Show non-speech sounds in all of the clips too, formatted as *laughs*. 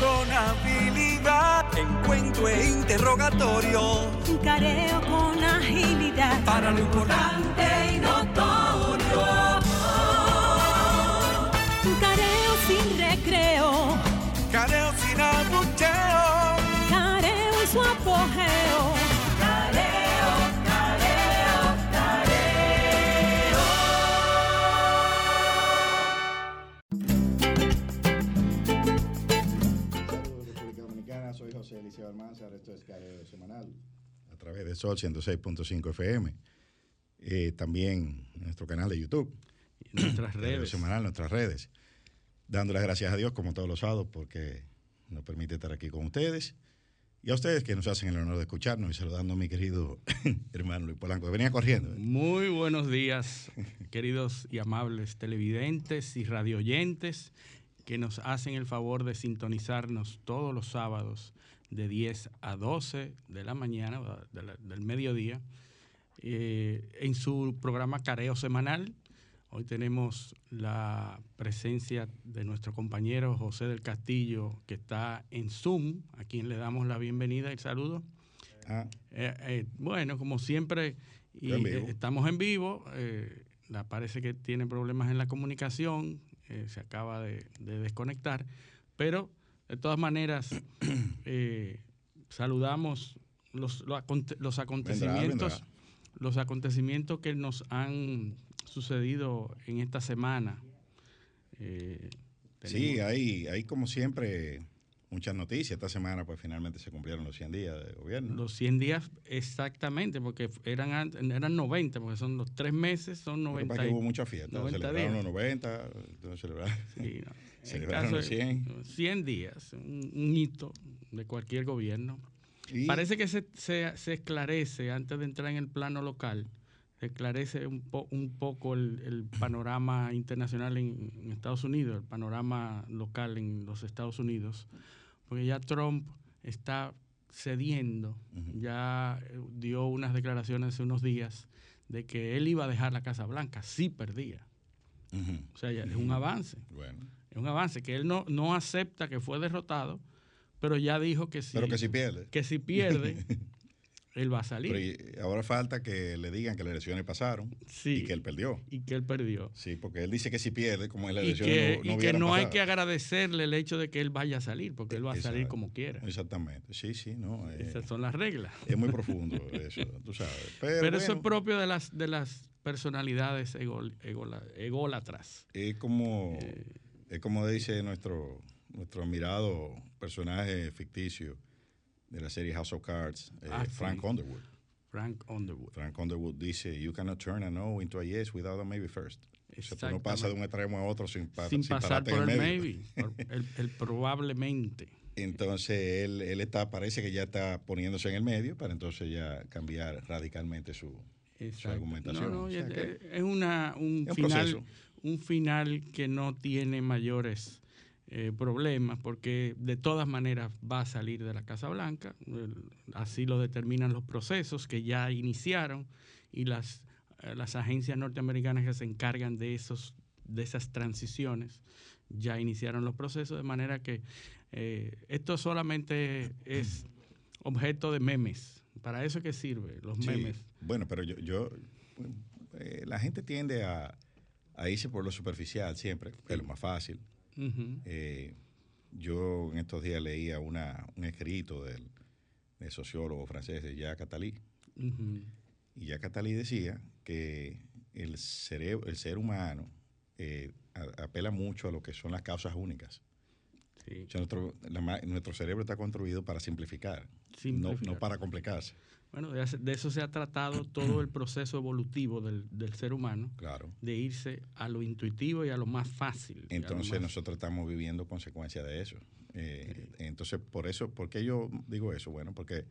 Con habilidad, encuentro e interrogatorio. Careo con agilidad. Para lo importante y notorio. A través de Sol 106.5 FM. Eh, también nuestro canal de YouTube, Y nuestras redes. Semanal, nuestras redes. Dando las gracias a Dios como todos los sábados porque nos permite estar aquí con ustedes. Y a ustedes que nos hacen el honor de escucharnos y saludando a mi querido *laughs* hermano Luis Polanco, venía corriendo. ¿eh? Muy buenos días, queridos y amables televidentes y radioyentes que nos hacen el favor de sintonizarnos todos los sábados de 10 a 12 de la mañana, o de la- del mediodía, eh, en su programa Careo Semanal. Hoy tenemos la presencia de nuestro compañero José del Castillo, que está en Zoom, a quien le damos la bienvenida y el saludo. Ah, Eh, eh, bueno, como siempre, y, en estamos en vivo. la- parece que tiene problemas en la comunicación, se acaba de, de desconectar, pero de todas maneras, *clears throat* eh, saludamos los, los los acontecimientos, vendrá. los acontecimientos que nos han sucedido en esta semana. Eh, sí, hay, hay como siempre muchas noticias. Esta semana pues finalmente se cumplieron los 100 días de gobierno. Los 100 días exactamente, porque eran, an- eran 90, porque son los tres meses, son Lo que 90. pasa es que hubo muchas fiestas. 90 Celebraron días. los 90, entonces celebraron. Sí, no. En caso los de- 100. 100 días, un, un hito de cualquier gobierno. Y- Parece que se, se- se esclarece, antes de entrar en el plano local, se esclarece un, po- un poco el, el panorama internacional en, en Estados Unidos, el panorama local en los Estados Unidos, porque ya Trump está cediendo, Ujú. ya eh, dio unas declaraciones hace unos días de que él iba a dejar la Casa Blanca, sí perdía. Ujú. O sea, ya es un avance. Bueno, Es un avance que él no, no acepta que fue derrotado, pero ya dijo que si, pero que si pierde. que si pierde, *laughs* él va a salir. Pero ahora falta que le digan que las elecciones pasaron Sí. y que él perdió. y que él perdió. Sí, porque él dice que si pierde, como en las elecciones que, no, y no que no hay que agradecerle el hecho de que él vaya a salir, porque él va a salir como quiera. Exactamente, sí, sí, no. eh, Esas son las reglas. es muy profundo eso, tú sabes. *laughs* Pero, Pero, eso es propio de las, de las personalidades egol- ególatras. es como, Eh. Es como dice nuestro, nuestro admirado personaje ficticio de la serie House of Cards, eh, Ah, sí. Frank Underwood. Frank Underwood. Frank Underwood dice, you cannot turn a no into a yes without a maybe first. O sea, tú no pasas de un extremo a otro sin, pa- Sin pasar por el maybe, por *laughs* el, el probablemente. Entonces él, él está, parece que ya está poniéndose en el medio para entonces ya cambiar radicalmente su, argumentación. No, no, O sea es, una, un, es un final, proceso. Un final que no tiene mayores eh, problemas porque de todas maneras va a salir de la Casa Blanca. Así lo determinan los procesos que ya iniciaron y las, eh, las agencias norteamericanas que se encargan de, esos, de esas transiciones ya iniciaron los procesos, de manera que eh, esto solamente es objeto de memes. ¿Para eso que sirve? Los Sí, memes. Bueno, pero yo, yo eh, la gente tiende a, a irse por lo superficial siempre, que es lo más fácil. Eh, yo en estos días leía una, un escrito del, del sociólogo francés Jacques Attali, y Jacques Attali decía que el, cerebro, el ser humano eh, a- apela mucho a lo que son las causas únicas. Sí. O sea, nuestro, la ma- nuestro cerebro está construido para simplificar, No, Simplificar. no para complicarse. Bueno, de, eso se ha tratado todo el proceso evolutivo del, del ser humano, Claro. de irse a lo intuitivo y a lo más fácil. Entonces más- nosotros estamos viviendo consecuencias de eso. Eh, Entonces, por eso, ¿por qué yo digo eso? Bueno, porque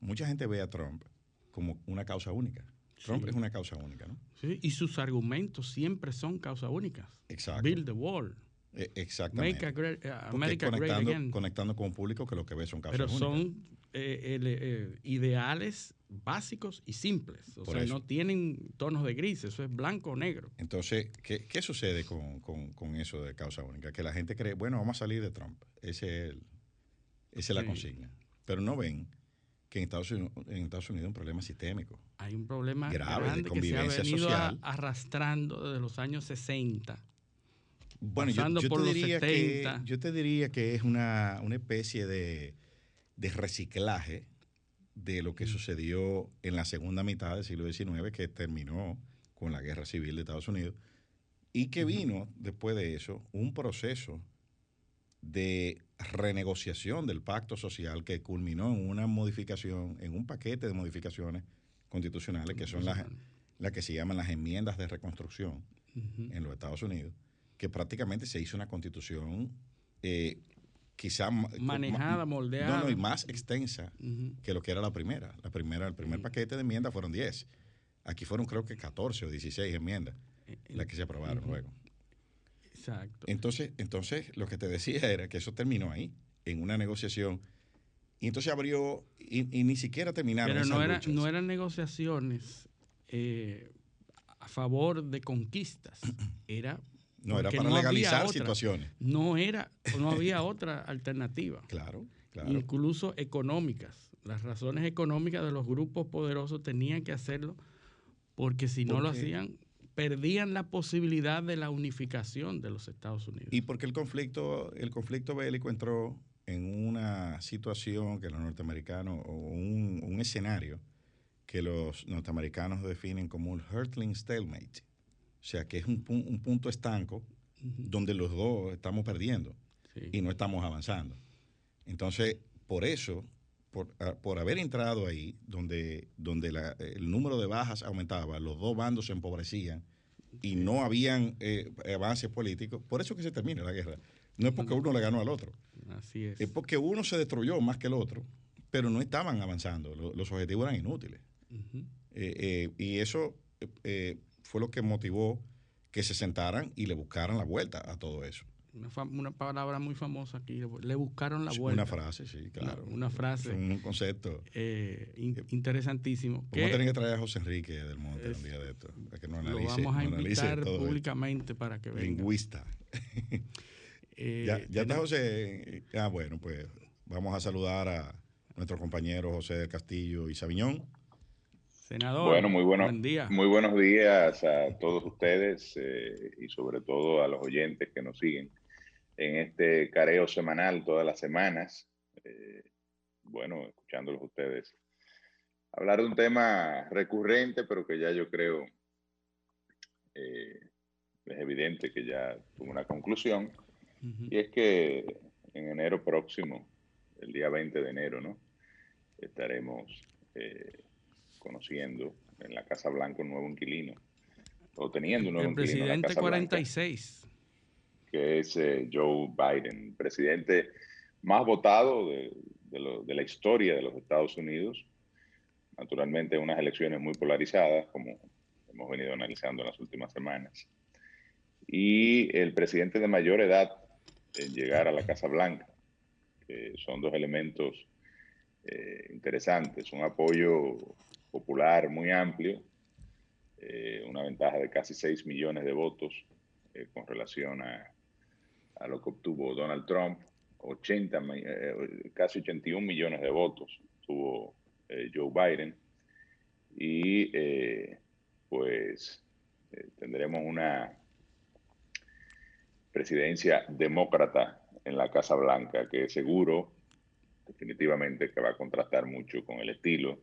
mucha gente ve a Trump como una causa única. Trump Sí. es una causa única, ¿no? Sí, y sus argumentos siempre son causa únicas. Exacto. Build the wall. Eh, exactamente. Make a great- Porque America great conectando, again. conectando con un público que lo que ve son causas Pero únicas. son eh, ele- eh, ideales básicos y simples. O Por sea, eso. no tienen tonos de gris, eso es blanco o negro. Entonces, ¿qué, qué sucede con, con- con eso de causa única? Que la gente cree, bueno, vamos a salir de Trump. Ese es el- esa es la consigna. Pero no ven que en Estados, Unidos, en Estados Unidos hay un problema sistémico. Hay un problema Grave de grande que se ha convivencia venido a- social. arrastrando desde los años 60. Bueno, yo, te diría 70. que, yo te diría que es una, una especie de, de reciclaje de lo Mm. que sucedió en la segunda mitad del siglo XIX, que terminó con la guerra civil de Estados Unidos, y que vino después de eso un proceso de renegociación del pacto social que culminó en una modificación, en un paquete de modificaciones constitucionales que son las, las que se llaman las enmiendas de reconstrucción en los Estados Unidos, que prácticamente se hizo una constitución eh, quizá ma- Manejada, ma- moldeada. No, no, y más extensa que lo que era la primera. La primera, el primer Ujú. paquete de enmiendas fueron 10. Aquí fueron creo que 14 o 16 enmiendas Eh, las que se aprobaron luego. Exacto. Entonces, entonces, lo que te decía era que eso terminó ahí, en una negociación. Y entonces abrió, y, y ni siquiera terminaron Pero no, esas era, luchas. no eran negociaciones eh, a favor de conquistas. *clears throat* Era No, era para no legalizar otra. situaciones. no era, no había otra alternativa. *laughs* Claro, claro. incluso económicas. Las razones económicas de los grupos poderosos tenían que hacerlo porque si no lo hacían, perdían la posibilidad de la unificación de los Estados Unidos. Y porque el conflicto, el conflicto bélico entró en una situación que los norteamericanos, o un, un escenario que los norteamericanos definen como un hurtling stalemate. O sea, que es un, un punto estanco donde los dos estamos perdiendo sí. y no estamos avanzando. Entonces, por eso, por, a- por haber entrado ahí, donde, donde la- el número de bajas aumentaba, los dos bandos se empobrecían y no habían eh, avances políticos, por eso que se termina la guerra. No es porque uno le ganó al otro, Así es. es porque uno se destruyó más que el otro, pero no estaban avanzando, lo- los objetivos eran inútiles. Eh, eh, y eso fue lo que motivó que se sentaran y le buscaran la vuelta a todo eso. Una, palabra muy famosa aquí. Le buscaron la vuelta. Una frase, sí, claro. una frase. Un concepto. Eh, in- interesantísimo. Vamos que a tener que traer a José Enrique del Monte Es- un día de esto, para que nos lo analice, vamos a invitar esto. públicamente para que venga. Lingüista. *laughs* Eh, ya ya está José. Ah, bueno, pues vamos a saludar a nuestro compañero José del Castillo y Sabiñón. Senador, Bueno, muy bueno, buen día. muy buenos días a todos ustedes eh, y sobre todo a los oyentes que nos siguen en este careo semanal todas las semanas. Eh, bueno, escuchándolos ustedes hablar de un tema recurrente, pero que ya yo creo eh, es evidente que ya tuvo una conclusión. Y es que en enero próximo, el día 20 de enero, ¿no? Estaremos eh, conociendo en la Casa Blanca un nuevo inquilino, o teniendo un nuevo El inquilino en la presidente Casa Blanca, 46. que es eh, Joe Biden, presidente más votado de, de lo- de la historia de los Estados Unidos. Naturalmente, unas elecciones muy polarizadas, como hemos venido analizando en las últimas semanas. Y el presidente de mayor edad en llegar a la Casa Blanca, que son dos elementos eh, interesantes. Un apoyo popular muy amplio, eh, una ventaja de casi 6 millones de votos eh, con relación a, a lo que obtuvo Donald Trump, 80, mi- eh, casi 81 millones de votos tuvo eh, Joe Biden. Y eh, pues eh, tendremos una presidencia demócrata en la Casa Blanca, que seguro, definitivamente, que va a contrastar mucho con el estilo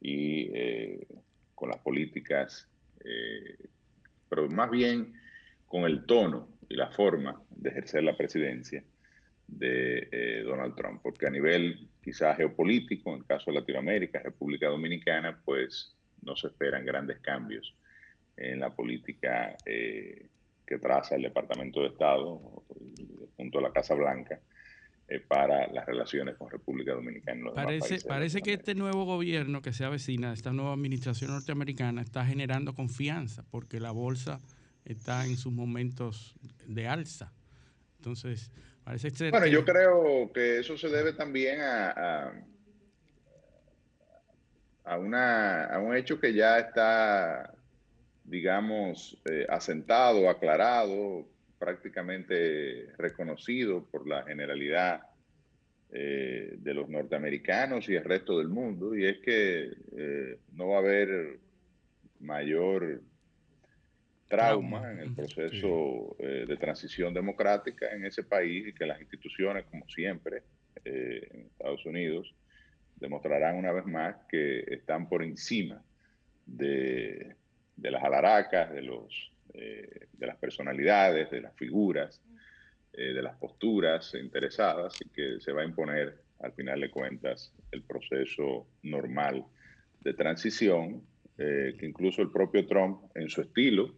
y eh, con las políticas, eh, pero más bien con el tono y la forma de ejercer la presidencia de eh, Donald Trump, porque a nivel quizás geopolítico, en el caso de Latinoamérica, República Dominicana, pues no se esperan grandes cambios en la política eh, que traza el Departamento de Estado junto a la Casa Blanca eh, para las relaciones con República Dominicana. Parece, que este nuevo gobierno que se avecina, esta nueva administración norteamericana, está generando confianza porque la bolsa está en sus momentos de alza. Entonces, parece ser Bueno, que- yo creo que eso se debe también a, a- a, una, a un hecho que ya está, digamos, eh, asentado, aclarado, prácticamente reconocido por la generalidad eh, de los norteamericanos y el resto del mundo, y es que eh, no va a haber mayor trauma, Trauma, en el proceso eh, de transición democrática en ese país y que las instituciones, como siempre, en Estados Unidos, demostrarán una vez más que están por encima de, de las alaracas, de, los, eh, de las personalidades, de las figuras, eh, de las posturas interesadas y que se va a imponer, al final de cuentas, el proceso normal de transición, eh, que incluso el propio Trump, en su estilo,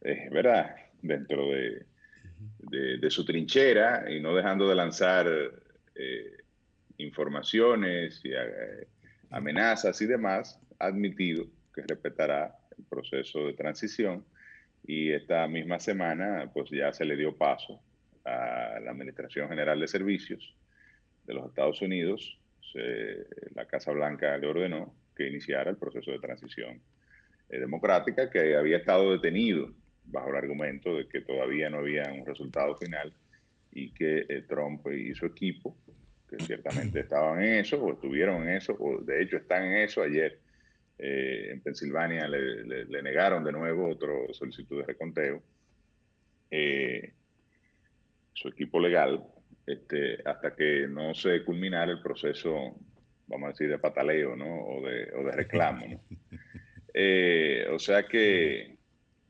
es verdad, dentro de, de, de su trinchera y no dejando de lanzar eh, informaciones y eh, amenazas y demás, ha admitido que respetará el proceso de transición y esta misma semana pues ya se le dio paso a la Administración General de Servicios de los Estados Unidos. La Casa Blanca le ordenó que iniciara el proceso de transición eh, democrática que había estado detenido bajo el argumento de que todavía no había un resultado final y que eh, Trump y su equipo, que ciertamente estaban en eso o estuvieron en eso, o de hecho están en eso ayer. Eh, en Pensilvania le, le- le negaron de nuevo otra solicitud de reconteo. Eh, su equipo legal, este, hasta que no se culminara el proceso, vamos a decir, de pataleo, ¿no? O de, o de reclamo, ¿no? *laughs* Eh, o sea que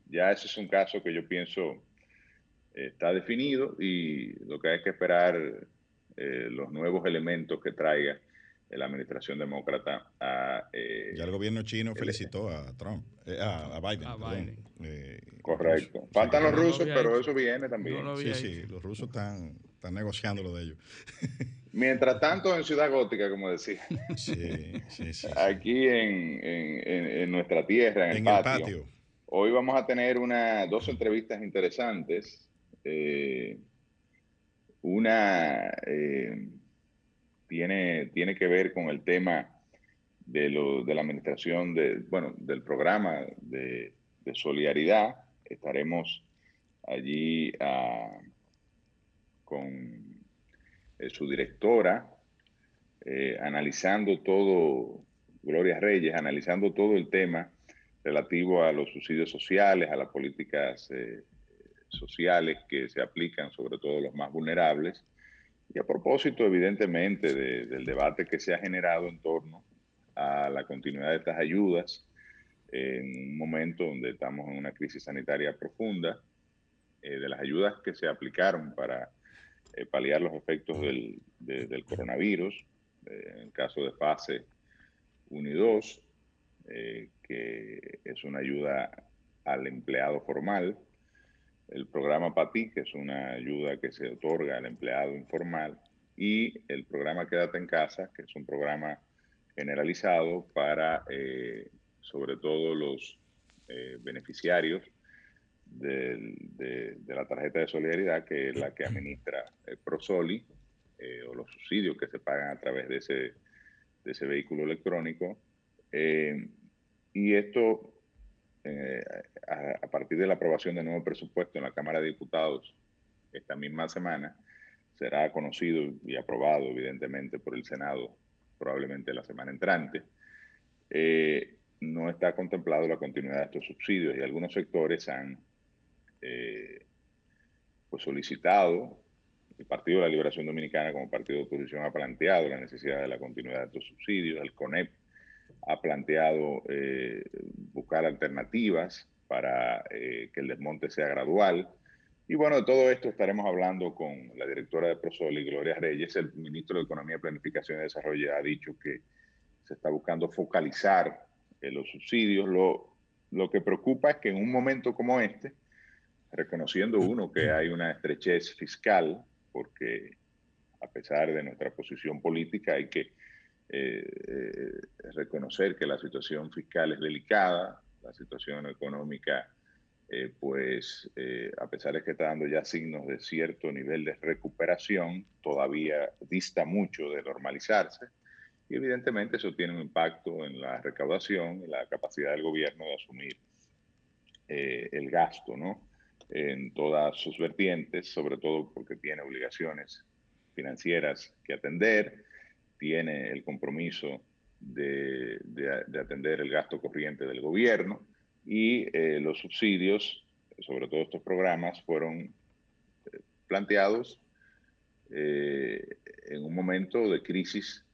ya ese es un caso que yo pienso eh, está definido y lo que hay que esperar los nuevos elementos que traiga la administración demócrata a... eh, Ya el gobierno chino el- felicitó a Trump, eh, a, a Biden. A. Biden. Eh, correcto. Faltan los no lo rusos, pero hecho. eso viene también. No Sí, sí, los rusos están, están negociando lo de ellos. *laughs* Mientras tanto, en Ciudad Gótica, como decía, Sí, sí, sí. sí. aquí en, en- en- en nuestra tierra, en el en patio, el patio. hoy vamos a tener una, dos entrevistas interesantes. Eh, una eh, tiene, tiene que ver con el tema de, lo, de la administración de, bueno, del programa de, solidaridad. Estaremos allí ah, con eh, su directora, eh, analizando todo, Gloria Reyes, analizando todo el tema relativo a los subsidios sociales, a las políticas eh, sociales que se aplican sobre todo a los más vulnerables. Y a propósito, evidentemente, de- del debate que se ha generado en torno a la continuidad de estas ayudas en un momento donde estamos en una crisis sanitaria profunda, eh, de las ayudas que se aplicaron para eh, paliar los efectos del, de- del coronavirus, eh, en el caso de fase 1 y 2, eh, que es una ayuda al empleado formal, el programa PATI, que es una ayuda que se otorga al empleado informal, y el programa Quédate en Casa, que es un programa generalizado para eh, sobre todo los eh, beneficiarios del- de, de la tarjeta de solidaridad, que es la que administra eh, Prosoli, eh, o los subsidios que se pagan a través de ese, de ese vehículo electrónico. Eh, y esto, eh, a, partir de la aprobación del nuevo presupuesto en la Cámara de Diputados esta misma semana, será conocido y aprobado, evidentemente, por el Senado probablemente la semana entrante. Eh, no está contemplado la continuidad de estos subsidios y algunos sectores han eh, pues solicitado, el Partido de la Liberación Dominicana como partido de oposición ha planteado la necesidad de la continuidad de estos subsidios, el CONEP ha planteado eh, buscar alternativas para eh, que el desmonte sea gradual. Y bueno, de todo esto estaremos hablando con la directora de Prosoli, Gloria Reyes. El ministro de Economía, Planificación y Desarrollo ha dicho que se está buscando focalizar eh, los subsidios. Lo, lo que preocupa es que en un momento como este, reconociendo uno que hay una estrechez fiscal, porque a pesar de nuestra posición política hay que eh, eh, reconocer que la situación fiscal es delicada, la situación económica, eh, pues eh, a pesar de que está dando ya signos de cierto nivel de recuperación, todavía dista mucho de normalizarse. y evidentemente eso tiene un impacto en la recaudación y la capacidad del gobierno de asumir eh, el gasto, ¿no? En todas sus vertientes, sobre todo porque tiene obligaciones financieras que atender, tiene el compromiso de, de, atender el gasto corriente del gobierno y eh, los subsidios, sobre todo estos programas, fueron eh, planteados eh, en un momento de crisis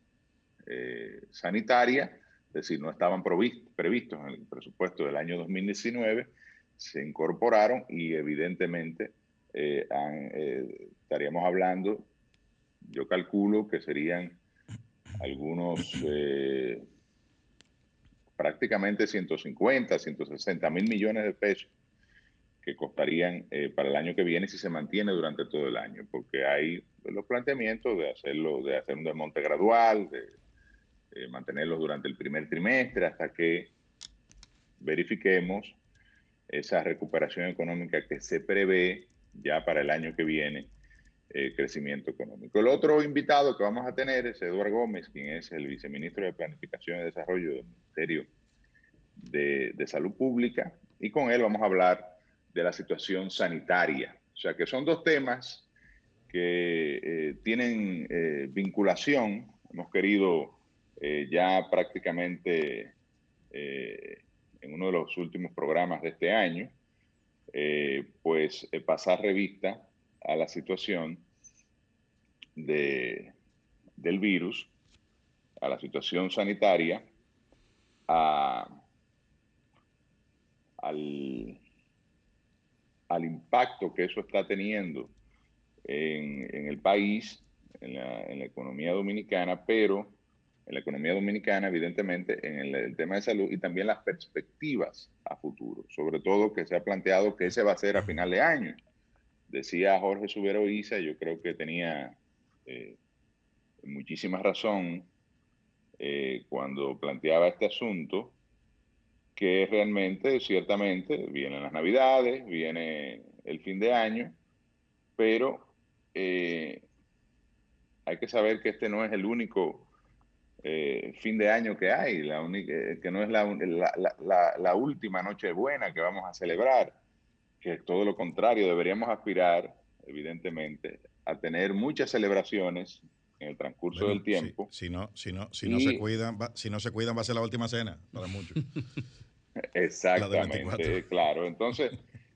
eh, sanitaria, es decir, no estaban previstos en el presupuesto del año 2019, se incorporaron y evidentemente eh, estaríamos hablando, yo calculo que serían algunos prácticamente 150, 160 mil millones de pesos que costarían eh, para el año que viene si se mantiene durante todo el año, porque hay los planteamientos de hacerlo, de hacer un desmonte gradual, de, de mantenerlos durante el primer trimestre hasta que verifiquemos esa recuperación económica que se prevé ya para el año que viene, eh, crecimiento económico. El otro invitado que vamos a tener es Eduardo Gómez, quien es el viceministro de Planificación y Desarrollo del Ministerio de, Salud Pública, y con él vamos a hablar de la situación sanitaria. O sea que son dos temas que eh, tienen eh, vinculación. Hemos querido ya prácticamente en uno de los últimos programas de este año, pues pasar revista a la situación de, del virus, a la situación sanitaria, a, al al impacto que eso está teniendo en, en el país, en la, economía dominicana, pero en la economía dominicana, evidentemente, en el, el, tema de salud y también las perspectivas a futuro, sobre todo que se ha planteado que ese va a ser a final de año. Decía Jorge Subero Isa, yo creo que tenía eh, muchísima razón eh, cuando planteaba este asunto, que realmente, ciertamente, vienen las navidades, viene el fin de año, pero eh, hay que saber que este no es el único eh, fin de año que hay, que no es la, la, última noche buena que vamos a celebrar, que es todo lo contrario, deberíamos aspirar, evidentemente, a tener muchas celebraciones en el transcurso bueno, del tiempo. Si, si, no, si no, si y, no se cuidan, va, si no se cuidan va a ser la última cena para muchos. *laughs* Exactamente, claro. Entonces,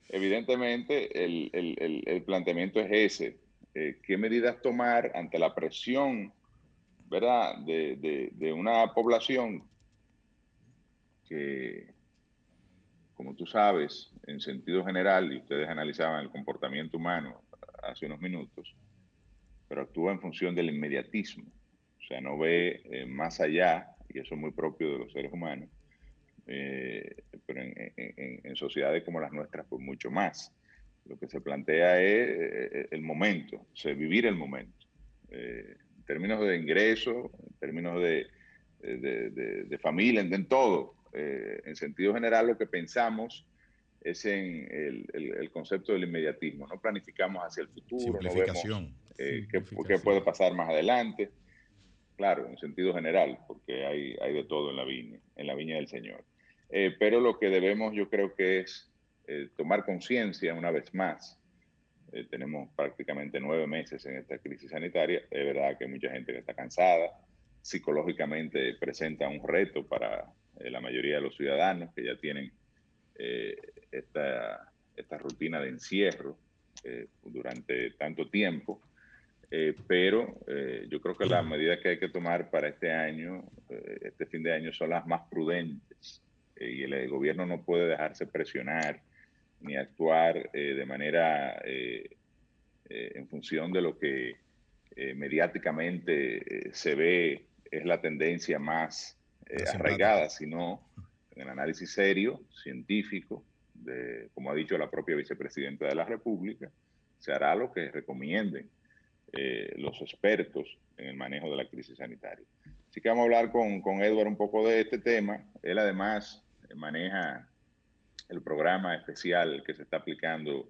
evidentemente, el, el, el, planteamiento es ese. Eh, ¿Qué medidas tomar ante la presión, verdad, de, de, de una población que, como tú sabes, en sentido general, y ustedes analizaban el comportamiento humano hace unos minutos, pero actúa en función del inmediatismo. O sea, no ve eh, más allá, y eso es muy propio de los seres humanos, eh, pero en, en, en, sociedades como las nuestras, pues mucho más. Lo que se plantea es eh, el momento, o sea, vivir el momento. Eh, en términos de ingreso, en términos de, de, de, de familia, en, todo. Eh, en sentido general, lo que pensamos es en el, el, el, concepto del inmediatismo. No planificamos hacia el futuro, no vemos eh, qué, qué, puede pasar más adelante. Claro, en sentido general, porque hay, hay de todo en la viña, en la viña del Señor. Eh, pero lo que debemos yo creo que es eh, tomar conciencia una vez más. Eh, tenemos prácticamente nueve meses en esta crisis sanitaria. Es verdad que mucha gente que está cansada, psicológicamente presenta un reto para eh, la mayoría de los ciudadanos que ya tienen eh, esta, esta, rutina de encierro durante tanto tiempo. pero yo creo que las medidas que hay que tomar para este año, este fin de año, son las más prudentes eh, y el, el, gobierno no puede dejarse presionar ni actuar eh, de manera eh, eh en función de lo que eh, mediáticamente se ve es la tendencia más arraigada, sino en el análisis serio, científico, de, como ha dicho la propia vicepresidenta de la República, se hará lo que recomienden los expertos en el manejo de la crisis sanitaria. Así que vamos a hablar con, con Edward un poco de este tema. Él además maneja el programa especial que se está aplicando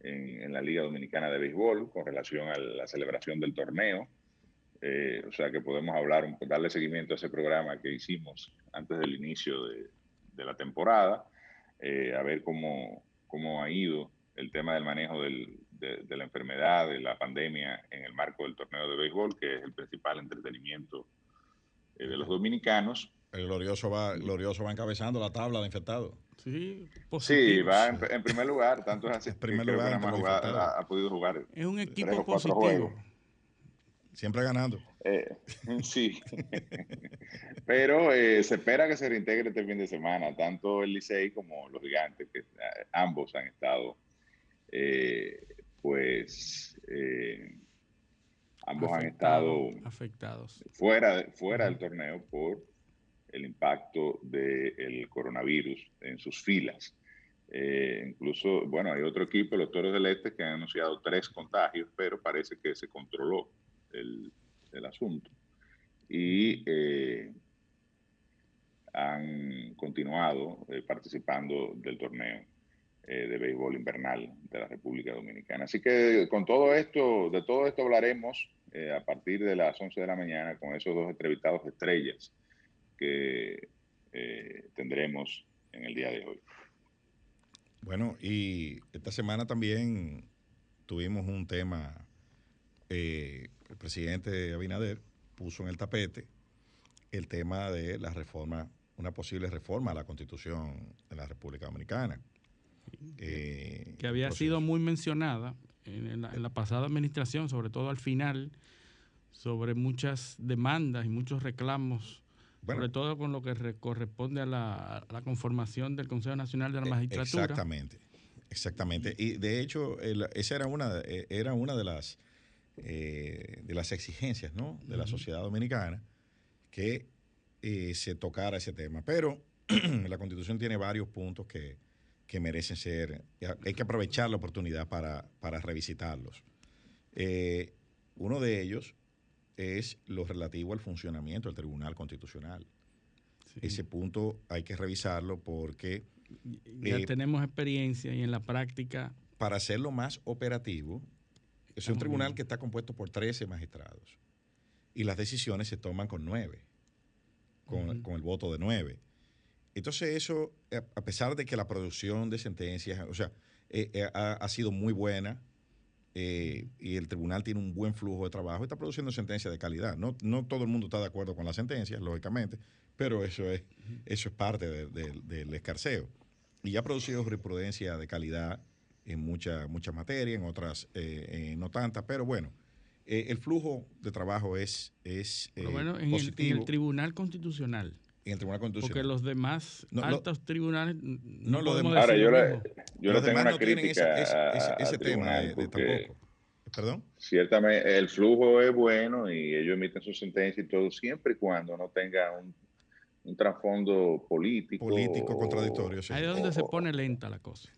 en, en, la Liga Dominicana de Béisbol con relación a la celebración del torneo eh, o sea que podemos hablar, darle seguimiento a ese programa que hicimos antes del inicio de, de la temporada, eh, a ver cómo, cómo ha ido el tema del manejo del- de, de la enfermedad, de la pandemia en el marco del torneo de béisbol, que es el principal entretenimiento eh, de los dominicanos. El glorioso va, glorioso va encabezando la tabla de infectados. Sí, Sí, positivo. va en, en primer lugar, tanto es así En que primer que lugar nada más infectados. ha, ha podido jugar Es un tres equipo positivo. juegos. Siempre ganando. Eh, *laughs* sí, *laughs* pero eh, se espera que se reintegre este fin de semana, tanto el Licey como los Gigantes, que eh, ambos han estado, eh, pues, eh, ambos han estado afectados. fuera, de- fuera del torneo por el impacto del coronavirus en sus filas. Eh, incluso, bueno, hay otro equipo, los Toros del Este, que han anunciado tres contagios, pero parece que se controló el, asunto. Y eh, han continuado eh, participando del torneo eh, de béisbol invernal de la República Dominicana. Así que con todo esto, de todo esto hablaremos eh, a partir de las 11 de la mañana con esos dos entrevistados estrellas que tendremos en el día de hoy. Bueno, y esta semana también tuvimos un tema, eh, el presidente Abinader puso en el tapete el tema de la reforma, una posible reforma a la constitución de la República Dominicana. Eh, que había el sido muy mencionada en la, en la pasada administración, sobre todo al final, sobre muchas demandas y muchos reclamos, Bueno, sobre todo con lo que re- corresponde a la, a la conformación del Consejo Nacional de la Eh, Magistratura. Exactamente, exactamente. Y de hecho, el- esa era una, eh, era una de las eh, de las exigencias ¿no? de la sociedad dominicana que eh, se tocara ese tema. Pero *clears throat* la constitución tiene varios puntos que, que merecen ser, hay que aprovechar la oportunidad para, para revisitarlos. Eh, uno de ellos es lo relativo al funcionamiento del Tribunal Constitucional. Sí. Ese punto hay que revisarlo porque ya tenemos experiencia y en la práctica para hacerlo más operativo, es un tribunal que está compuesto por 13 magistrados y las decisiones se toman con 9, con, el voto de 9. Entonces eso, eh, a pesar de que la producción de sentencias, o sea, eh, eh, ha, ha sido muy buena eh, y el tribunal tiene un buen flujo de trabajo, está produciendo sentencias de calidad. No, no todo el mundo está de acuerdo con las sentencias, lógicamente, pero eso es, eso es parte de- de- del escarceo. Y ya ha producido jurisprudencia de calidad en muchas muchas materias, en otras eh, eh, no tantas, pero bueno, eh, el flujo de trabajo es, es lo eh, en el, en positivo el Tribunal Constitucional. en el Tribunal Porque Constitucional. los demás No, lo- altos tribunales no, no, lo podemos demás- Ahora, yo le, yo le Los tengo demás una no tienen crítica ese, ese- a- ese- ese tema tribunal, de, de porque tampoco. ¿Perdón? ciertamente el flujo es bueno y ellos emiten su sentencia y todo, siempre y cuando no tenga un, un trasfondo político. Político o- contradictorio, sí. Ahí es donde se pone lenta la cosa.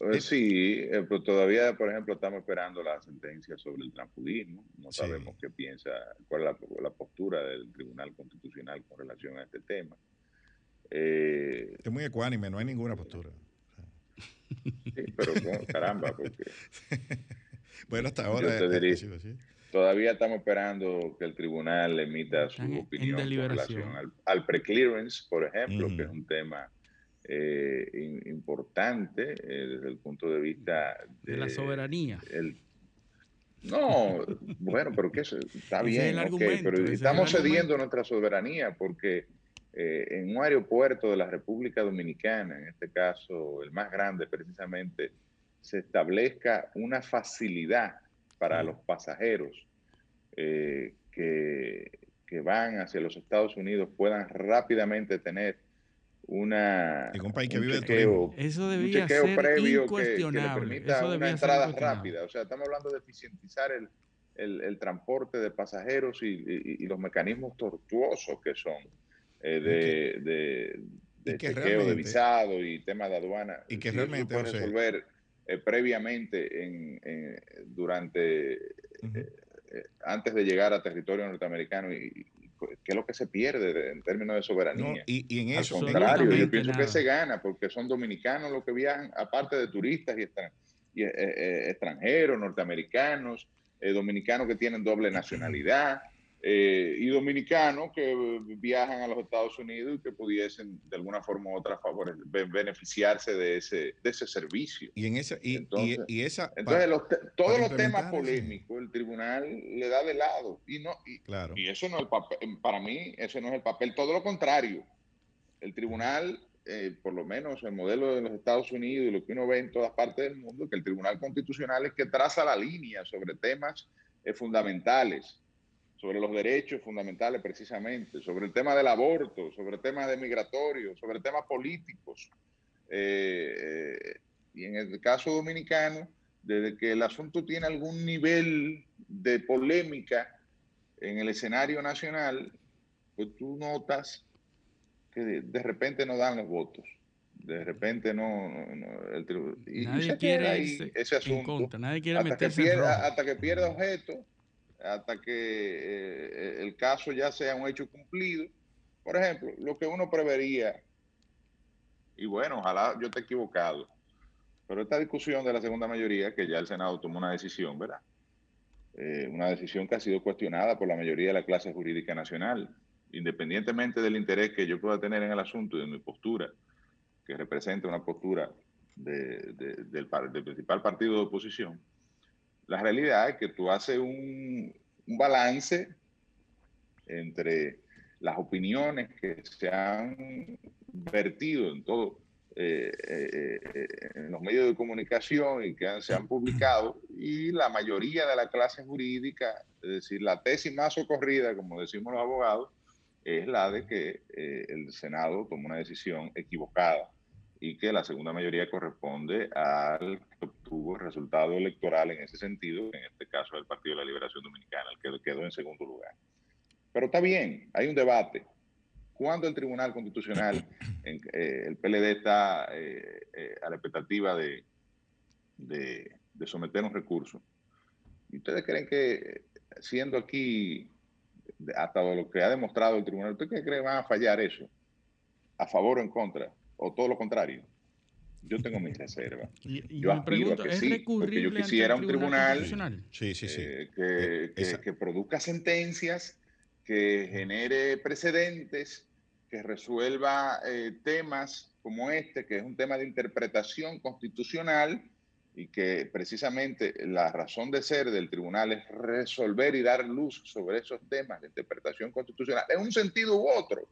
Eh, Sí, eh, pero todavía, por ejemplo, estamos esperando la sentencia sobre el transfugismo. No Sí. sabemos qué piensa, cuál es la, la postura del Tribunal Constitucional con relación a este tema. Eh, Es muy ecuánime, no hay ninguna postura. sí, pero bueno, caramba, porque *laughs* Bueno, hasta Yo ahora te diría- todavía estamos esperando que el tribunal emita su Están en- en opinión con relación al, al preclearance, por ejemplo, que es un tema eh, importante eh, desde el punto de vista De la soberanía. el- no, bueno, pero que está *laughs* es bien, pero ese es estamos cediendo nuestra soberanía porque eh, en un aeropuerto de la República Dominicana, en este caso el más grande precisamente, se establezca una facilidad para Sí. los pasajeros que, que van hacia los Estados Unidos puedan rápidamente tener una un país que un vive de chequeo, Eso un debía chequeo ser previo que- que, le incuestionable. permita una entrada incuestionable. rápida. O sea, estamos hablando de eficientizar el, el- el transporte de pasajeros y, y- y los mecanismos tortuosos que son eh, de, de, de y que chequeo de visado y tema de aduana. y que realmente, puede resolver eh, previamente en, en- durante Ujú. eh, antes de llegar a territorio norteamericano y, y qué es lo que se pierde de- en términos de No, soberanía. y, y en Al eso, en- contrario, yo pienso que se gana porque son dominicanos los que viajan, aparte de turistas y, extran- y, eh, eh, extranjeros, norteamericanos, eh, dominicanos que tienen doble nacionalidad. Eh, y dominicanos que viajan a los Estados Unidos y que pudiesen de alguna forma u otra be- beneficiarse de ese, de ese servicio. Y en esa, y, Entonces- y esa Entonces, los te- todos los temas polémicos, el tribunal le da de lado. Y, no, y, claro. y eso no es el papel, para mí, eso no es el papel, todo lo contrario. El tribunal, eh, por lo menos el modelo de los Estados Unidos y lo que uno ve en todas partes del mundo, que el tribunal constitucional es que traza la línea sobre temas eh, fundamentales, sobre los derechos fundamentales precisamente, sobre el tema del aborto, sobre el tema de migratorio, sobre temas políticos. Eh, y en el caso dominicano, desde que el asunto tiene algún nivel de polémica en el escenario nacional, pues tú notas que de, de repente no dan los votos. De repente no. no- no, el y, Nadie quiere ese en asunto contra, nadie quiere hasta meterse en pierda, hasta que pierda objeto, hasta que eh, el caso ya sea un hecho cumplido. Por ejemplo, lo que uno prevería, y bueno, ojalá yo esté equivocado, pero esta discusión de la segunda mayoría, que ya el Senado tomó una decisión, ¿verdad? Eh, una decisión que ha sido cuestionada por la mayoría de la clase jurídica nacional, independientemente del interés que yo pueda tener en el asunto y de mi postura, que representa una postura de- de- del, del principal partido de oposición, la realidad es que tú haces un, balance entre las opiniones que se han vertido en todo eh, eh, eh, en los medios de comunicación y que se han publicado y la mayoría de la clase jurídica, es decir, la tesis más socorrida, como decimos los abogados, es la de que el Senado tomó una decisión equivocada y que la segunda mayoría corresponde al que obtuvo el resultado electoral en ese sentido, en este caso el Partido de la Liberación Dominicana, el que quedó en segundo lugar. Pero está bien, hay un debate. ¿Cuándo el Tribunal Constitucional, eh, el PLD está eh, eh, a la expectativa de, de, someter un recurso? ¿Y ustedes creen que siendo aquí, hasta lo que ha demostrado el Tribunal, ¿ustedes creen que van a fallar eso? ¿A favor o en contra? ¿O todo lo contrario? Yo tengo mis reservas. Y, y yo aspiro a que ¿es sí, porque yo recurrible ante el quisiera un tribunal- Constitucional? Sí, sí, sí. eh, que, Eh, que produzca sentencias, que genere precedentes, que resuelva eh, temas como este, que es un tema de interpretación constitucional y que precisamente la razón de ser del tribunal es resolver y dar luz sobre esos temas de interpretación constitucional en un sentido u otro,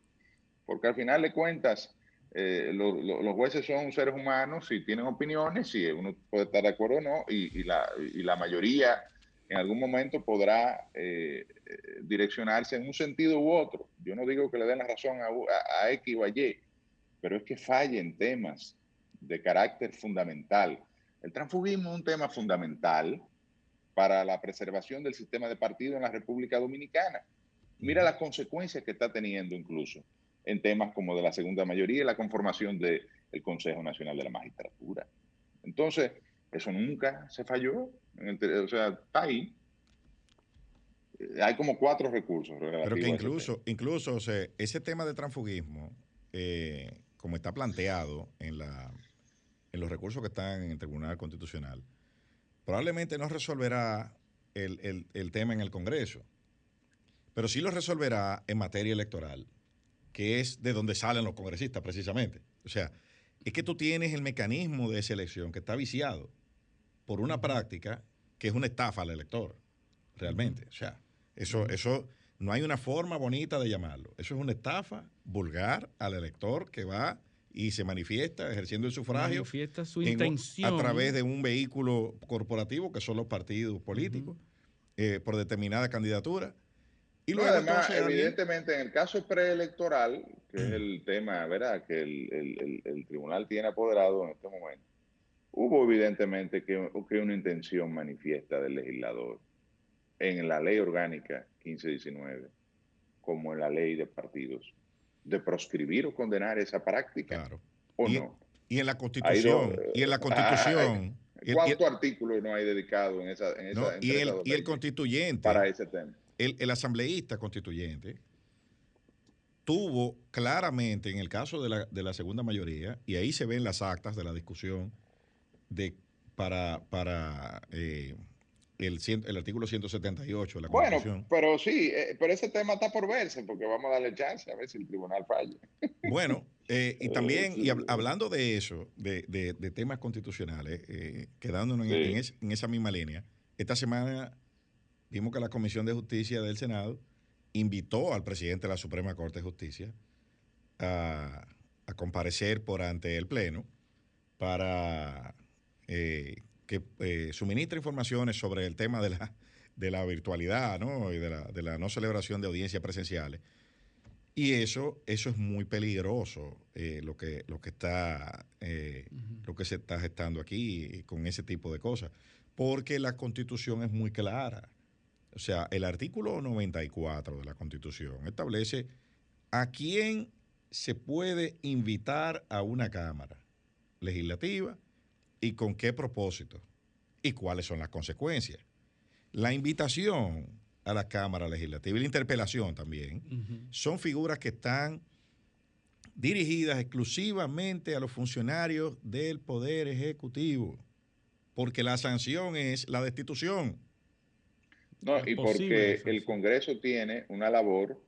porque al final de cuentas eh, lo- lo- los jueces son seres humanos y tienen opiniones y uno puede estar de acuerdo o no y, y la, y la mayoría en algún momento podrá eh, direccionarse en un sentido u otro. Yo no digo que le den la razón a- a X o a Y, pero es que fallen temas de carácter fundamental. El transfugismo es un tema fundamental para la preservación del sistema de partido en la República Dominicana. Mira las consecuencias que está teniendo incluso en temas como de la segunda mayoría y la conformación del Consejo Nacional de la Magistratura. Entonces, eso nunca se falló. o sea, está ahí. Hay como cuatro recursos Pero que incluso, incluso o sea, ese tema de transfugismo, eh, como está planteado en, la, en los recursos que están en el Tribunal Constitucional, probablemente no resolverá el, el- el tema en el Congreso, pero sí lo resolverá en materia electoral, que es de donde salen los congresistas precisamente. O sea, es que tú tienes el mecanismo de selección que está viciado por una práctica que es una estafa al elector, realmente. O sea, eso, eso no hay una forma bonita de llamarlo. Eso es una estafa vulgar al elector que va y se manifiesta ejerciendo el sufragio Manifiesta su en un- intención. a través de un vehículo corporativo que son los partidos políticos eh, por determinada candidatura. Y No, luego además, entonces evidentemente, en el caso preelectoral, que es el tema, ¿verdad?, que el, el- el- el tribunal tiene apoderado en este momento, hubo evidentemente que, que una intención manifiesta del legislador en la ley orgánica 1519, como en la ley de partidos, de proscribir o condenar esa práctica, Claro. o Y- no. Y en la constitución, dos, y en la ah, constitución, y ¿Cuántos artículos no hay dedicados en esa, en no, y el, y el constituyente, para ese tema? El, el asambleísta constituyente tuvo claramente, en el caso de la, de la segunda mayoría, y ahí se ven las actas de la discusión de, para, para eh, el, el artículo 178 de la Bueno, Constitución. pero sí, eh, pero ese tema está por verse, porque vamos a darle chance a ver si el tribunal falla. Bueno, eh, y *laughs* Eh, también, y hab- hablando de eso, de, de- de temas constitucionales, eh, quedándonos en, Sí. en es- en esa misma línea, esta semana vimos que la Comisión de Justicia del Senado invitó al presidente de la Suprema Corte de Justicia a, a comparecer por ante el Pleno para eh, que eh, suministre informaciones sobre el tema de la, de la virtualidad ¿no? y de la, de la no celebración de audiencias presenciales. Y eso, eso es muy peligroso, eh, lo, que, lo, que está, lo que se está gestando aquí con ese tipo de cosas. Porque la constitución es muy clara. O sea, el artículo 94 de la constitución establece a quién se puede invitar a una Cámara legislativa y con qué propósito y cuáles son las consecuencias. La invitación a la Cámara Legislativa y la interpelación también son figuras que están dirigidas exclusivamente a los funcionarios del Poder Ejecutivo, porque la sanción es la destitución. No, Es y porque eso, el. Congreso tiene una labor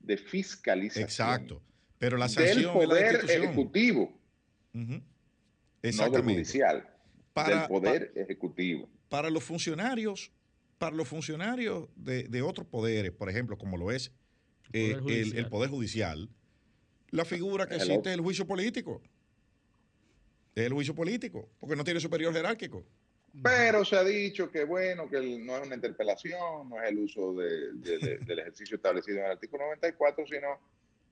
de fiscalización Exacto. Pero la del sanción es la poder destitución. ejecutivo, Ujú. no del Exactamente. judicial, Para- del poder ejecutivo. para los funcionarios, para los funcionarios de, de otros poderes, por ejemplo, como lo es eh, Poder el, Judicial. el Poder Judicial, la figura que El existe otro. es el juicio político. Es el juicio político, porque no tiene superior jerárquico. Pero se ha dicho que bueno, que no es una interpelación, no es el uso de- de- de- del ejercicio establecido en el artículo 94, sino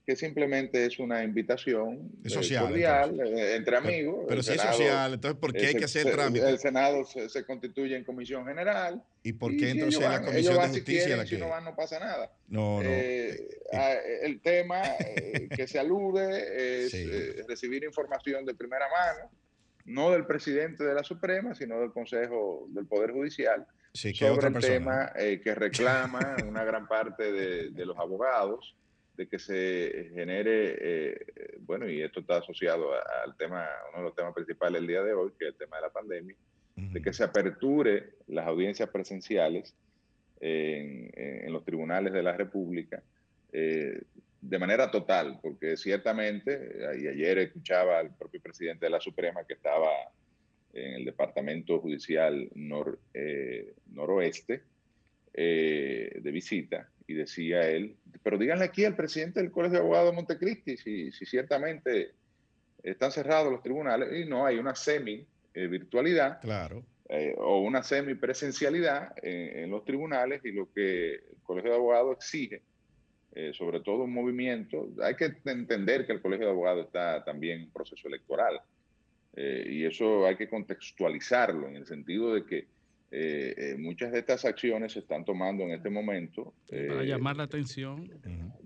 que simplemente es una invitación Es eh, social, cordial eh, entre amigos. Pero El si es Senado, social, entonces, ¿por qué eh, hay se- que hacer el trámite? El Senado se, se constituye en comisión general. ¿Y por y qué si entonces la van- Comisión ellos de van si Justicia quieren, la Si que.? no van, no pasa nada. No, no. Eh, eh, ah, el tema *laughs* eh, que se alude es Sí. eh, recibir información de primera mano, no del presidente de la Suprema, sino del Consejo del Poder Judicial, sí, sobre otra el tema eh, que reclama *laughs* una gran parte de, de los abogados, de que se genere, eh, bueno, y esto está asociado al tema, uno de los temas principales del día de hoy, que es el tema de la pandemia, de que se aperture las audiencias presenciales en, en los tribunales de la República eh, de manera total, porque ciertamente, eh, y ayer escuchaba al propio presidente de la Suprema que estaba en el Departamento Judicial nor- eh, Noroeste eh, de visita, y decía él, pero díganle aquí al presidente del Colegio de Abogados de Montecristi si, si ciertamente están cerrados los tribunales, y no, hay una semi-virtualidad Claro. eh, o una semipresencialidad en, en los tribunales y lo que el Colegio de Abogados exige, eh, sobre todo un movimiento, hay que entender que el Colegio de Abogados está también en proceso electoral eh, y eso hay que contextualizarlo en el sentido de que eh, eh, muchas de estas acciones se están tomando en este momento. Para llamar la atención.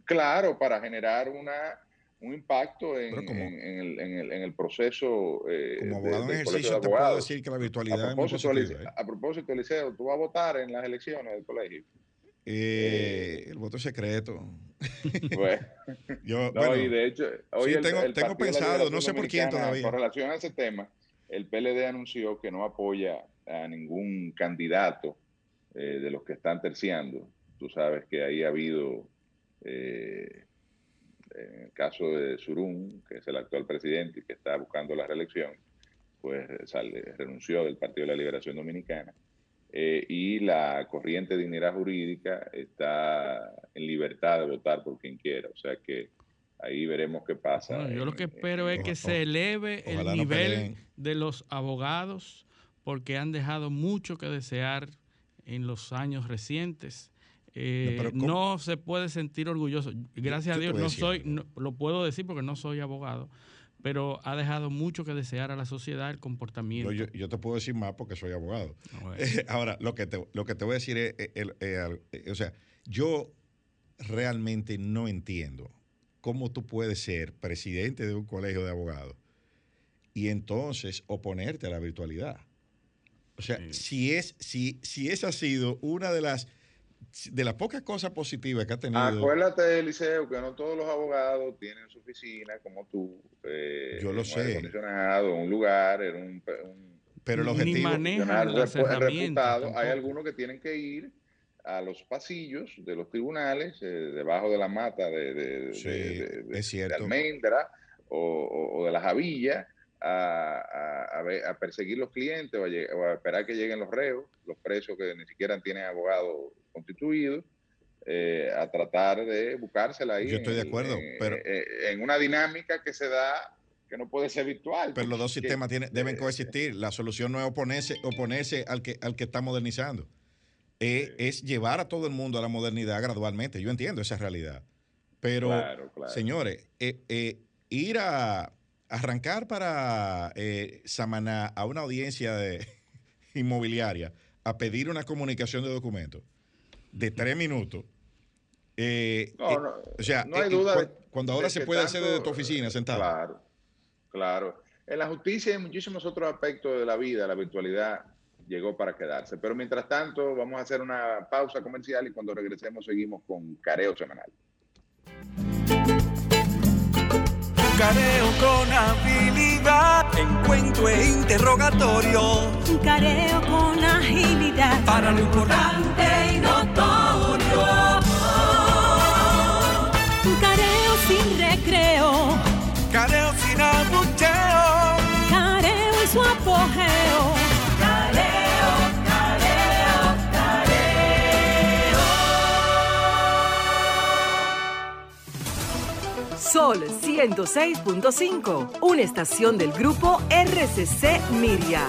Claro, para generar una, un impacto en, como- en- en el, en el- en el proceso. eh, Como de- abogado en del Colegio ejercicio, de te puedo decir que la A virtualidad muy propósito, ¿eh? a propósito, Eliseo, tú vas a votar en las elecciones del colegio. Eh, el voto secreto. Bueno, *laughs* Yo, no, bueno, y de hecho, hoy sí, el- tengo- el pensado, no sé por quién todavía. Con relación a ese tema, el PLD anunció que no apoya a ningún candidato eh, de los que están terciando. Tú sabes que ahí ha habido, eh, en el caso de Surún, que es el actual presidente y que está buscando la reelección, pues sale, renunció del Partido de la Liberación Dominicana. Eh, y la corriente dignidad jurídica está en libertad de votar por quien quiera. O sea que ahí veremos qué pasa. Bueno, yo en- lo que en- espero es que o- se eleve el no nivel peleen. de los abogados porque han dejado mucho que desear en los años recientes. Eh, no se puede sentir orgulloso. Gracias a Dios no soy, no- lo puedo decir porque no soy abogado, pero ha dejado mucho que desear a la sociedad el comportamiento. yo, yo- te puedo decir más porque soy abogado. Bueno, *laughs* Ahora, lo que te, lo que te voy a decir es, eh, el- eh, eh, o sea, yo realmente no entiendo cómo tú puedes ser presidente de un colegio de abogados y entonces oponerte a la virtualidad. O sea, Sí. si es, si, si esa ha sido una de las de las pocas cosas positivas que ha tenido. Acuérdate, Eliseo, que no todos los abogados tienen su oficina como tú. eh, Yo lo sé. un lugar, en un, un- Pero el ni objetivo- las herramientas. reputado, hay algunos que tienen que ir a los pasillos de los tribunales, eh, debajo de la mata de, de- Sí, de- de- de- es cierto. de almendra o, o- o de la javilla a, a- a ver- a perseguir los clientes o a, o a esperar que lleguen los reos, los presos que ni siquiera tienen abogado constituido, eh, a tratar de buscársela ahí. Yo estoy de acuerdo, en- pero- en- en una dinámica que se da que no puede ser virtual. Pero los dos sistemas tienen- deben eh, coexistir. La solución no es oponerse, oponerse al, que, al que está modernizando. Es, es llevar a todo el mundo a la modernidad gradualmente. Yo entiendo esa realidad. Pero, Claro, claro. señores, eh, eh, ir a arrancar para eh, Samaná a una audiencia de, *laughs* inmobiliaria a pedir una comunicación de documentos de tres minutos. eh, No, eh, no, o sea, no hay eh, duda de- cuando ahora se puede hacer desde tu oficina sentado. Claro, claro. En la justicia y en muchísimos otros aspectos de la vida, la virtualidad llegó para quedarse. Pero mientras tanto, vamos a hacer una pausa comercial y cuando regresemos seguimos con Careo Semanal. Careo con habilidad, encuentro e interrogatorio. Careo con agilidad. Para lo importante y notorio. Careo sin abucheo. Careo en su apogeo. Careo, careo, careo. Sol 106.5, una estación del grupo RCC Miria.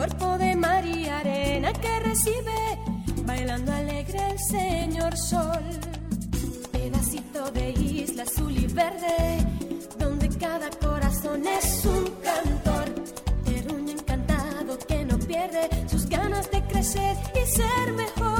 cuerpo de mar y arena que recibe, bailando alegre el señor sol, pedacito de isla azul y verde, donde cada corazón es un cantor, terruño encantado que no pierde sus ganas de crecer y ser mejor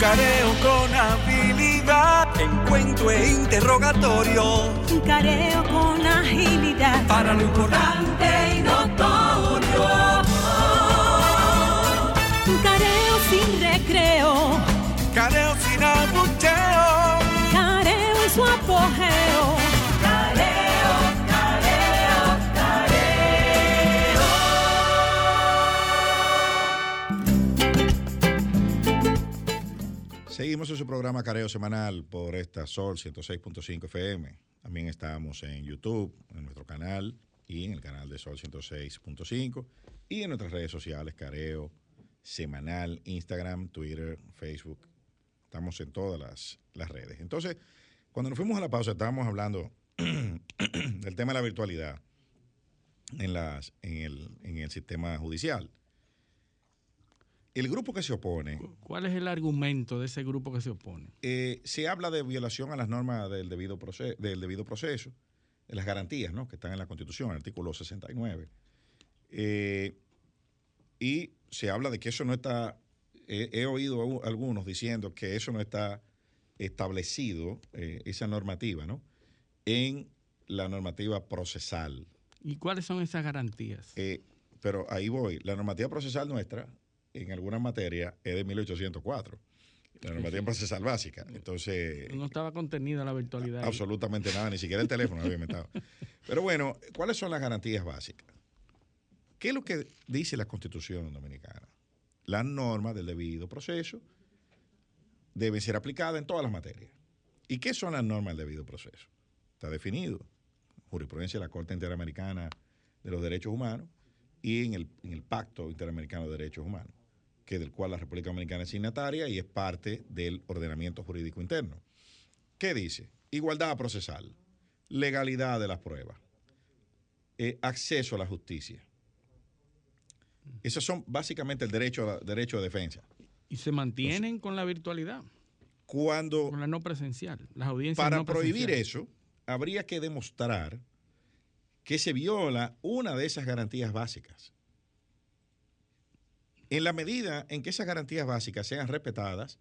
Careo con habilidad, encuentro e interrogatorio. Careo con agilidad. Para lo importante y notorio. Careo sin recreo. Careo sin abucheo. Careo en su apogeo. Seguimos en su programa Careo Semanal por esta Sol 106.5 FM. También estamos en YouTube, en nuestro canal y en el canal de Sol 106.5 y en nuestras redes sociales Careo Semanal, Instagram, Twitter, Facebook. Estamos en todas las, las redes. Entonces, cuando nos fuimos a la pausa estábamos hablando *clears throat* del tema de la virtualidad en, las, en, el, en el sistema judicial. El grupo que se opone ¿Cuál es el argumento de ese grupo que se opone? eh, se habla de violación a las normas del debido, proceso, del debido proceso, de las garantías ¿no? que están en la Constitución, el artículo 69. Eh, y se habla de que eso no está, he- he oído a algunos diciendo que eso no está establecido, eh, esa normativa, ¿no? en la normativa procesal. ¿Y cuáles son esas garantías? Eh, pero ahí voy. La normativa procesal nuestra, en algunas materias, es de 1804. La normativa procesal básica. Entonces. No estaba contenida la virtualidad. ahí. Absolutamente nada, ni siquiera el teléfono había inventado. *laughs* Pero bueno, ¿cuáles son las garantías básicas? ¿Qué es lo que dice la Constitución Dominicana? Las normas del debido proceso deben ser aplicadas en todas las materias. ¿Y qué son las normas del debido proceso? Está definido. Jurisprudencia de la Corte Interamericana de los Derechos Humanos y en el, en el Pacto Interamericano de Derechos Humanos, que del cual la República Dominicana es signataria y es parte del ordenamiento jurídico interno. ¿Qué dice? Igualdad procesal, legalidad de las pruebas, eh, acceso a la justicia. Esos son básicamente el derecho, a, derecho de defensa. ¿Y se mantienen con la virtualidad? Cuando Con la no presencial. Las audiencias para no prohibir eso, habría que demostrar que se viola una de esas garantías básicas. En la medida en que esas garantías básicas sean respetadas,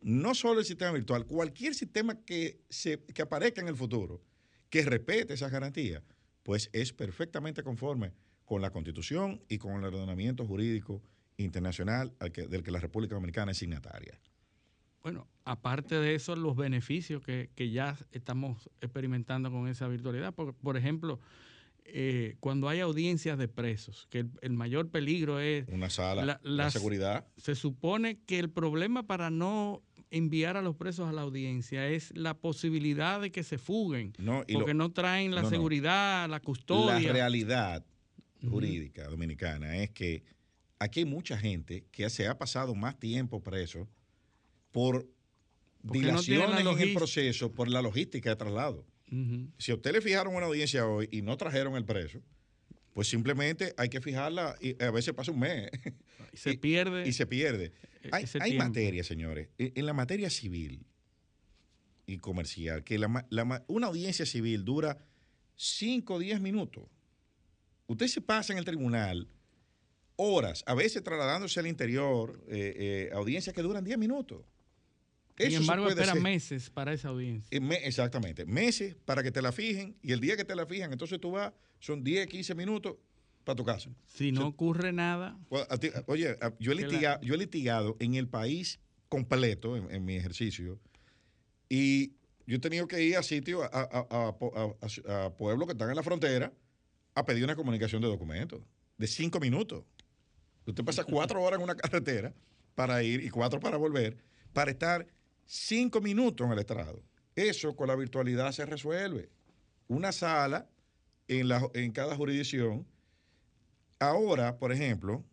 no solo el sistema virtual, cualquier sistema que, se, que aparezca en el futuro, que respete esas garantías, pues es perfectamente conforme con la Constitución y con el ordenamiento jurídico internacional del que la República Dominicana es signataria. Bueno, aparte de eso, los beneficios que, que ya estamos experimentando con esa virtualidad. Por, por ejemplo, eh, cuando hay audiencias de presos, que el, el mayor peligro es, Una sala, La- la seguridad, se supone que el problema para no enviar a los presos a la audiencia es la posibilidad de que se fuguen, no, y porque lo- no traen la no, seguridad, la La custodia. realidad jurídica dominicana es que aquí hay mucha gente que se ha pasado más tiempo preso por Porque la dilaciones en el proceso, por la logística de traslado. Si a usted le fijaron una audiencia hoy y no trajeron el preso, pues simplemente hay que fijarla y a veces pasa un mes Y se y- pierde. y se pierde. e- Hay, materias, señores, en en la materia civil y comercial, que la la una audiencia civil dura 5 o 10 minutos. Usted se pasa en el tribunal horas, a veces trasladándose al interior, eh, eh, audiencias que duran 10 minutos. Sin Eso embargo, espera hacer. meses para esa audiencia. Me- exactamente, meses para que te la fijen y el día que te la fijan, entonces tú vas, son 10, 15 minutos para tu casa. Si no ocurre nada, Pues, Oye, yo he, Que la- litiga- yo he litigado en el país completo, en, en mi ejercicio, y yo he tenido que ir a sitios, a, a- a- a- a- a pueblos que están en la frontera, a pedir una comunicación de documentos de cinco minutos. Usted pasa cuatro horas en una carretera para ir y cuatro para volver, para estar cinco minutos en el estrado. Eso con la virtualidad se resuelve. Una sala en, la, en cada jurisdicción. Ahora, por ejemplo,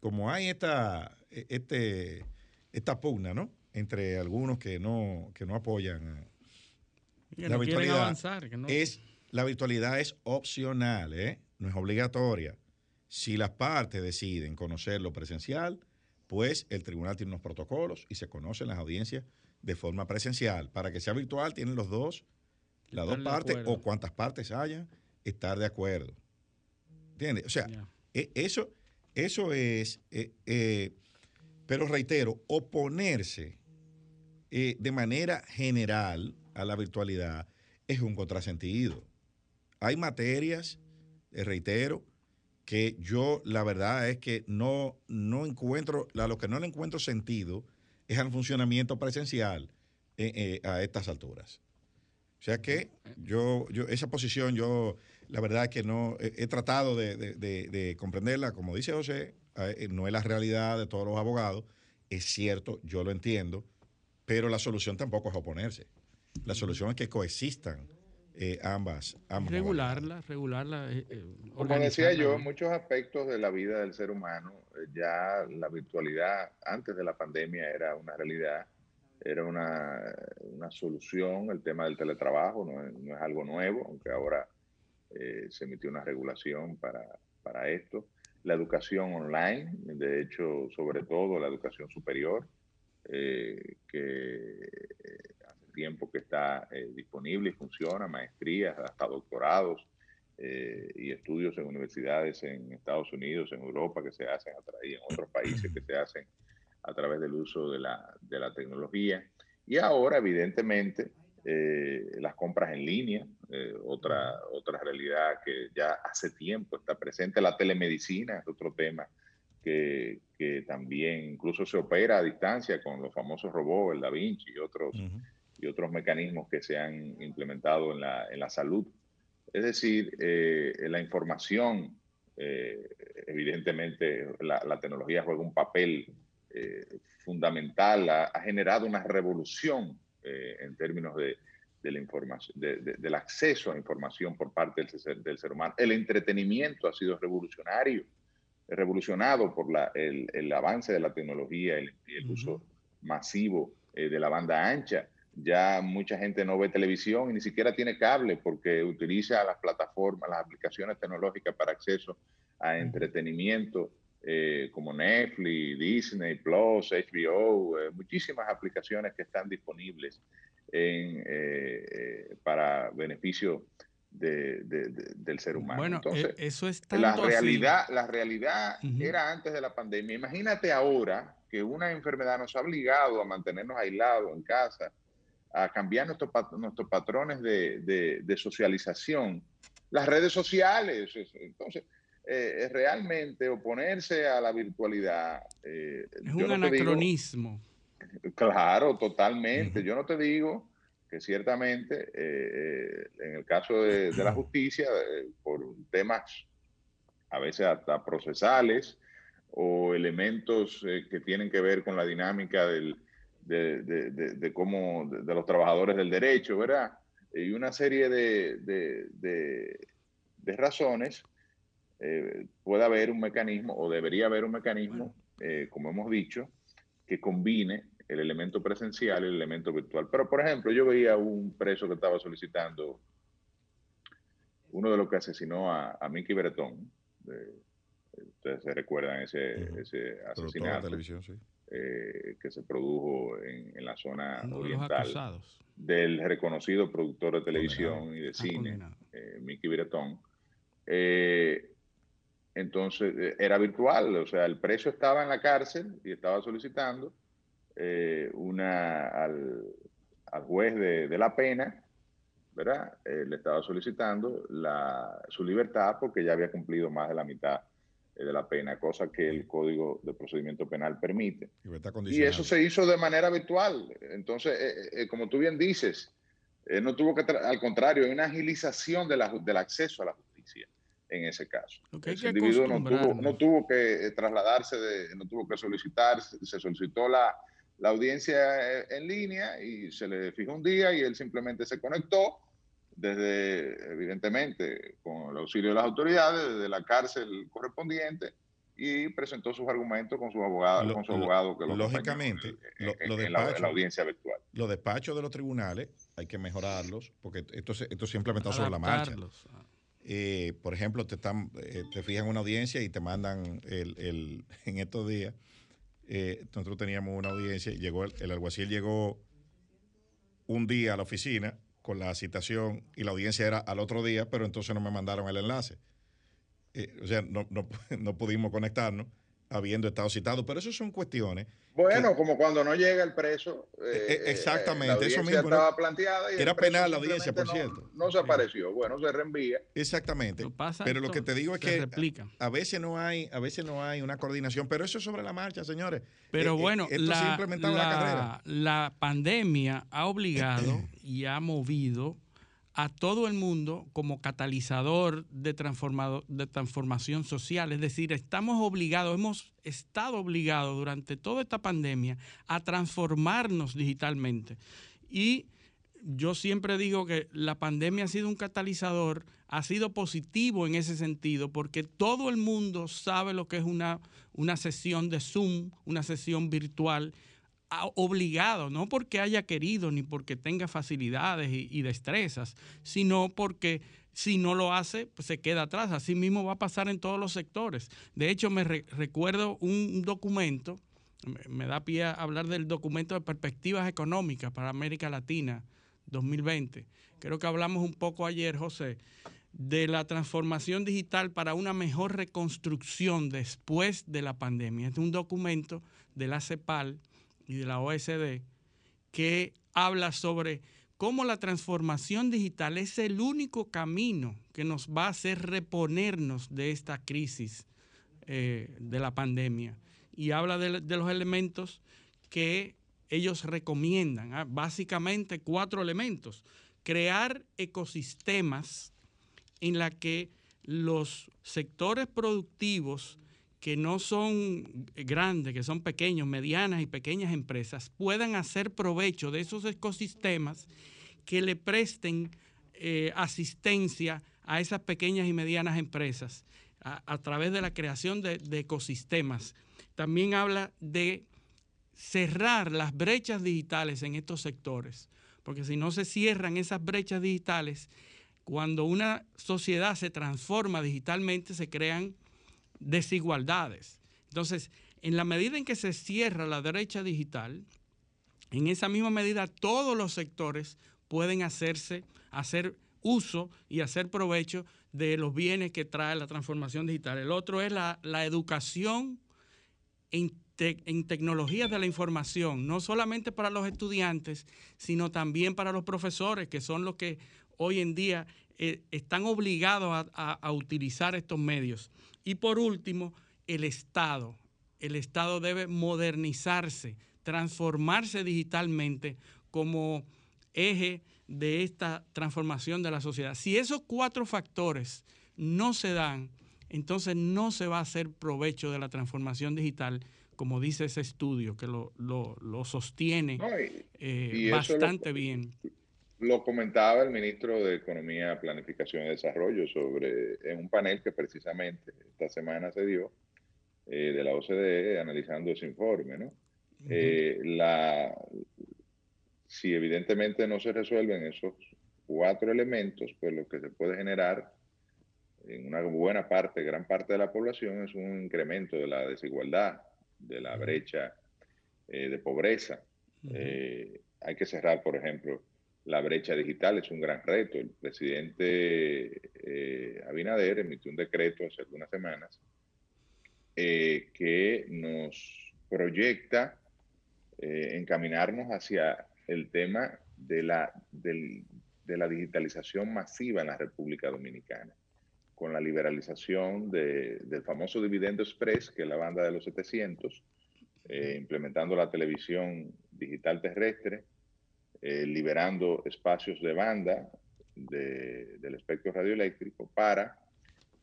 como hay esta, este, esta pugna, ¿no? Entre algunos que no, que no apoyan eh, que La no virtualidad avanzar. Que no, es la virtualidad es opcional, ¿eh? no es obligatoria. Si las partes deciden conocerlo presencial, pues el tribunal tiene unos protocolos y se conocen las audiencias de forma presencial. Para que sea virtual, tienen los dos, las dos partes acuerdo. o cuantas partes hayan, estar de acuerdo. ¿Entiendes? O sea, e- eso, eso es, eh, eh, pero reitero, oponerse eh, de manera general a la virtualidad es un contrasentido. Hay materias, eh, reitero, que yo la verdad es que no, no encuentro, a lo que no le encuentro sentido es al funcionamiento presencial eh, eh, a estas alturas. O sea que yo, yo esa posición, yo la verdad es que no he, tratado de, de- de- de comprenderla, como dice José, eh, no es la realidad de todos los abogados, es cierto, yo lo entiendo, pero la solución tampoco es oponerse. La solución es que coexistan eh, ambas, ambas. regularla, regularla. eh, eh, Como decía yo, en muchos aspectos de la vida del ser humano, eh, ya la virtualidad antes de la pandemia era una realidad, era una, una solución, el tema del teletrabajo no es, no es algo nuevo, aunque ahora eh, se emitió una regulación para, para esto. La educación online, de hecho, sobre todo la educación superior, eh, que eh, tiempo que está eh, disponible y funciona, maestrías, hasta doctorados eh, y estudios en universidades en Estados Unidos, en Europa, que se hacen a y en otros países que se hacen a través del uso de la, de la tecnología. Y ahora, evidentemente, eh, las compras en línea, eh, otra, otra realidad que ya hace tiempo está presente, la telemedicina es otro tema que, que también incluso se opera a distancia con los famosos robots, el Da Vinci y otros, y otros mecanismos que se han implementado en la, en la salud. Es decir, eh, la información, evidentemente la, la, tecnología juega un papel fundamental, ha, ha, generado una revolución eh, en términos de, de la información, de, de, del acceso a información por parte del ser, del ser, humano. El entretenimiento ha sido revolucionario, revolucionado por la, el, el, avance de la tecnología, el, el uh -huh. uso masivo eh, de la banda ancha. Ya mucha gente no ve televisión y ni siquiera tiene cable porque utiliza las plataformas, las aplicaciones tecnológicas para acceso a entretenimiento eh, como Netflix, Disney Plus, HBO, eh, muchísimas aplicaciones que están disponibles en, eh, para beneficio de, de, de, del ser humano. Bueno, Entonces, eso es la realidad, así. la realidad uh -huh. era antes de la pandemia. Imagínate ahora que una enfermedad nos ha obligado a mantenernos aislados en casa, a cambiar nuestros, nuestros patrones de, de socialización. Las redes sociales, entonces, eh, realmente oponerse a la virtualidad. Eh, es un no anacronismo. Digo, claro, totalmente. Uh -huh. Yo no te digo que ciertamente eh, en el caso de, de la justicia, eh, por temas a veces hasta procesales o elementos eh, que tienen que ver con la dinámica del, de, de, de, cómo de, los trabajadores del derecho, ¿verdad? Y una serie de, razones eh, puede haber un mecanismo o debería haber un mecanismo, eh, como hemos dicho, que combine el elemento presencial y el elemento virtual. Pero, por ejemplo, yo veía un preso que estaba solicitando, uno de los que asesinó a, a Mickey Bretón, de, ustedes se recuerdan ese, uh -huh. ese asesinato sí. Eh, que se produjo en, en la zona uno oriental de del reconocido productor de televisión condenado. y de cine, eh, Mickey Bretón. Eh, entonces eh, era virtual, o sea, el preso estaba en la cárcel y estaba solicitando una al, al juez de, de, la pena, ¿verdad? Le estaba solicitando la, su libertad porque ya había cumplido más de la mitad de la pena, cosa que el Código de Procedimiento Penal permite. Y eso se hizo de manera virtual. Entonces, eh, como tú bien dices, no tuvo que, al contrario, hay una agilización de la, del acceso a la justicia en ese caso. Ese individuo no tuvo, no tuvo, que trasladarse, de, no tuvo que solicitar, se solicitó la, la, audiencia en línea y se le fijó un día y él simplemente se conectó desde, evidentemente, con el auxilio de las autoridades, desde la cárcel correspondiente y presentó sus argumentos con su abogado, lo, con su abogado que lo lógicamente en, lo, lo en, la, en, la, audiencia virtual. Los despachos de los tribunales hay que mejorarlos porque esto, esto se ha sobre la marcha. Eh, por ejemplo, te, están, eh, te fijan una audiencia y te mandan el, el *laughs* en estos días. Eh, nosotros teníamos una audiencia y llegó el, el, alguacil llegó un día a la oficina con la citación y la audiencia era al otro día, pero entonces no me mandaron el enlace. Eh, o sea, no, no, *laughs* no pudimos conectarnos habiendo estado citado, pero eso son cuestiones. Bueno, que, como cuando no llega el preso. Eh, exactamente, eso mismo. estaba ¿no? planteada. Y era penal la audiencia, por no, cierto. No se apareció, bueno, se reenvía. Exactamente. pero lo que te digo es que a, veces no hay, a veces no hay una coordinación, pero eso es sobre la marcha, señores. Pero eh, bueno, esto la, se ha implementado la, en la carrera. La pandemia ha obligado *clears throat* y ha movido a todo el mundo como catalizador de, transformación social. Es decir, estamos obligados, hemos estado obligados durante toda esta pandemia a transformarnos digitalmente. Y yo siempre digo que la pandemia ha sido un catalizador, ha sido positivo en ese sentido, porque todo el mundo sabe lo que es una, una sesión de Zoom, una sesión virtual obligado, no porque haya querido ni porque tenga facilidades y, destrezas, sino porque si no lo hace, pues se queda atrás. Así mismo va a pasar en todos los sectores. De hecho, me re recuerdo un documento, me, da pie a hablar del documento de perspectivas económicas para América Latina 2020. Creo que hablamos un poco ayer, José, de la transformación digital para una mejor reconstrucción después de la pandemia. Es un documento de la CEPAL y de la OSD que habla sobre cómo la transformación digital es el único camino que nos va a hacer reponernos de esta crisis eh, de la pandemia. Y habla de, los elementos que ellos recomiendan, ¿ah? básicamente cuatro elementos. Crear ecosistemas en la que los sectores productivos que no son grandes, que son pequeños, medianas y pequeñas empresas, puedan hacer provecho de esos ecosistemas que le presten eh, asistencia a esas pequeñas y medianas empresas a, través de la creación de ecosistemas. También habla de cerrar las brechas digitales en estos sectores, porque si no se cierran esas brechas digitales, cuando una sociedad se transforma digitalmente se crean desigualdades. Entonces, en la medida en que se cierra la brecha digital, en esa misma medida todos los sectores pueden hacerse, hacer uso y hacer provecho de los bienes que trae la transformación digital. El otro es la, la educación en, te, en, tecnologías de la información, no solamente para los estudiantes, sino también para los profesores, que son los que hoy en día eh, están obligados a utilizar estos medios. Y por último, el Estado. El Estado debe modernizarse, transformarse digitalmente como eje de esta transformación de la sociedad. Si esos cuatro factores no se dan, entonces no se va a hacer provecho de la transformación digital, como dice ese estudio, que lo, lo, lo sostiene No, y- eh, y bastante lo- bien. Lo comentaba el ministro de Economía, Planificación y Desarrollo sobre en un panel que precisamente esta semana se dio eh, de la OCDE analizando ese informe, ¿no? Eh, la, si evidentemente no se resuelven esos cuatro elementos, pues lo que se puede generar en una buena parte, gran parte de la población es un incremento de la desigualdad, de la brecha eh, de pobreza. Eh, hay que cerrar, por ejemplo, la brecha digital, es un gran reto. El presidente eh, Abinader emitió un decreto hace algunas semanas eh, que nos proyecta eh, encaminarnos hacia el tema de la, del- de la digitalización masiva en la República Dominicana, con la liberalización de- del famoso dividendo express, que es la banda de los 700, eh, implementando la televisión digital terrestre, eh, liberando espacios de banda de- del espectro radioeléctrico para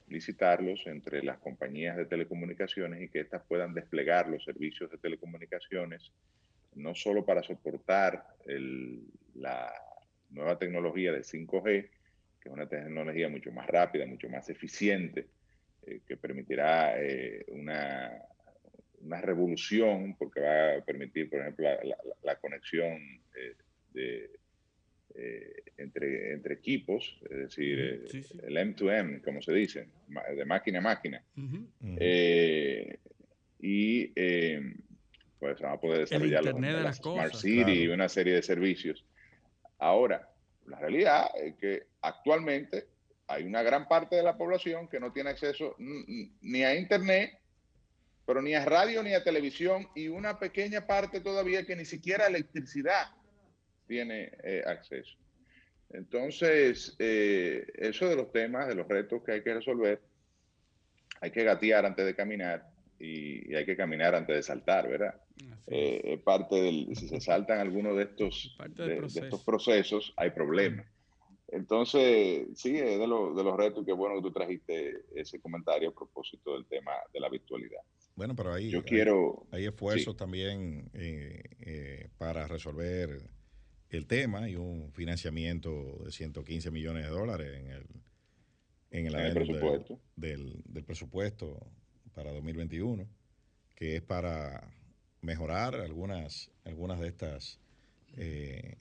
licitarlos entre las compañías de telecomunicaciones y que éstas puedan desplegar los servicios de telecomunicaciones no solo para soportar la nueva tecnología del 5G, que es una tecnología mucho más rápida, mucho más eficiente, eh, que permitirá eh, una, una revolución, porque va a permitir, por ejemplo, la, conexión de, eh, entre, entre equipos, es decir, eh, Sí, sí. el M2M, como se dice, de máquina a máquina. Eh, y eh, pues van a poder desarrollar los- Internet de las Smart cosas, City y una serie de servicios. Ahora, la realidad es que actualmente hay una gran parte de la población que no tiene acceso ni a Internet, pero ni a radio ni a televisión, y una pequeña parte todavía que ni siquiera a electricidad tiene eh, acceso. Entonces, eh, eso de los temas, de los retos que hay que resolver, hay que gatear antes de caminar y, y hay que caminar antes de saltar, ¿verdad? Eh, parte del, si se saltan algunos de estos, de, estos procesos, hay problemas. Entonces, sí, es de, los- de los retos que bueno que tú trajiste ese comentario a propósito del tema de la virtualidad. Bueno, pero ahí Yo hay- quiero, hay, esfuerzos sí. también eh, eh, para resolver el tema y un financiamiento de 115 millones de dólares en el, en el, En el adendum del- presupuesto. Del, del presupuesto para 2021, que es para mejorar algunas, algunas de estas, eh,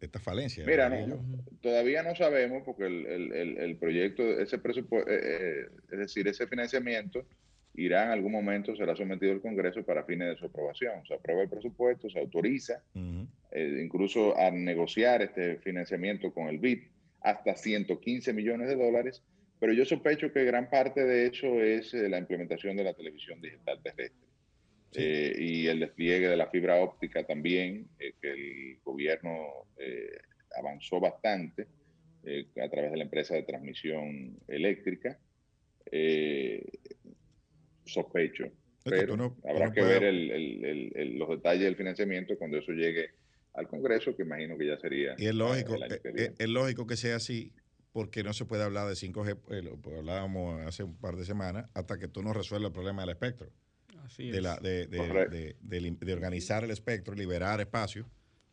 estas falencias. Mira, no, todavía no sabemos porque el, el- el- el proyecto, ese presupuesto, es decir, ese financiamiento irá en algún momento, será sometido al Congreso para fines de su aprobación. Se aprueba el presupuesto, se autoriza. Eh, incluso a negociar este financiamiento con el BID hasta 115 millones de dólares, pero yo sospecho que gran parte de eso es eh, la implementación de la televisión digital terrestre eh, y el despliegue de la fibra óptica también, que el gobierno avanzó bastante a través de la empresa de transmisión eléctrica. Sospecho, pero no- habrá no que ver el- el- el- el- los detalles del financiamiento cuando eso llegue al Congreso, que imagino que ya sería Y es lógico, el eh, viene. eh, es lógico que sea así, porque no se puede hablar de 5G, eh, lo pues, hablábamos hace un par de semanas, hasta que tú no resuelvas el problema del espectro, Así de, es. la, de, de- Correcto. de- de de organizar el espectro, liberar espacio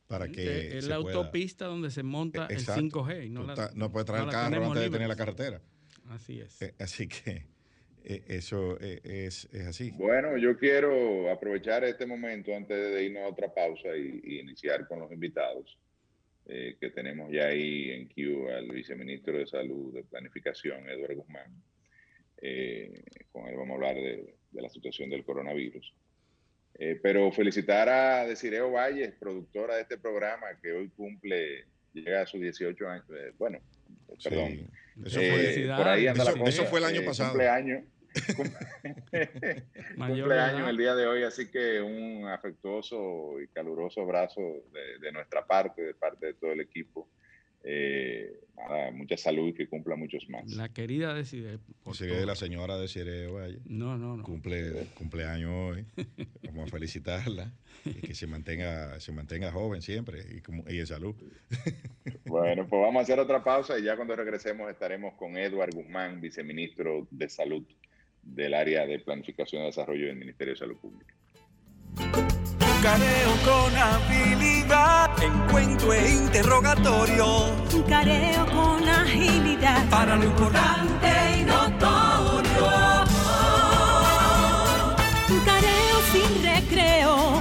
para que es se la pueda- autopista donde se monta Eh, el exacto. 5G. y Tú No, la- no puedes traer no el la carro antes de tener la carretera. Así es. Eh, así que eh, eso eh, es, es así. Bueno, yo quiero aprovechar este momento antes de irnos a otra pausa y, y iniciar con los invitados, eh, que tenemos ya ahí en Q al viceministro de Salud de Planificación, Eduardo Guzmán. Eh, con él vamos a hablar de, de la situación del coronavirus. Eh, pero felicitar a Desireo Valles, productora de este programa, que hoy cumple, llega a sus 18 años. eh, bueno, perdón. Eso Eh, fue, felicidades. por ahí anda Eso- la cosa. eso fue el año Eh, pasado. Cumpleaños. *laughs* Cumpleaños el día de hoy, así que un afectuoso y caluroso abrazo de, de nuestra parte, de parte de todo el equipo. Eh, nada, mucha salud y que cumpla muchos más. La querida todo. la señora de Cire. No, no, no. Cumple, cumpleaños hoy. *laughs* Vamos a felicitarla y que se mantenga, se mantenga joven siempre y en salud. *laughs* Bueno, pues vamos a hacer otra pausa y ya cuando regresemos estaremos con Eduard Guzmán, viceministro de Salud del área de Planificación y Desarrollo del Ministerio de Salud Pública. Careo con habilidad, encuentro e interrogatorio. Careo con agilidad. Para lo importante y notorio. Careo sin recreo.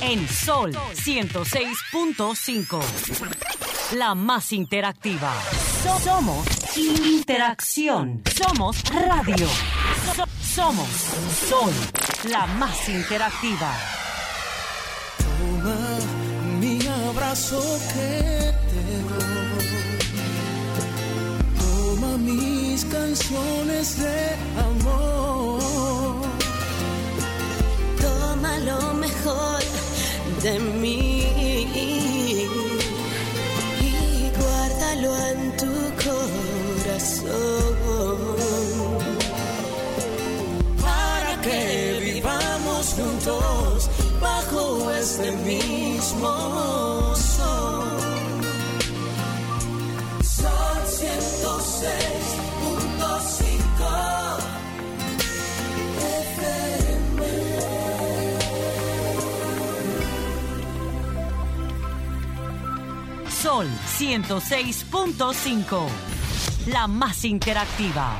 En Sol 106.5. La más interactiva. So- Somos interacción. Somos radio. So- somos Sol, la más interactiva. Toma mi abrazo que te doy. Toma mis canciones de amor. Toma lo mejor de mí y guárdalo en tu corazón. Para que vivamos juntos bajo este mismo sol. Sol 106.5 Sol 106.5. La más interactiva.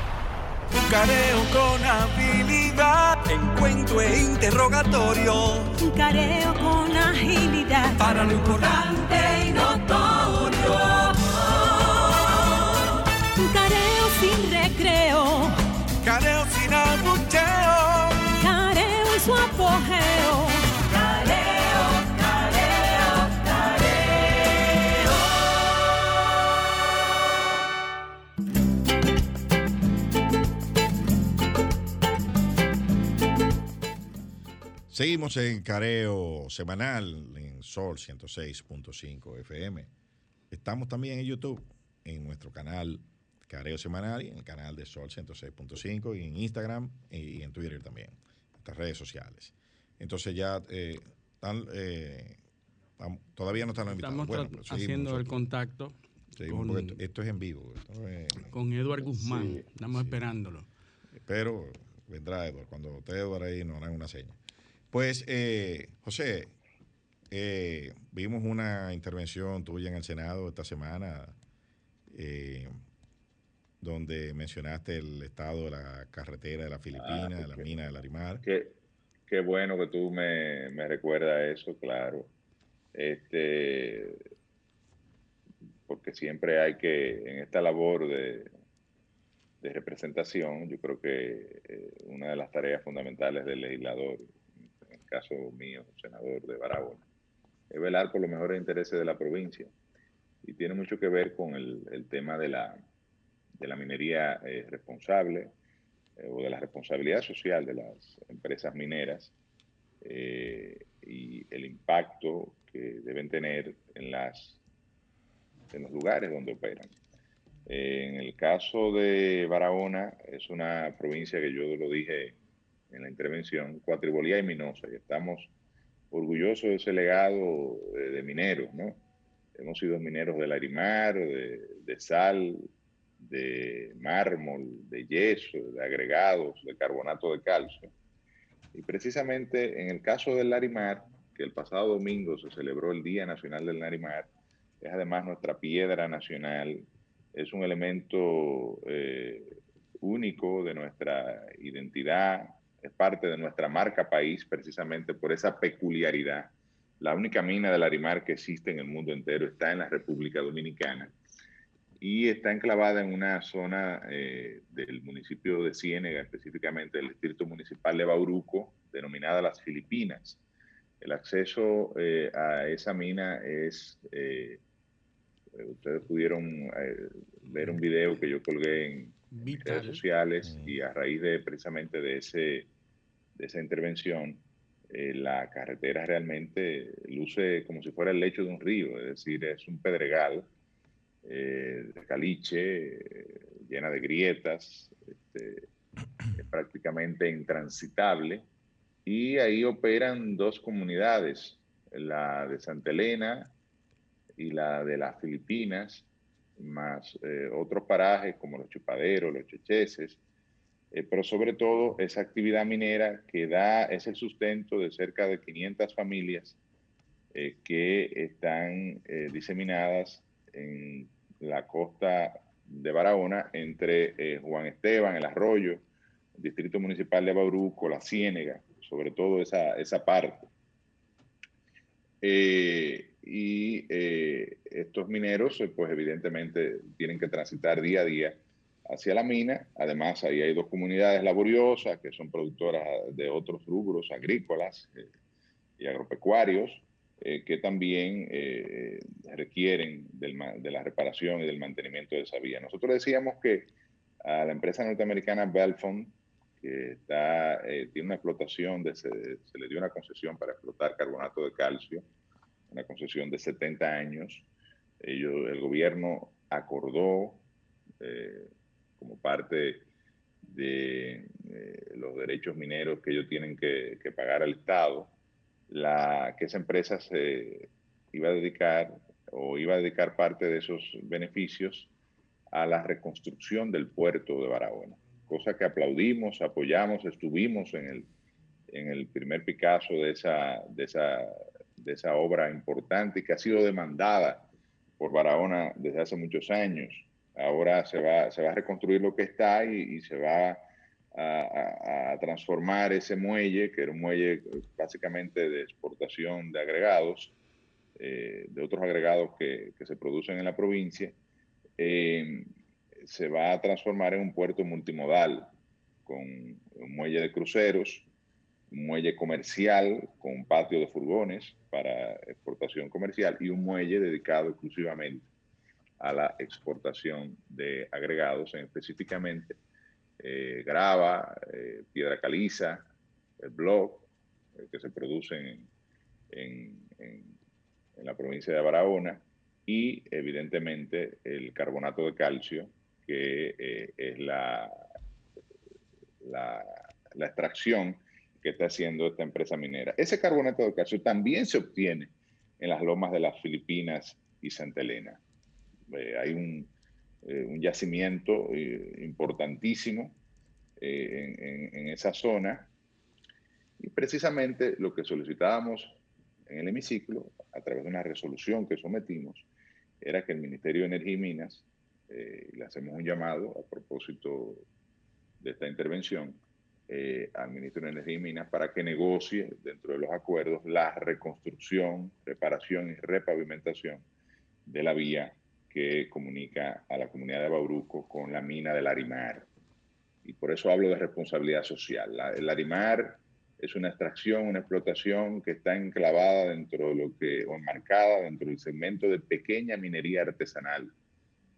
Careo con habilidad, encuentro e interrogatorio. Careo con agilidad. Para lo importante y notorio. Seguimos en Careo Semanal en Sol 106.5 FM. Estamos también en YouTube, en nuestro canal Careo Semanal y en el canal de Sol 106.5 y en Instagram y en Twitter también, estas redes sociales. Entonces ya eh, están, eh, todavía no están los invitados. Estamos Bueno, haciendo el contacto con- esto, esto es en vivo. esto es- con Eduard Guzmán. Sí, Estamos sí. esperándolo. Pero vendrá Edward. Cuando esté Edward ahí nos harán una seña. Pues, eh, José, eh, vimos una intervención tuya en el Senado esta semana eh, donde mencionaste el estado de la carretera de la Filipina, de la mina de Larimar. Qué, qué bueno que tú me, me recuerdas eso, claro. Este, porque siempre hay que, en esta labor de, de representación, yo creo que eh, una de las tareas fundamentales del legislador, caso mío, senador de Barahona, es velar por los mejores intereses de la provincia. Y tiene mucho que ver con el, tema de la, de la minería eh, responsable, eh, o de la responsabilidad social de las empresas mineras eh, y el impacto que deben tener en, las, en los lugares donde operan. En el caso de Barahona, es una provincia que yo lo dije en la intervención, cuatribolía y minosa, y estamos orgullosos de ese legado de, de mineros, ¿no? Hemos sido mineros del Arimar, de, de sal, de mármol, de yeso, de agregados, de carbonato de calcio. Y precisamente en el caso del Larimar, que el pasado domingo se celebró el Día Nacional del Larimar, es además nuestra piedra nacional, es un elemento eh, único de nuestra identidad, es parte de nuestra marca país precisamente por esa peculiaridad. La única mina de Larimar que existe en el mundo entero está en la República Dominicana y está enclavada en una zona eh, del municipio de Ciénega, específicamente del distrito municipal de Bauruco, denominada Las Filipinas. El acceso eh, a esa mina es, eh, ustedes pudieron eh, ver un video que yo colgué en redes Vital. sociales Mm. y a raíz de precisamente de, ese, de esa intervención, eh, la carretera realmente luce como si fuera el lecho de un río, es decir, es un pedregal eh, de caliche, eh, llena de grietas, este, es prácticamente intransitable. Y ahí operan dos comunidades, la de Santa Elena y la de las Filipinas, más eh, otros parajes como los chupaderos, los checheses, eh, pero sobre todo esa actividad minera que da, es el sustento de cerca de 500 familias eh, que están eh, diseminadas en la costa de Barahona entre Juan Esteban, el Arroyo, el Distrito Municipal de Bauruco, la Ciénega, sobre todo esa, esa parte. Eh, y eh, estos mineros, eh, pues evidentemente tienen que transitar día a día hacia la mina. Además, ahí hay dos comunidades laboriosas que son productoras de otros rubros agrícolas eh, y agropecuarios eh, que también eh, requieren del de la reparación y del mantenimiento de esa vía. Nosotros decíamos que a la empresa norteamericana Belfond, que está, eh, tiene una explotación, de, se, se le dio una concesión para explotar carbonato de calcio, una concesión de 70 años. Ellos, el gobierno acordó eh, como parte de eh, los derechos mineros que ellos tienen que, que pagar al Estado, la, que esa empresa se iba a dedicar o iba a dedicar parte de esos beneficios a la reconstrucción del puerto de Barahona, cosa que aplaudimos, apoyamos, estuvimos en el, en el primer Picasso de esa, de, esa, de esa obra importante que ha sido demandada por Barahona desde hace muchos años. Ahora se va, se va a reconstruir lo que está y, y se va a, a- a transformar ese muelle, que era un muelle básicamente de exportación de agregados, eh, de otros agregados que, que se producen en la provincia, eh, se va a transformar en un puerto multimodal, con un muelle de cruceros, un muelle comercial con un patio de furgones para exportación comercial y un muelle dedicado exclusivamente a la exportación de agregados, en específicamente eh, grava, eh, piedra caliza, el block, eh, que se producen en, en- en- en la provincia de Barahona, y evidentemente el carbonato de calcio, que eh, es la, la, la extracción que está haciendo esta empresa minera. Ese carbonato de calcio también se obtiene en las lomas de las Filipinas y Santa Elena. Eh, hay un, eh, un yacimiento eh, importantísimo en, en, en esa zona y precisamente lo que solicitábamos en el hemiciclo, a través de una resolución que sometimos, era que el Ministerio de Energía y Minas, eh, le hacemos un llamado a propósito de esta intervención eh, al Ministro de Energía y Minas para que negocie dentro de los acuerdos la reconstrucción, reparación y repavimentación de la vía que comunica a la comunidad de Bauruco con la mina del Arimar. Y por eso hablo de responsabilidad social. La, el Arimar es una extracción, una explotación que está enclavada dentro de lo que, o enmarcada dentro del segmento de pequeña minería artesanal.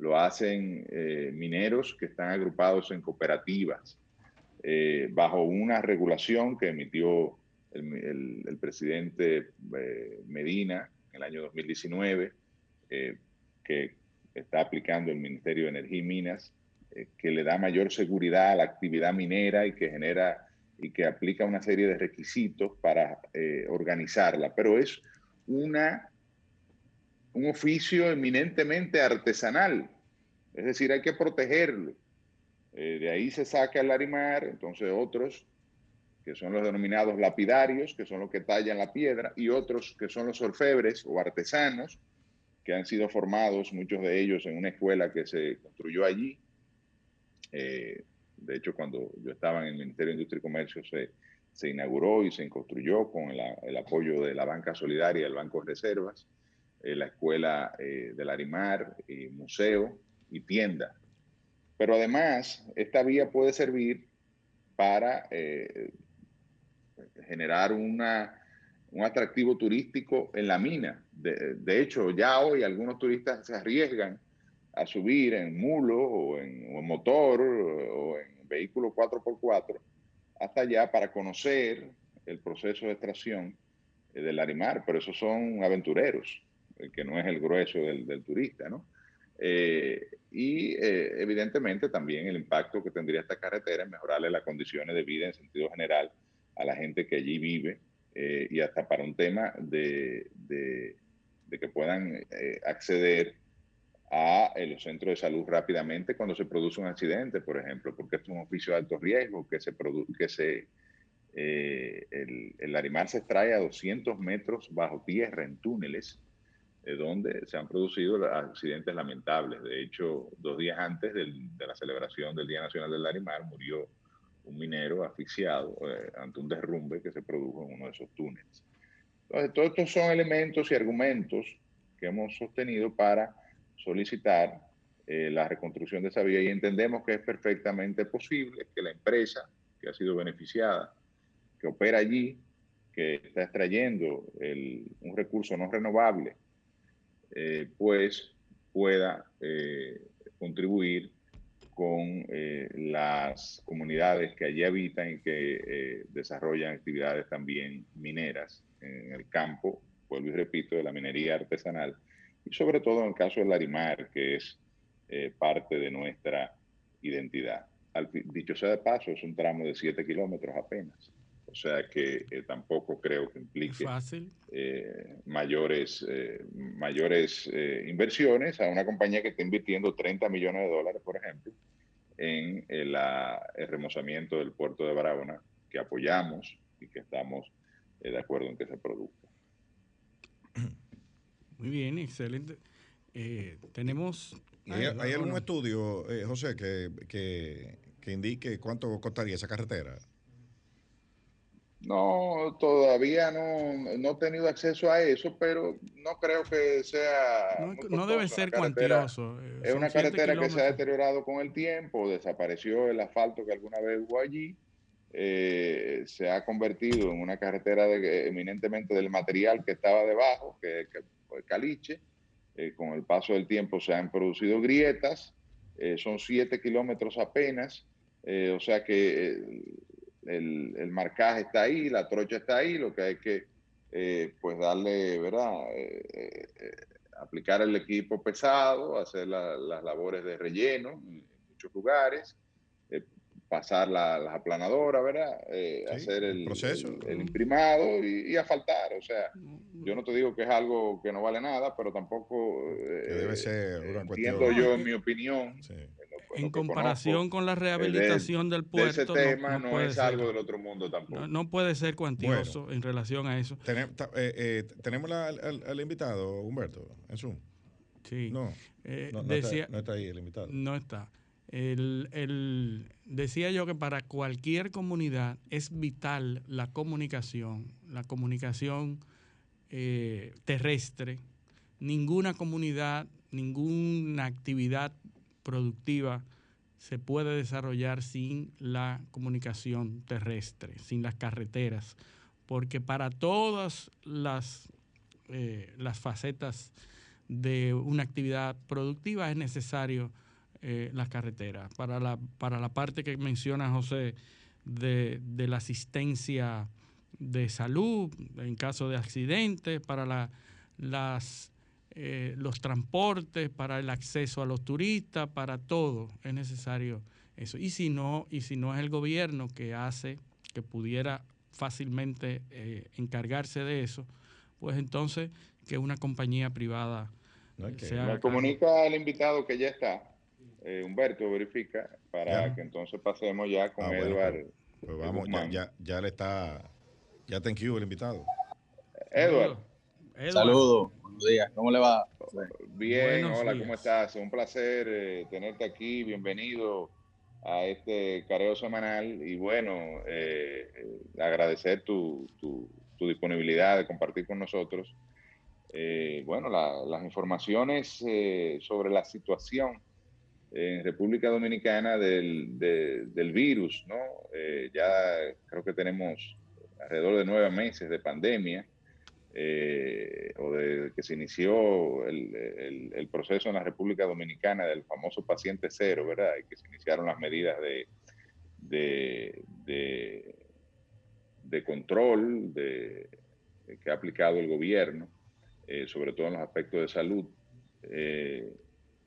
Lo hacen eh, mineros que están agrupados en cooperativas, eh, bajo una regulación que emitió el, presidente eh, Medina en el año 2019, eh, que está aplicando el Ministerio de Energía y Minas, que le da mayor seguridad a la actividad minera y que genera y que aplica una serie de requisitos para organizarla, pero es una, un oficio eminentemente artesanal, es decir, hay que protegerlo. Eh, de ahí se saca el arimar, entonces otros que son los denominados lapidarios, que son los que tallan la piedra, y otros que son los orfebres o artesanos, que han sido formados, muchos de ellos en una escuela que se construyó allí. Eh, de hecho, cuando yo estaba en el Ministerio de Industria y Comercio, se, inauguró y se construyó con el, apoyo de la Banca Solidaria, el Banco de Reservas, eh, la Escuela eh, del Arimar, eh, museo y tienda. Pero además, esta vía puede servir para eh, generar una, un atractivo turístico en la mina. De, hecho, ya hoy algunos turistas se arriesgan a subir en mulo o en, motor o en vehículo 4x4 hasta allá para conocer el proceso de extracción eh, del Arimar, pero esos son aventureros, el que no es el grueso del, del turista, ¿no? Eh, y eh, evidentemente también el impacto que tendría esta carretera en mejorarle las condiciones de vida en sentido general a la gente que allí vive eh, y hasta para un tema de, de, de que puedan eh, acceder a eh, los centros de salud rápidamente cuando se produce un accidente, por ejemplo, porque es un oficio de alto riesgo que se que se eh, el, el arimar se extrae a 200 metros bajo tierra en túneles eh, donde se han producido accidentes lamentables. De hecho, dos días antes del, de la celebración del Día Nacional del Arimar murió un minero asfixiado eh, ante un derrumbe que se produjo en uno de esos túneles. Entonces, todos estos son elementos y argumentos que hemos sostenido para solicitar eh, la reconstrucción de esa vía y entendemos que es perfectamente posible que la empresa que ha sido beneficiada, que opera allí, que está extrayendo el, un recurso no renovable, eh, pues pueda eh, contribuir con eh, las comunidades que allí habitan y que desarrollan actividades también mineras en el campo, vuelvo y repito, de la minería artesanal, y sobre todo en el caso del Arimar, que es parte de nuestra identidad. Dicho sea de paso, es un tramo de 7 kilómetros apenas. O sea que eh, tampoco creo que implique eh, mayores, eh, mayores eh, inversiones a una compañía que está invirtiendo 30 millones de dólares, por ejemplo, en la, el remozamiento del puerto de Barahona, que apoyamos y que estamos eh, de acuerdo en que se produzca. Muy bien, excelente. Eh, tenemos... ¿Hay, ¿hay algún estudio, eh, José, que, que, que indique cuánto costaría esa carretera? No, todavía no, no, he tenido acceso a eso, pero no creo que sea. No, no debe ser cuantioso. Eh, es una carretera que se ha deteriorado con el tiempo, desapareció el asfalto que alguna vez hubo allí, eh, se ha convertido en una carretera de, eminentemente del material que estaba debajo, que, caliche. Eh, con el paso del tiempo se han producido grietas, son siete kilómetros apenas, o sea que el, el, marcaje está ahí, la trocha está ahí, lo que hay que eh, pues darle, ¿verdad? Eh, eh, aplicar el equipo pesado, hacer la, las labores de relleno en muchos lugares, pasar la- las aplanadoras, ¿verdad? Eh, Sí, hacer el el, proceso. el- el imprimado y, y asfaltar. O sea, yo no te digo que es algo que no vale nada, pero tampoco eh, Que debe ser una entiendo cuestión- yo, en mi opinión, Sí. En comparación con la eh, de- rehabilitación del de puerto, ese no- tema no, no, puede es ser, algo del otro mundo tampoco. no, no puede ser cuantioso en relación a eso. Tenem- ta- eh, eh, tenemos la- al, al- al invitado, Humberto, en Zoom. Sí. No, Eh, no, no decía, está, no está ahí el invitado. No está. El, el- decía yo que para cualquier comunidad es vital la comunicación, la comunicación eh, terrestre. Ninguna comunidad, ninguna actividad productiva se puede desarrollar sin la comunicación terrestre, sin las carreteras, porque para todas las, eh, las facetas de una actividad productiva es necesario eh, las carreteras. Para la, para la parte que menciona José de, de la asistencia de salud en caso de accidentes, para la- las, eh, los transportes, para el acceso a los turistas, para todo es necesario eso. Y si no, y si no es el gobierno que hace, que pudiera fácilmente eh, encargarse de eso, pues entonces que una compañía privada sea- Me comunica al invitado que ya está. Eh, Humberto verifica para Ya. que entonces pasemos ya con Ah, bueno, Edward. pues, pues vamos, ya, ya, ya le está, ya thank you el invitado. Edward, Saludos, buenos días, ¿cómo le va? bien, Buenos hola, días. ¿cómo estás? Un placer eh, tenerte aquí, bienvenido a este careo semanal y bueno, eh, eh, agradecer tu, tu- tu disponibilidad de compartir con nosotros. eh, bueno, la- las informaciones eh, sobre la situación en República Dominicana del, de- del virus, ¿no? Eh, ya creo que tenemos alrededor de nueve meses de pandemia, eh, o de que se inició el, el- el proceso en la República Dominicana del famoso paciente cero, ¿verdad? Y que se iniciaron las medidas de, de, de, de control de, que ha aplicado el gobierno, eh, sobre todo en los aspectos de salud. Eh,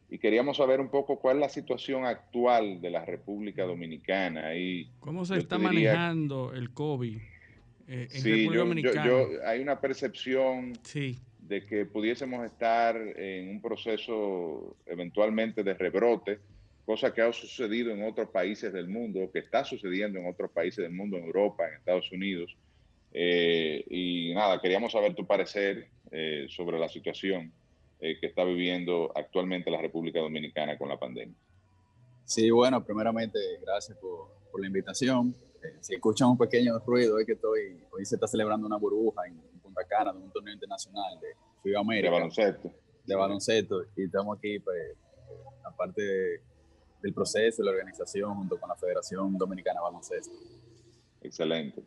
y queríamos saber un poco cuál es la situación actual de la República Dominicana. Y ¿Cómo se está diría- manejando el COVID eh, en Sí, República yo- yo- Dominicana? yo- hay una percepción sí, de que pudiésemos estar en un proceso eventualmente de rebrote, cosa que ha sucedido en otros países del mundo, que está sucediendo en otros países del mundo, en Europa, en Estados Unidos. Eh, y nada, queríamos saber tu parecer eh, sobre la situación eh, que está viviendo actualmente la República Dominicana con la pandemia. Sí, bueno, primeramente, gracias por, por la invitación. Eh, si escuchan un pequeño ruido, es que estoy, hoy se está celebrando una burbuja en, en Punta Cana de un torneo internacional de FIBA De baloncesto. de baloncesto, y estamos aquí, pues, aparte de- del proceso, la organización, junto con la Federación Dominicana de Baloncesto. Excelente.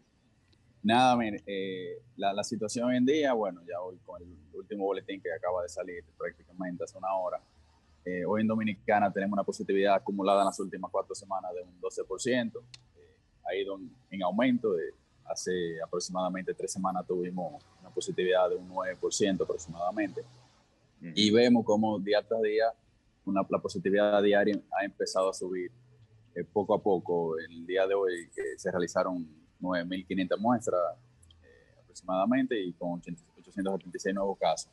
Nada, mire, eh, la, la situación hoy en día, bueno, ya hoy con el último boletín que acaba de salir prácticamente hace una hora, eh, hoy en Dominicana tenemos una positividad acumulada en las últimas cuatro semanas de un 12%, eh, ha ido en, en aumento, de, hace aproximadamente tres semanas tuvimos una positividad de un 9% aproximadamente, Ujú. y vemos como día tras día una, la positividad diaria ha empezado a subir eh, poco a poco. El día de hoy que se realizaron 9.500 muestras eh, aproximadamente y con 80 876 nuevos casos.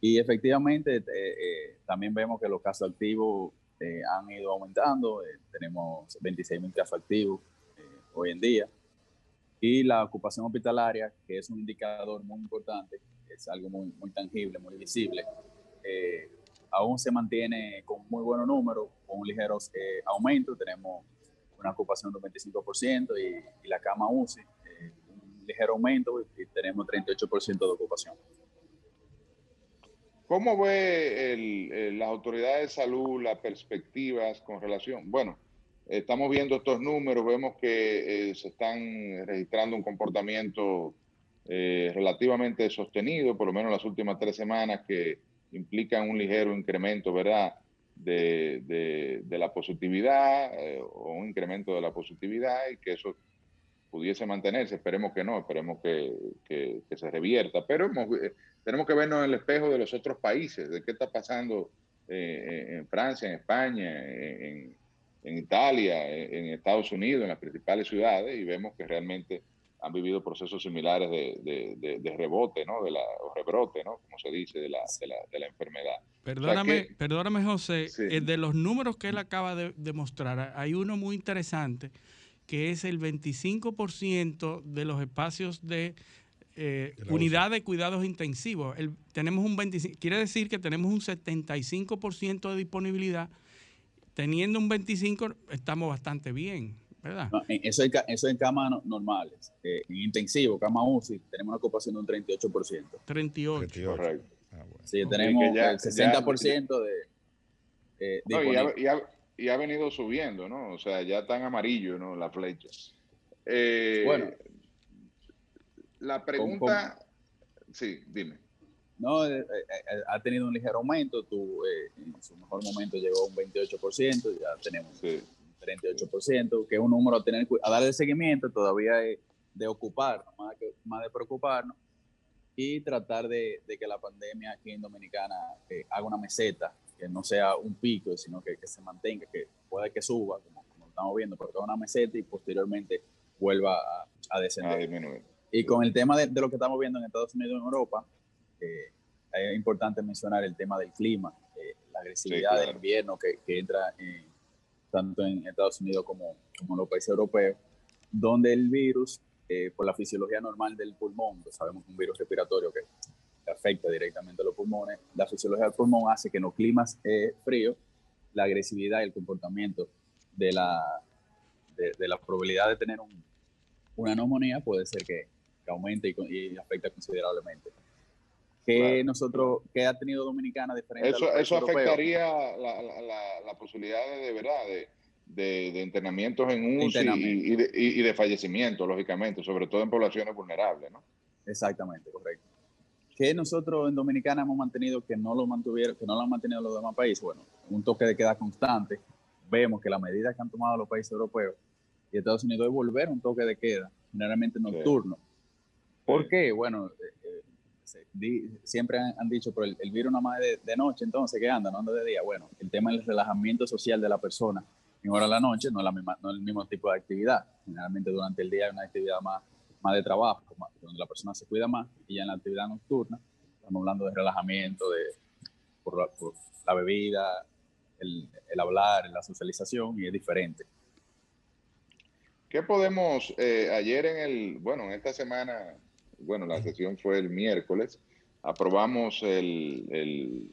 Y efectivamente eh, eh, también vemos que los casos activos eh, han ido aumentando. eh, tenemos 26.000 casos activos eh, hoy en día. Y la ocupación hospitalaria, que es un indicador muy importante, es algo muy, muy tangible, muy visible, eh, aún se mantiene con muy buenos números, con un ligero eh, aumento. Tenemos una ocupación del 25% y, la cama UCI, eh, un ligero aumento y, tenemos 38% de ocupación. ¿Cómo ve las autoridades de salud las perspectivas con relación? Bueno, estamos viendo estos números, vemos que eh, se están registrando un comportamiento eh, relativamente sostenido, por lo menos las últimas tres semanas, que implican un ligero incremento, ¿verdad?, de, de- la positividad eh, o un incremento de la positividad y que eso pudiese mantenerse. Esperemos que no, esperemos que, que- que se revierta, pero hemos, eh, tenemos que vernos en el espejo de los otros países, de qué está pasando eh, en Francia, en España, en, en Italia, en, Estados Unidos, en las principales ciudades, y vemos que realmente han vivido procesos similares de, de- de- de rebote, ¿no? De la, o rebrote, ¿no? Como se dice, de la, de la, de la enfermedad. Perdóname, que- perdóname José, Sí. eh, de los números que él acaba de, de mostrar, hay uno muy interesante que es el 25% de los espacios de eh, unidad de cuidados intensivos. El- tenemos un 25, quiere decir que tenemos un 75% de disponibilidad. Teniendo un 25 estamos bastante bien, ¿verdad? No, en- eso, en, eso en camas no- normales. Eh, en intensivo, cama UCI, tenemos una ocupación de un 38%. 38. 38. Correcto. Ah, bueno. Sí, tenemos que ya- el 60% de... eh, No, y, ha, y ha- y ha venido subiendo, ¿no? O sea, ya está en amarillo, ¿no? La flecha. Eh, Bueno. La pregunta... Sí, dime. No, eh, eh, eh, ha tenido un ligero aumento, tu, eh, en su mejor momento llegó a un 28%, ya tenemos Sí. un 38%, que es un número a, tener, a darle seguimiento, todavía es de ocuparnos, más, que, más de preocuparnos, y tratar de, de que la pandemia aquí en Dominicana eh, haga una meseta, que no sea un pico, sino que, que se mantenga, que puede que suba, como, como estamos viendo, pero que haga una meseta y posteriormente vuelva a, a A descender. disminuir. Y con el tema de, de lo que estamos viendo en Estados Unidos y en Europa, es importante mencionar el tema del clima, eh, la agresividad claro. del invierno que, que entra en- tanto en Estados Unidos como, como en los países europeos, donde el virus, eh, por la fisiología normal del pulmón, que sabemos que es un virus respiratorio que, afecta directamente a los pulmones, la fisiología del pulmón hace que en los climas eh, fríos, la agresividad y el comportamiento de la, de, de la probabilidad de tener un- una neumonía puede ser que, que aumente y, y afecta considerablemente. ¿Qué Claro. nosotros, qué ha tenido Dominicana diferente a Eso, países eso afectaría la, la, la, la posibilidad de, de verdad de, de, de internamientos en UCI y, de, y- de fallecimiento, lógicamente, sobre todo en poblaciones vulnerables, ¿no? Exactamente, correcto. Que nosotros en Dominicana hemos mantenido que no lo mantuvieron, que no lo han mantenido los demás países. Bueno, un toque de queda constante. Vemos que las medidas que han tomado los países europeos y Estados Unidos es volver a un toque de queda, generalmente nocturno. ¿Por Sí. qué? Bueno, di- siempre han, dicho, pero el, virus nada más de, de noche, entonces, ¿qué anda? No anda de día. Bueno, el tema del relajamiento social de la persona en hora de la noche no es, la misma, no es el mismo tipo de actividad. Generalmente durante el día hay una actividad más, más de trabajo, donde la persona se cuida más, y ya en la actividad nocturna estamos hablando de relajamiento, de, por, la, por la bebida, el, el hablar, la socialización, y es diferente. ¿Qué podemos, eh, ayer en el, bueno, en esta semana, bueno, la sesión fue el miércoles, aprobamos el, el-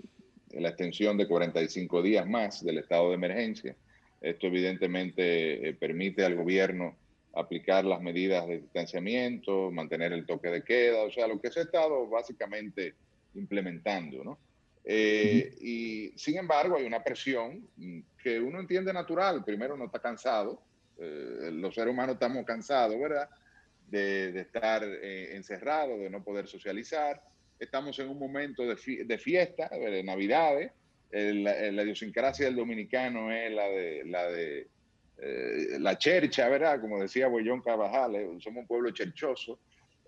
la extensión de 45 días más del estado de emergencia. Esto evidentemente eh, permite al gobierno aplicar las medidas de distanciamiento, mantener el toque de queda, o sea, lo que se ha estado básicamente implementando, ¿no? Eh, Y sin embargo, hay una presión que uno entiende natural. Primero, no está cansado. Eh, los seres humanos estamos cansados, ¿verdad? De, de estar eh, encerrados, de no poder socializar. Estamos en un momento de, fi- de fiesta, de Navidades. El- la, la idiosincrasia del dominicano es la de la de eh, la chercha, ¿verdad? Como decía Bollón Carvajal, eh, somos un pueblo cherchoso.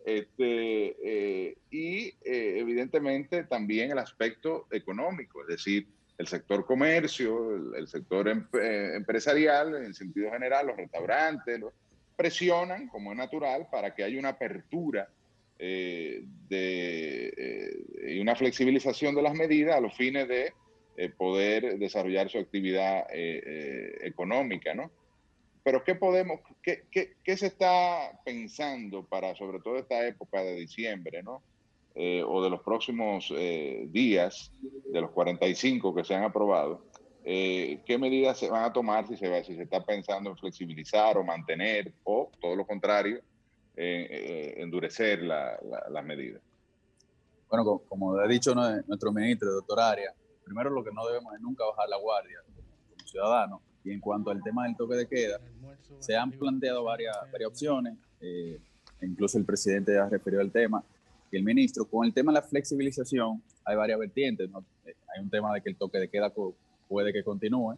Este, eh, y eh, evidentemente también el aspecto económico, es decir, el sector comercio, el, el sector em- eh, empresarial, en sentido general, los restaurantes, los- presionan, como es natural, para que haya una apertura eh, eh, y una flexibilización de las medidas a los fines de eh, poder desarrollar su actividad económica, ¿no? Pero ¿qué podemos, qué, qué, qué se está pensando para, sobre todo esta época de diciembre, ¿no? O de los próximos días, de los 45 que se han aprobado, eh, ¿qué medidas se van a tomar si se, va, si se está pensando en flexibilizar o mantener o, todo lo contrario, eh, eh, endurecer la- la- las medidas? Bueno, co- como, ha dicho nue- nuestro ministro, doctor Arias, primero lo que no debemos es nunca bajar la guardia como ciudadanos. Y en cuanto al tema del toque de queda, se han planteado varias, varias opciones, eh, incluso el presidente ha referido al tema, y el ministro, con el tema de la flexibilización, hay varias vertientes, ¿no? Eh, hay un tema de que el toque de queda puede que continúe,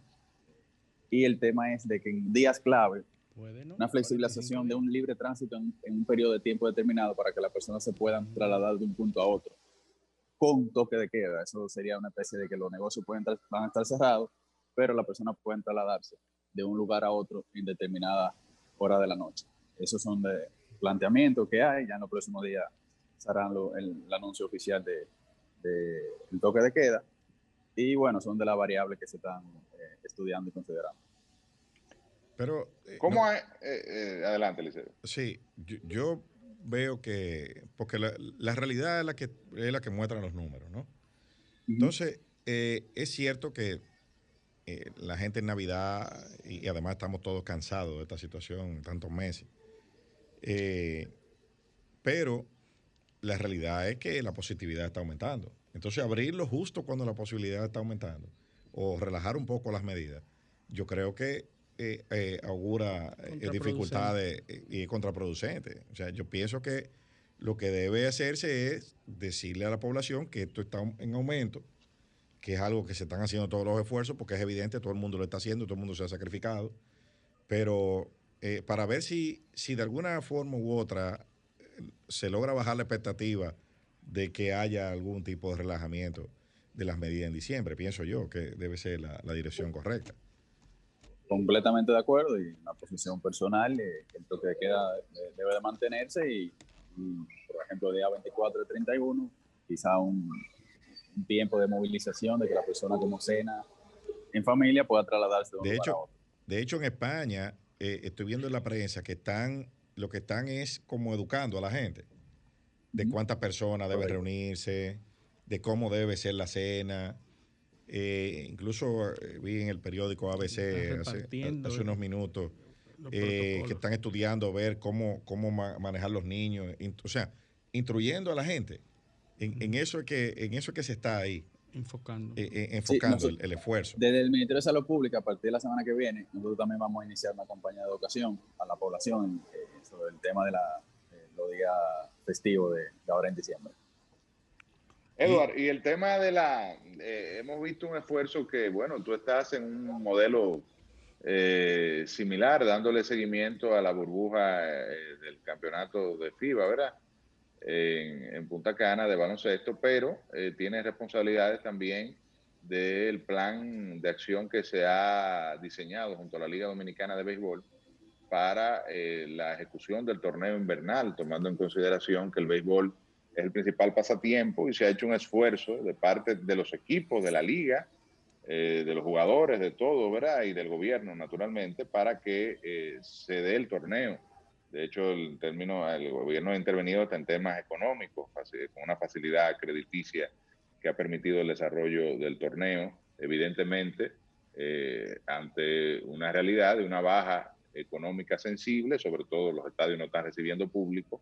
y el tema es de que en días clave, una flexibilización de un libre tránsito en, en un periodo de tiempo determinado para que las personas se puedan trasladar de un punto a otro, con toque de queda. Eso sería una especie de que los negocios pueden estar- van a estar cerrados, pero las personas pueden trasladarse de un lugar a otro en determinada hora de la noche. Esos son de planteamientos que hay, ya en los próximos días serán el, el, anuncio oficial de, de, el toque de queda. Y bueno, son de las variables que se están eh, estudiando y considerando. Pero. Eh, ¿Cómo no, es? Eh, eh, adelante, Liceo. Sí, yo, yo, veo que. Porque la, la, realidad es la, que, es la que muestran los números, ¿no? Entonces, es cierto que la gente en Navidad, y, y, además estamos todos cansados de esta situación, tantos meses. pero la realidad es que la positividad está aumentando. Entonces, abrirlo justo cuando la posibilidad está aumentando o relajar un poco las medidas, yo creo que eh, eh, augura eh, dificultades y es contraproducente. O sea, yo pienso que lo que debe hacerse es decirle a la población que esto está en aumento, que es algo que se están haciendo todos los esfuerzos, porque es evidente, todo el mundo lo está haciendo, todo el mundo se ha sacrificado, pero eh, para ver si, si de alguna forma u otra se logra bajar la expectativa de que haya algún tipo de relajamiento de las medidas en diciembre, pienso yo que debe ser la, la dirección correcta. Completamente de acuerdo y una posición personal, eh, el toque de queda debe de mantenerse y, y, por ejemplo, día 24 de 31, quizá un, un, tiempo de movilización de que la persona como cena en familia pueda trasladarse de un de lugar hecho, a otro. De hecho, en España, eh, estoy viendo en la prensa que están, lo que están es como educando a la gente de cuántas personas deben reunirse, de cómo debe ser la cena. Eh, incluso eh, vi en el periódico ABC hace, hace, unos minutos eh, que están estudiando ver cómo, cómo ma manejar los niños, o sea, instruyendo a la gente. En, en, eso es que, en eso es que se está ahí. Enfocando. Eh, enfocando sí, nosotros, el, el, esfuerzo. Desde el Ministerio de Salud Pública, a partir de la semana que viene, nosotros también vamos a iniciar una campaña de educación a la población sobre el tema de la, los días festivos de, ahora en diciembre. Edward, y el tema de la, eh, hemos visto un esfuerzo que, bueno, tú estás en un modelo eh, similar, dándole seguimiento a la burbuja eh, del campeonato de FIBA, ¿verdad? En, en, Punta Cana de baloncesto, pero eh, tiene responsabilidades también del plan de acción que se ha diseñado junto a la Liga Dominicana de Béisbol para eh, la ejecución del torneo invernal, tomando en consideración que el béisbol es el principal pasatiempo y se ha hecho un esfuerzo de parte de los equipos, de la liga, eh, de los jugadores, de todo, ¿verdad? Y del gobierno, naturalmente, para que eh, se dé el torneo. De hecho, el término, el gobierno ha intervenido hasta en temas económicos, con una facilidad crediticia que ha permitido el desarrollo del torneo, evidentemente, eh, ante una realidad de una baja económica sensible, sobre todo los estadios no están recibiendo público,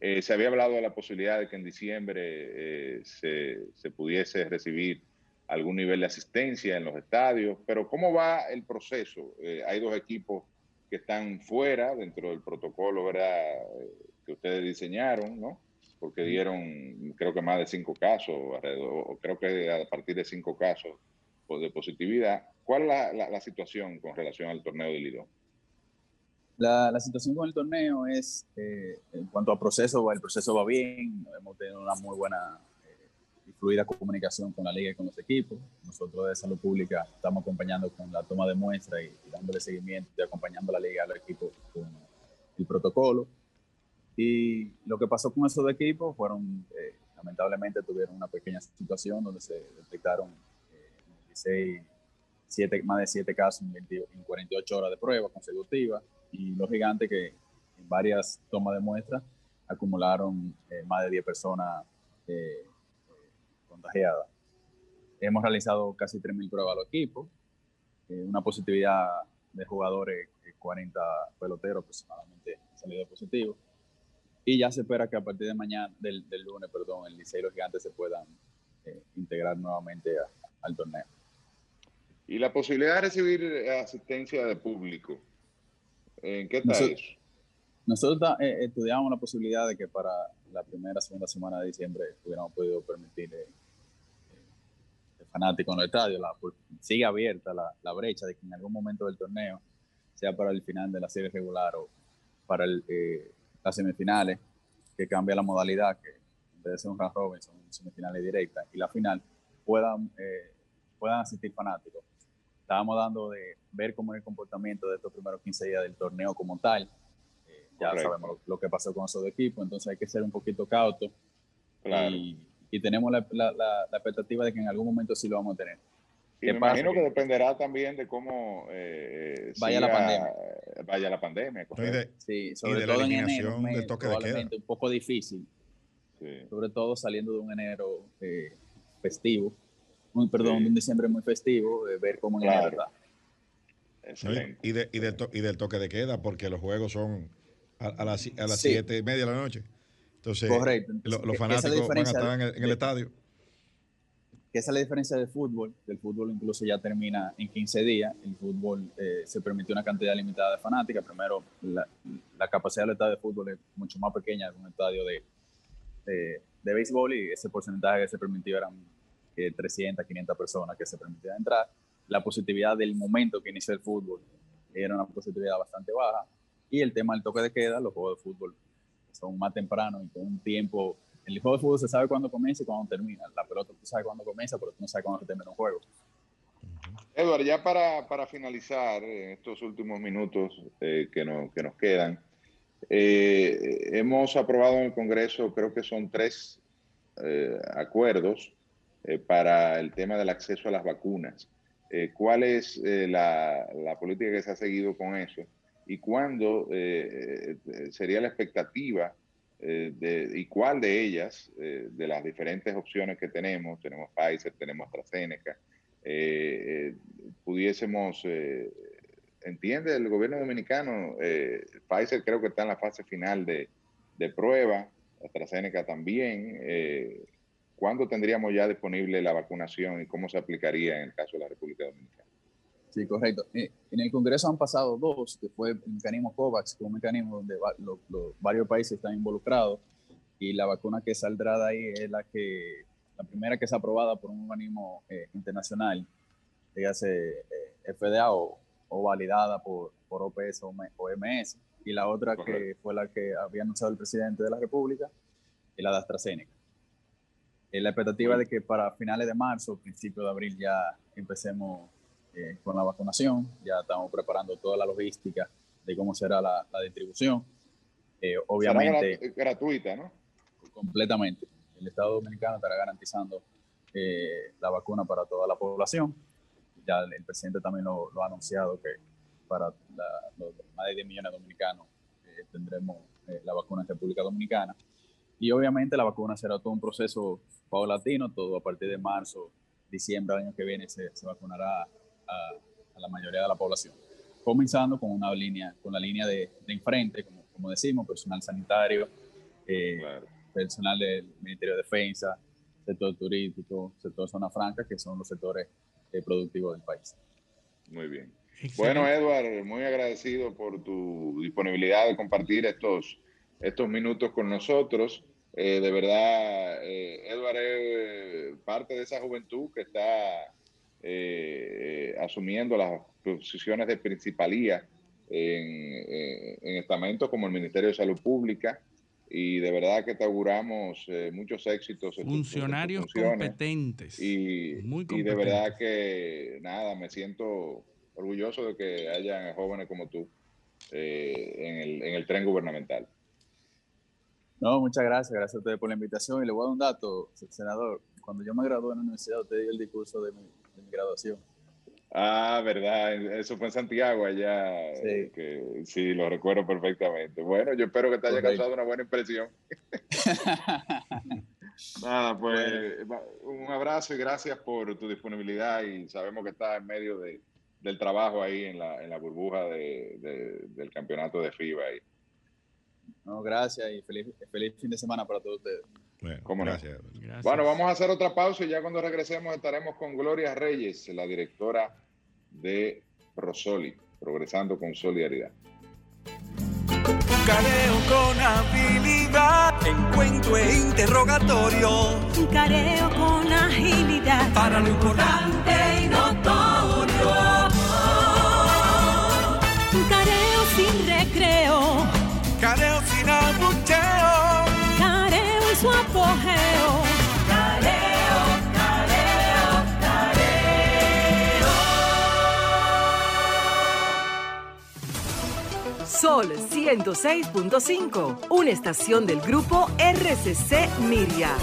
eh, se había hablado de la posibilidad de que en diciembre eh, se, se, pudiese recibir algún nivel de asistencia en los estadios, pero ¿cómo va el proceso? Eh, hay dos equipos que están fuera dentro del protocolo ¿verdad? que ustedes diseñaron, ¿no? Porque dieron, creo que más de cinco casos, alrededor, creo que a partir de cinco casos de positividad. ¿Cuál es la, la, la situación con relación al torneo de Lidón? La, la, situación con el torneo es, eh, en cuanto a proceso, el proceso va bien, hemos tenido una muy buena eh, y fluida comunicación con la liga y con los equipos. Nosotros de Salud Pública estamos acompañando con la toma de muestra y, y dándole seguimiento y acompañando a la liga a los equipos con el protocolo. Y lo que pasó con esos equipos fueron, eh, lamentablemente, tuvieron una pequeña situación donde se detectaron 16, 7, más de 7 casos en, 20, en 48 horas de prueba consecutivas y los gigantes que en varias tomas de muestras acumularon eh, más de 10 personas eh, contagiadas. Hemos realizado casi 3.000 pruebas a los equipos, eh, una positividad de jugadores, 40 peloteros aproximadamente salido positivos. Y ya se espera que a partir de mañana, del, del lunes, perdón, el Liceo y los gigantes se puedan integrar nuevamente a, al torneo. Y la posibilidad de recibir asistencia de público, ¿En qué está nosotros, eso? Nosotros eh, estudiamos la posibilidad de que para la primera, segunda semana de diciembre hubiéramos podido permitir eh, eh, fanáticos en los estadios. La, sigue abierta la, la, brecha de que en algún momento del torneo, sea para el final de la serie regular o para el, eh, las semifinales, que cambia la modalidad, que en vez de ser un round robin son semifinales directas, y la final puedan, eh, puedan asistir fanáticos estábamos dando de ver cómo es el comportamiento de estos primeros 15 días del torneo como tal. Eh, ya Correcto. sabemos lo, lo que pasó con esos equipos, entonces hay que ser un poquito cauto Claro. y, y tenemos la, la- la- la expectativa de que en algún momento sí lo vamos a tener. Y ¿Qué me pasa? imagino que dependerá también de cómo eh, Vaya la siga- pandemia. Vaya la pandemia, y de- Sí, sobre de la todo en eliminación enero, del toque de queda. un poco difícil, Sí. sobre todo saliendo de un enero eh, festivo, un, perdón, Sí. de un diciembre muy festivo, eh, ver cómo en Claro. enero está. ¿no? Y- Excelente. Y, de- y del to- y del toque de queda, porque los juegos son a, a las, a las Sí. siete y media de la noche. Entonces, Correcto. Entonces, los fanáticos van a estar en el, en el estadio. que esa es la diferencia del fútbol, el fútbol incluso ya termina en 15 días, el fútbol eh, se permitió una cantidad limitada de fanáticas, primero la, la capacidad del estadio de fútbol es mucho más pequeña que un estadio de, de, de béisbol y ese porcentaje que se permitió eran eh, 300, 500 personas que se permitían entrar. La positividad del momento que inició el fútbol era una positividad bastante baja y el tema del toque de queda, los juegos de fútbol son más tempranos y con un tiempo el juego de fútbol se sabe cuándo comienza y cuándo termina. La pelota tú sabes cuándo comienza, pero tú no sabes cuándo se termina un juego. Edward, ya para, para finalizar en estos últimos minutos eh, que, nos, que nos quedan, eh, hemos aprobado en el Congreso, creo que son tres eh, acuerdos eh, para el tema del acceso a las vacunas. Eh, ¿Cuál es eh, la, la política que se ha seguido con eso? ¿Y cuándo eh, eh, sería la expectativa eh, de, y cuál de ellas, eh, de las diferentes opciones que tenemos, tenemos Pfizer, tenemos AstraZeneca, pudiésemos, entiende el gobierno dominicano, Pfizer creo que está en la fase final de, de prueba, AstraZeneca también, eh, ¿cuándo tendríamos ya disponible la vacunación y cómo se aplicaría en el caso de la República Dominicana? Sí, correcto. Eh, en el Congreso han pasado dos, que fue el mecanismo COVAX, que es un mecanismo donde va- lo- lo- varios países están involucrados y la vacuna que saldrá de ahí es la que la primera que es aprobada por un organismo eh, internacional, dígase eh, FDA o, o validada por, por OPS o OMS, y la otra que Correcto. fue la que había anunciado el presidente de la República, es la de AstraZeneca. Eh, la expectativa de que para finales de marzo, principio de abril ya empecemos eh, con la vacunación, ya estamos preparando toda la logística de cómo será la, la distribución. Eh, obviamente, grat- gratuita, ¿no? completamente. El Estado Dominicano estará garantizando la vacuna para toda la población. Ya el, el presidente también lo, lo ha anunciado que para la- los más de 10 millones de dominicanos tendremos la vacuna en República Dominicana. Y obviamente la vacuna será todo un proceso paulatino, todo a partir de marzo, diciembre del año que viene se, se vacunará a, a la mayoría de la población. Comenzando con una línea, con la línea de, de enfrente, como, como decimos, personal sanitario, eh, Claro. personal del Ministerio de Defensa, sector turístico, sector zona franca, que son los sectores eh, productivos del país. Muy bien. Excelente. Bueno, Edward, muy agradecido por tu disponibilidad de compartir estos, estos minutos con nosotros. Eh, de verdad, eh, Edward es parte de esa juventud que está eh, asumiendo las posiciones de principalía en, eh, en estamentos como el Ministerio de Salud Pública. Y de verdad que te auguramos eh, muchos éxitos. en tus- en tus Funcionarios competentes. Y, Muy y de verdad competentes. que, nada, me siento orgulloso de que hayan jóvenes como tú eh, en, el, en el tren gubernamental. No, muchas gracias, gracias a ustedes por la invitación. Y le voy a dar un dato, senador. Cuando yo me gradué en la universidad, usted dio el discurso de mi, de mi graduación. Ah, verdad, eso fue en Santiago allá, Sí. eh, que sí, lo recuerdo perfectamente. Bueno, yo espero que te haya causado una buena impresión. *laughs* Nada, pues un abrazo y gracias por tu disponibilidad y sabemos que estás en medio de, del trabajo ahí en la, en la burbuja de- de- del campeonato de FIBA. Ahí. No, gracias y feliz, feliz fin de semana para todos ustedes. Bueno, ¿Cómo no? gracias. Gracias. Bueno, vamos a hacer otra pausa y ya cuando regresemos estaremos con Gloria Reyes, la directora de Prosoli, Progresando con Solidaridad. Careo con habilidad, encuentro e interrogatorio. Careo con agilidad. Para lo importante y notorio. su apogeo. Sol 106.5, una estación del grupo RCC Miria.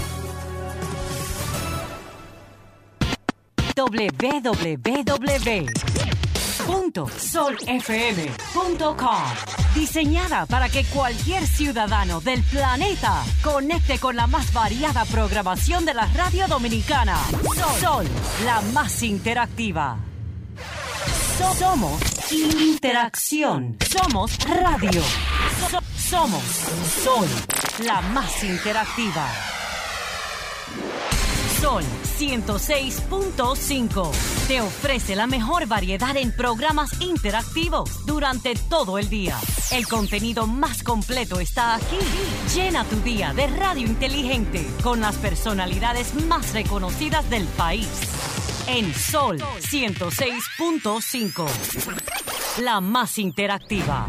www.solfm.com Diseñada para que cualquier ciudadano del planeta conecte con la más variada programación de la radio dominicana. Sol, la más interactiva. So- somos interacción. Somos radio. So- somos Sol, la más interactiva. Sol 106.5 te ofrece la mejor variedad en programas interactivos durante todo el día. El contenido más completo está aquí. Llena tu día de radio inteligente con las personalidades más reconocidas del país. En Sol 106.5, la más interactiva.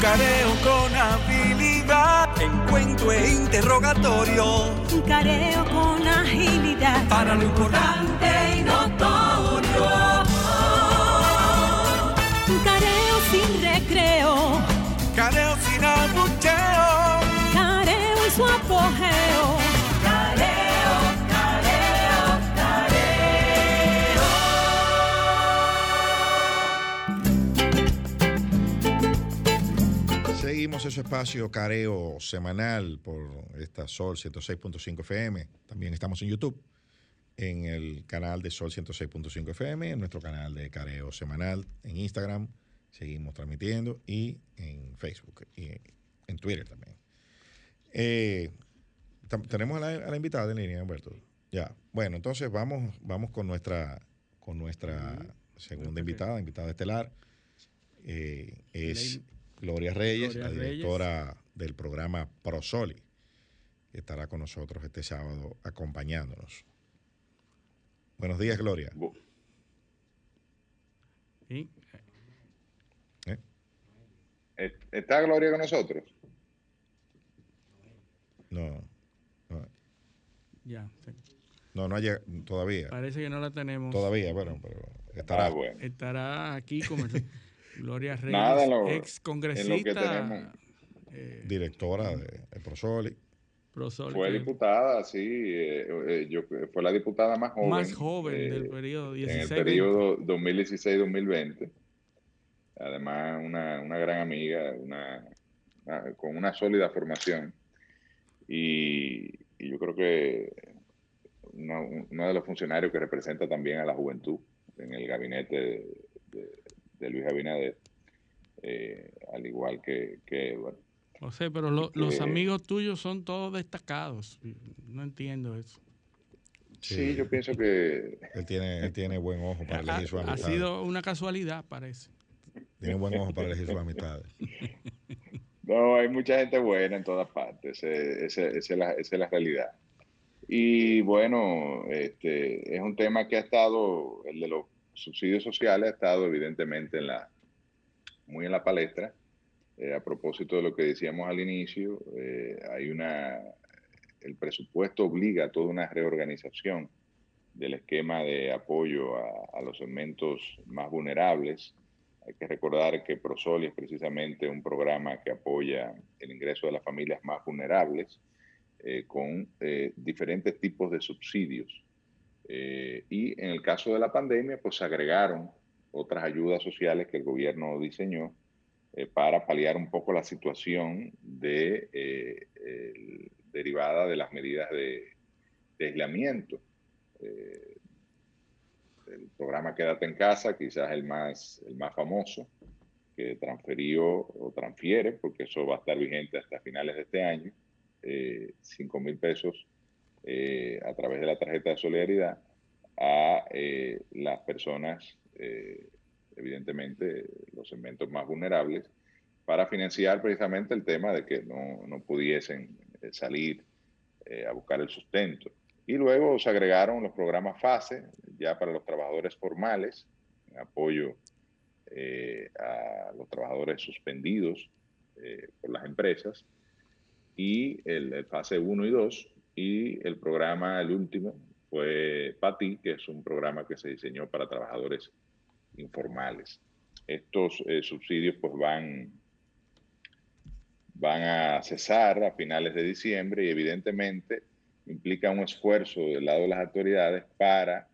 Careo con habilidad, encuentro e interrogatorio. Un careo con agilidad. Para lo importante y notorio. Un careo sin recreo. Careo sin abucheo. Careo en su apogeo. Seguimos ese espacio careo semanal por esta Sol 106.5 FM. También estamos en YouTube, en el canal de Sol 106.5 FM, en nuestro canal de careo semanal, en Instagram, seguimos transmitiendo y en Facebook y en Twitter también. Eh, tenemos a la, a la invitada en línea, Humberto. Ya. Bueno, entonces vamos, vamos con nuestra, con nuestra segunda invitada, invitada estelar. Eh, es Gloria Reyes, Gloria la Reyes. directora del programa Prosoli, que estará con nosotros este sábado acompañándonos. Buenos días, Gloria. ¿Sí? ¿Eh? ¿Está Gloria con nosotros? No, no, Ya. sí. no, no ha llegado todavía. Parece que no la tenemos. Todavía, bueno, pero estará. Ah, bueno. Estará aquí como *laughs* Gloria Reyes, Nada, lo- ex congresista. eh, Directora de, de Prosoli. Prosol, Fue diputada, sí. eh, eh, yo, fue la diputada más joven. Más joven eh, del periodo En el 16. periodo 2016-2020. Además, una, una gran amiga, una, una- con una sólida formación. Y, y yo creo que uno, uno de los funcionarios que representa también a la juventud en el gabinete de, Luis Abinader, eh, al igual que, que Edward. O sea, pero lo- los amigos tuyos son todos destacados. No entiendo eso. Sí, yo pienso que Él tiene, él tiene buen ojo para Ha, elegir sus ha amistades. sido una casualidad, parece. Tiene buen ojo para elegir sus amistades. *laughs* No, hay mucha gente buena en todas partes, ese- ese- esa es la, esa es la realidad. Y bueno, este, es un tema que ha estado, el de los subsidios sociales ha estado evidentemente en la, muy en la palestra. Eh, a propósito de lo que decíamos al inicio, eh, hay una, el presupuesto obliga a toda una reorganización del esquema de apoyo a, los segmentos más vulnerables. Hay que recordar que Prosoli es precisamente un programa que apoya el ingreso de las familias más vulnerables eh, con diferentes tipos de subsidios. Eh, y en el caso de la pandemia, pues se agregaron otras ayudas sociales que el gobierno diseñó eh, para paliar un poco la situación de, eh, el- derivada de las medidas de, de aislamiento. Eh, el programa Quédate en casa, quizás el más, el más famoso, que transfirió o transfiere, porque eso va a estar vigente hasta finales de este año, eh, 5 mil pesos eh, a través de la tarjeta de solidaridad a eh, las personas, eh, evidentemente los segmentos más vulnerables, para financiar precisamente el tema de que no, no pudiesen salir a buscar el sustento. Y luego se agregaron los programas FASE, ya para los trabajadores formales, apoyo a los trabajadores suspendidos por las empresas, y el, el, fase 1 y 2, y el programa, el último, fue PATI, que es un programa que se diseñó para trabajadores informales. Estos subsidios pues van van a cesar a finales de diciembre y evidentemente implica un esfuerzo del lado de las autoridades para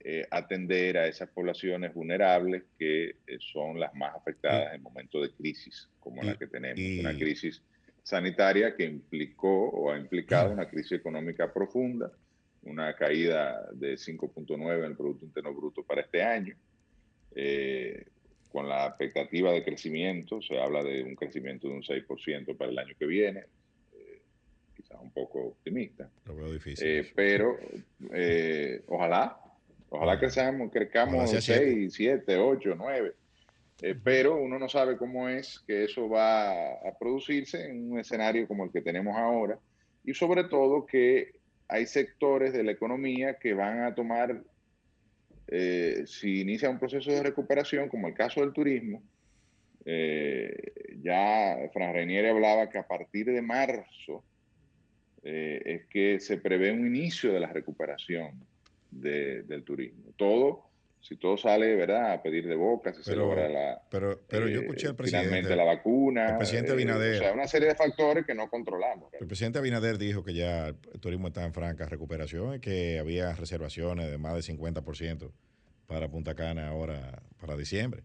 eh, atender a esas poblaciones vulnerables que eh, son las más afectadas en momentos de crisis como la que tenemos, una crisis sanitaria que implicó o ha implicado una crisis económica profunda, una caída de 5.9 en el Producto Interno Bruto para este año, eh, con la expectativa de crecimiento, se habla de un crecimiento de un 6% para el año que viene, eh, quizás un poco optimista. Lo veo difícil. Eh, pero eh, ojalá, ojalá crezcamos, crezcamos 6, 7, 8, 9. Pero uno no sabe cómo es que eso va a producirse en un escenario como el que tenemos ahora y sobre todo que hay sectores de la economía que van a tomar eh, si inicia un proceso de recuperación, como el caso del turismo, eh, ya Fran Renieri hablaba que a partir de marzo eh, es que se prevé un inicio de la recuperación del turismo. Todo, si todo sale, ¿verdad? A pedir de boca, si se logra la... Pero, pero yo escuché al presidente... Finalmente la vacuna. El presidente Abinader... o sea, una serie de factores que no controlamos. El presidente Abinader dijo que ya el turismo está en franca recuperación y que había reservaciones de más del 50% para Punta Cana ahora, para diciembre.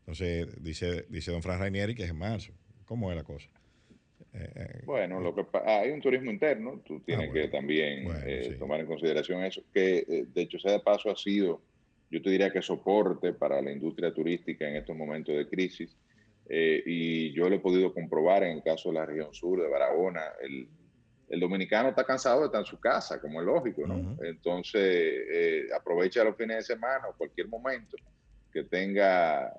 Entonces, dice, dice don Fran Rainieri que es en marzo. ¿Cómo es la cosa? Eh, bueno, lo que hay un turismo interno, tú tienes que también eh, tomar en consideración eso, que eh, de hecho sea de paso ha sido, yo te diría que soporte para la industria turística en estos momentos de crisis, y yo lo he podido comprobar en el caso de la región sur, de Barahona, el, el dominicano está cansado de estar en su casa, como es lógico, ¿no? Entonces, aprovecha los fines de semana o cualquier momento que tenga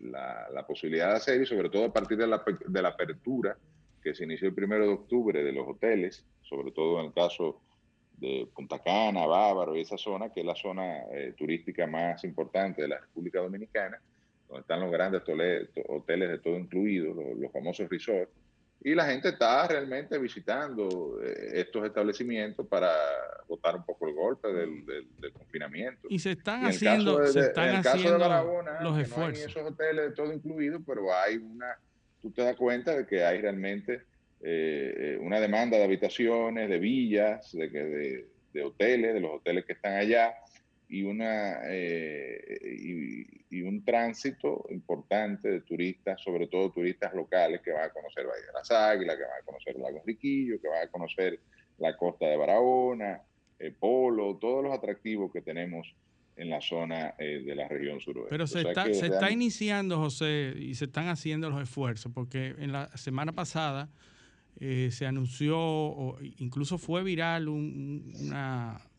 la, posibilidad de hacer y sobre todo a partir de la, de la apertura que se inició el primero de octubre de los hoteles, sobre todo en el caso de Punta Cana, Bávaro y esa zona, que es la zona eh, turística más importante de la República Dominicana, donde están los grandes hoteles de todo incluido, los, famosos resorts, y la gente está realmente visitando eh, estos establecimientos para botar un poco el golpe del, del, confinamiento. Y se están haciendo, se están haciendo los esfuerzos. No hay esos hoteles de todo incluido, pero hay una, tú te das cuenta de que hay realmente eh, una demanda de habitaciones, de villas, de, de, de hoteles, de los hoteles que están allá, y, una, eh, y, un tránsito importante de turistas, sobre todo turistas locales que van a conocer Valle de las Águilas, que van a conocer el Lago Riquillo, que van a conocer la costa de Barahona, el Polo, todos los atractivos que tenemos en la zona eh, de la región suroeste. Pero se, está, se está iniciando, José, y se están haciendo los esfuerzos, porque en la semana pasada eh, se anunció, o incluso fue viral un,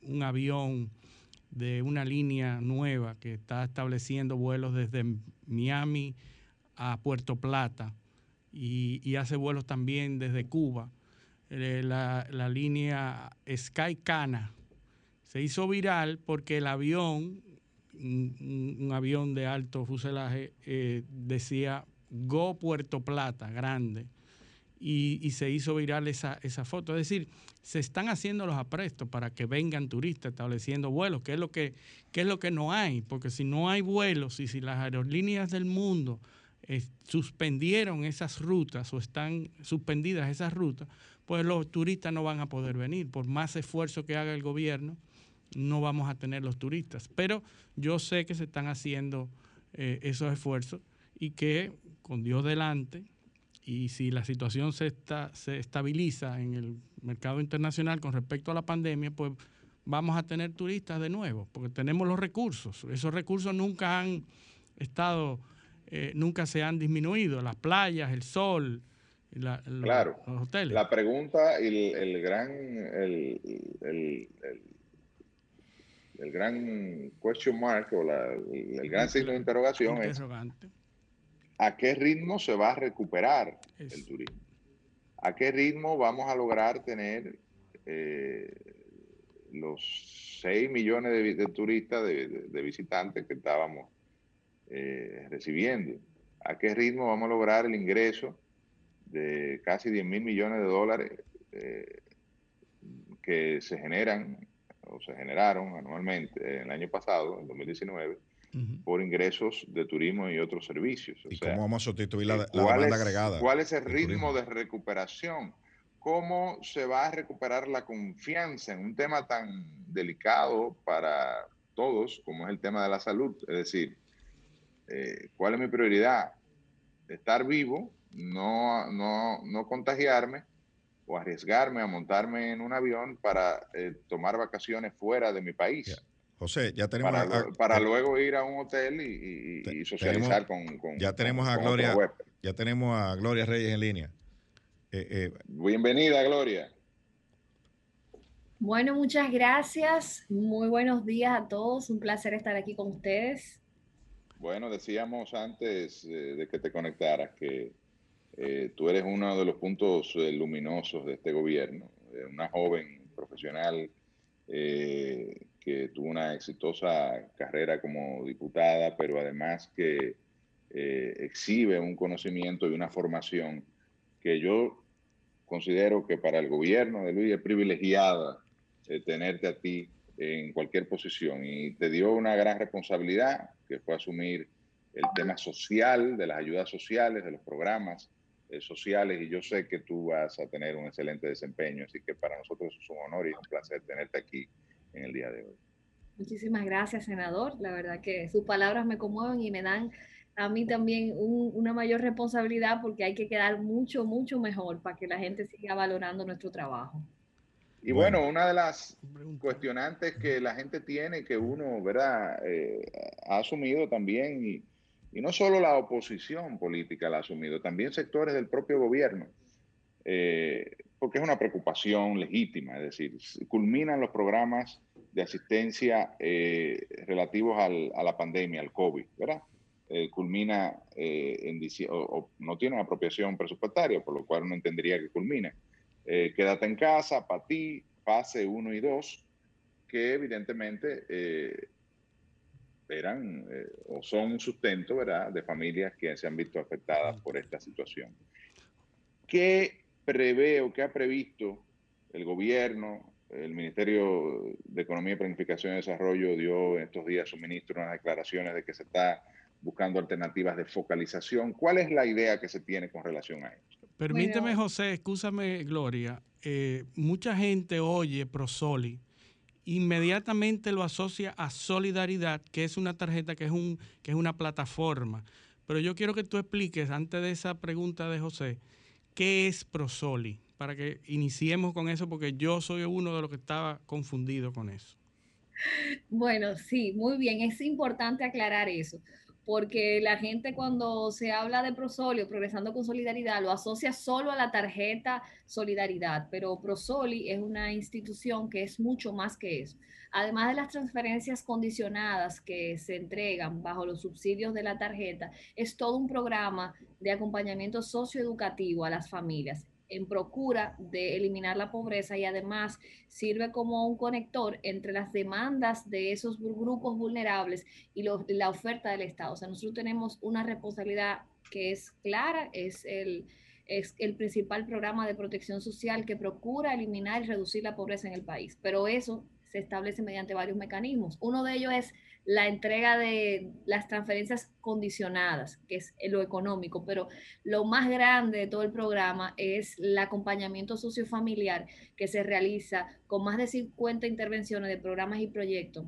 un avión de una línea nueva que está estableciendo vuelos desde Miami a Puerto Plata y, hace vuelos también desde Cuba. Eh, la, línea Sky Cana se hizo viral porque el avión, un, avión de alto fuselaje, eh, decía Go Puerto Plata, grande y, se hizo viral esa, esa foto. Es decir, se están haciendo los aprestos para que vengan turistas estableciendo vuelos, que es lo que, es lo que no hay, porque si no hay vuelos y si las aerolíneas del mundo eh, suspendieron esas rutas o están suspendidas esas rutas, pues los turistas no van a poder venir. Por más esfuerzo que haga el gobierno, no vamos a tener los turistas. Pero yo sé que se están haciendo eh, esos esfuerzos y que con Dios delante, y si la situación se, está, se estabiliza en el mercado internacional con respecto a la pandemia, pues vamos a tener turistas de nuevo, porque tenemos los recursos. Esos recursos nunca han estado, eh, nunca se han disminuido. Las playas, el sol, la, claro. los hoteles. La pregunta y el, gran, el, el, gran question mark o el, gran signo de interrogación es a qué ritmo se va a recuperar Es- el turismo. A qué ritmo vamos a lograr tener eh, los 6 millones de, turistas, de, de- de visitantes que estábamos eh, recibiendo. ¿A qué ritmo vamos a lograr el ingreso de casi 10 mil millones de dólares eh, que se generan o se generaron anualmente el año pasado, en 2019, Por ingresos de turismo y otros servicios? O ¿Y sea, cómo vamos a sustituir la, la ¿cuál demanda es- agregada? ¿Cuál es el ritmo turismo? de recuperación? ¿Cómo se va a recuperar la confianza en un tema tan delicado para todos como es el tema de la salud? Es decir, eh, ¿cuál es mi prioridad? Estar vivo, no, no, no contagiarme o arriesgarme a montarme en un avión para eh, tomar vacaciones fuera de mi país. José, ya tenemos Para, a- para luego ir a un hotel y, y- y Te- socializar con, con- ya tenemos con- a Gloria. ya tenemos a Gloria Reyes en línea. Eh, eh, Bienvenida, Gloria. Bueno, muchas gracias. Muy buenos días a todos. Un placer estar aquí con ustedes. Bueno, decíamos antes eh, de que te conectaras que eh, tú eres uno de los puntos eh, luminosos de este gobierno, eh, una joven profesional eh, que tuvo una exitosa carrera como diputada, pero además que eh, exhibe un conocimiento y una formación que yo considero que para el gobierno de Luis es privilegiada eh, tenerte a ti en cualquier posición. Y te dio una gran responsabilidad que fue asumir el tema social, de las ayudas sociales, de los programas eh, sociales y yo sé que tú vas a tener un excelente desempeño, así que para nosotros es un honor y es un placer tenerte aquí en el día de hoy. Muchísimas gracias, senador. La verdad que sus palabras me conmueven y me dan a mí también un- una mayor responsabilidad porque hay que quedar mucho, mucho mejor para que la gente siga valorando nuestro trabajo. Y Bueno. una de las cuestionantes que la gente tiene, que uno, ¿verdad?, Eh, ha asumido también, y, y no solo la oposición política la ha asumido, también sectores del propio gobierno, eh, porque es una preocupación legítima, es decir, culminan los programas de asistencia eh, relativos al- a la pandemia, al COVID, ¿verdad? Eh, culmina eh, en o, o no tiene una apropiación presupuestaria, por lo cual uno entendería que culmina. Eh, quédate en casa, para ti, fase 1 y 2, que evidentemente eh, eran eh, o son un sustento, ¿verdad?, de familias que se han visto afectadas por esta situación. ¿Qué prevé o qué ha previsto el gobierno? El Ministerio de Economía, Planificación y Desarrollo dio en estos días suministro unas declaraciones de que se está buscando alternativas de focalización. ¿Cuál es la idea que se tiene con relación a esto? Permíteme, Bueno. José, escúchame, Gloria. eh, mucha gente oye Prosoli, inmediatamente lo asocia a Solidaridad, que es una tarjeta, que es, un, que es una plataforma. Pero yo quiero que tú expliques, antes de esa pregunta de José, ¿qué es Prosoli? Para que iniciemos con eso, porque yo soy uno de los que estaba confundido con eso. Bueno, sí, muy bien. Es importante aclarar eso, porque la gente cuando se habla de Prosolio, Progresando con Solidaridad, lo asocia solo a la tarjeta Solidaridad, pero Prosoli es una institución que es mucho más que eso. Además de las transferencias condicionadas que se entregan bajo los subsidios de la tarjeta, es todo un programa de acompañamiento socioeducativo a las familias en procura de eliminar la pobreza y además sirve como un conector entre las demandas de esos gru- grupos vulnerables y la oferta del Estado. O sea, nosotros tenemos una responsabilidad que es clara, es el, es el principal programa de protección social que procura eliminar y reducir la pobreza en el país. Pero eso se establece mediante varios mecanismos. Uno de ellos es la entrega de las transferencias condicionadas, que es lo económico, pero lo más grande de todo el programa es el acompañamiento sociofamiliar que se realiza con más de 50 intervenciones de programas y proyectos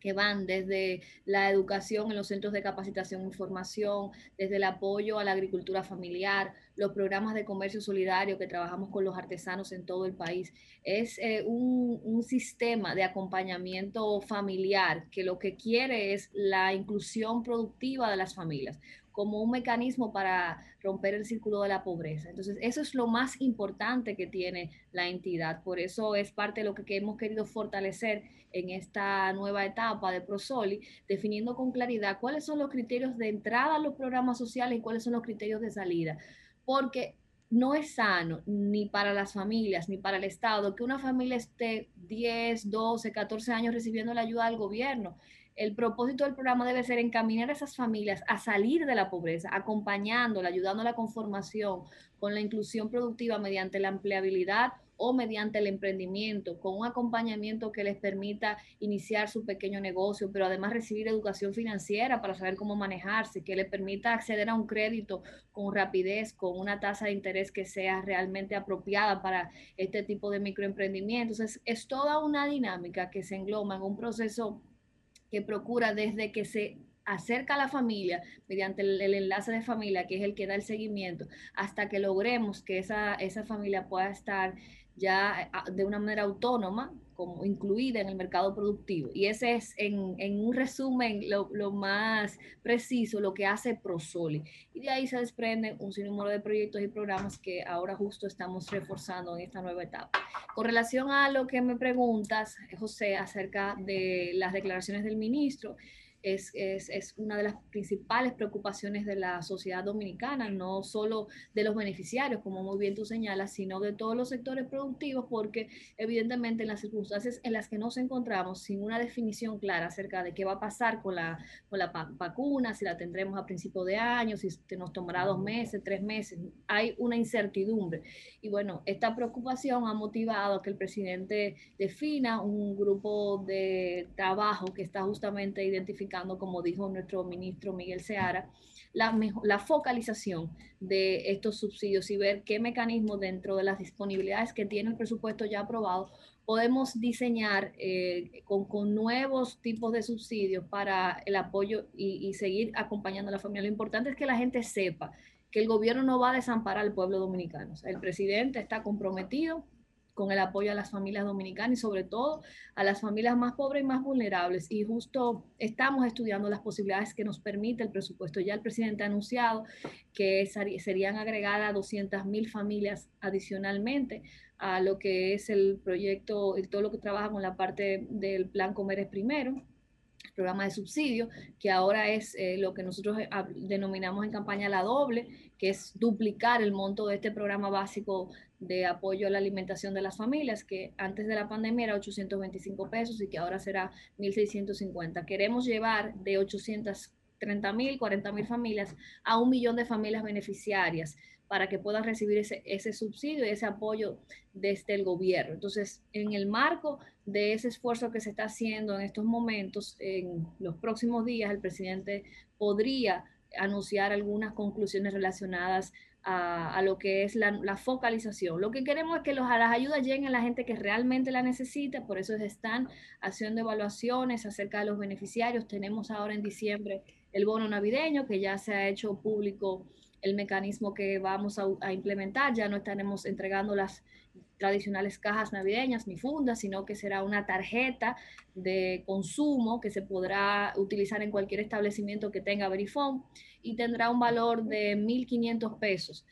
que van desde la educación en los centros de capacitación y formación, desde el apoyo a la agricultura familiar, los programas de comercio solidario que trabajamos con los artesanos en todo el país. Es eh, un, un sistema de acompañamiento familiar que lo que quiere es la inclusión productiva de las familias como un mecanismo para romper el círculo de la pobreza. Entonces, eso es lo más importante que tiene la entidad. Por eso es parte de lo que hemos querido fortalecer en esta nueva etapa de Prosoli, definiendo con claridad cuáles son los criterios de entrada a los programas sociales y cuáles son los criterios de salida. Porque no es sano ni para las familias ni para el Estado que una familia esté 10, 12, 14 años recibiendo la ayuda del gobierno el propósito del programa debe ser encaminar a esas familias a salir de la pobreza, acompañándola, ayudándola con formación, con la inclusión productiva mediante la empleabilidad o mediante el emprendimiento, con un acompañamiento que les permita iniciar su pequeño negocio, pero además recibir educación financiera para saber cómo manejarse, que les permita acceder a un crédito con rapidez, con una tasa de interés que sea realmente apropiada para este tipo de microemprendimientos. Es, es toda una dinámica que se engloma en un proceso que procura desde que se acerca a la familia mediante el, enlace de familia, que es el que da el seguimiento, hasta que logremos que esa, esa familia pueda estar ya de una manera autónoma, como incluida en el mercado productivo. Y ese es, en, en un resumen, lo, lo, más preciso, lo que hace Prosoli. Y de ahí se desprende un sinnúmero de proyectos y programas que ahora justo estamos reforzando en esta nueva etapa. Con relación a lo que me preguntas, José, acerca de las declaraciones del ministro, es, es, es, una de las principales preocupaciones de la sociedad dominicana, no solo de los beneficiarios, como muy bien tú señalas, sino de todos los sectores productivos, porque evidentemente en las circunstancias en las que nos encontramos, sin una definición clara acerca de qué va a pasar con la, con la vacuna, si la tendremos a principio de año, si nos tomará dos meses, tres meses, hay una incertidumbre. Y bueno, esta preocupación ha motivado a que el presidente defina un grupo de trabajo que está justamente identificado como dijo nuestro ministro Miguel Seara, la, focalización de estos subsidios y ver qué mecanismos dentro de las disponibilidades que tiene el presupuesto ya aprobado podemos diseñar eh, con, nuevos tipos de subsidios para el apoyo y, y, seguir acompañando a la familia. Lo importante es que la gente sepa que el gobierno no va a desamparar al pueblo dominicano. el presidente está comprometido con el apoyo a las familias dominicanas y sobre todo a las familias más pobres y más vulnerables. Y justo estamos estudiando las posibilidades que nos permite el presupuesto. Ya el presidente ha anunciado que serían agregadas 200 mil familias adicionalmente a lo que es el proyecto, todo lo que trabaja con la parte del plan Comer es Primero programa de subsidio, que ahora es eh, lo que nosotros eh, denominamos en campaña la doble, que es duplicar el monto de este programa básico de apoyo a la alimentación de las familias, que antes de la pandemia era 825 pesos y que ahora será 1.650. Queremos llevar de 830 mil, 40 mil familias a un millón de familias beneficiarias para que puedan recibir ese, ese subsidio y ese apoyo desde el gobierno. Entonces, en el marco de ese esfuerzo que se está haciendo en estos momentos, en los próximos días, el presidente podría anunciar algunas conclusiones relacionadas a, lo que es la, focalización. Lo que queremos es que los, las ayudas lleguen a la gente que realmente la necesita, por eso están haciendo evaluaciones acerca de los beneficiarios. Tenemos ahora en diciembre el bono navideño que ya se ha hecho público el mecanismo que vamos a, implementar. Ya no estaremos entregando las tradicionales cajas navideñas ni fundas, sino que será una tarjeta de consumo que se podrá utilizar en cualquier establecimiento que tenga Verifone y tendrá un valor de 1.500 pesos.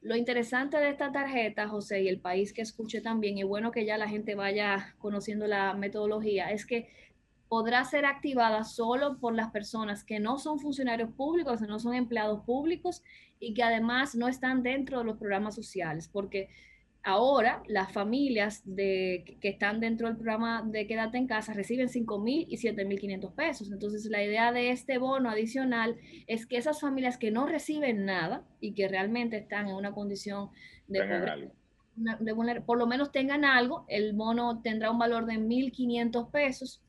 Lo interesante de esta tarjeta, José, y el país que escuche también, y bueno que ya la gente vaya conociendo la metodología, es que podrá ser activada solo por las personas que no son funcionarios públicos, no son empleados públicos y que además no están dentro de los programas sociales, porque ahora las familias de, que están dentro del programa de Quédate en casa reciben 5 mil y 7 mil 500 pesos. Entonces, la idea de este bono adicional es que esas familias que no reciben nada y que realmente están en una condición de, de por lo menos tengan algo, el bono tendrá un valor de 1.500 pesos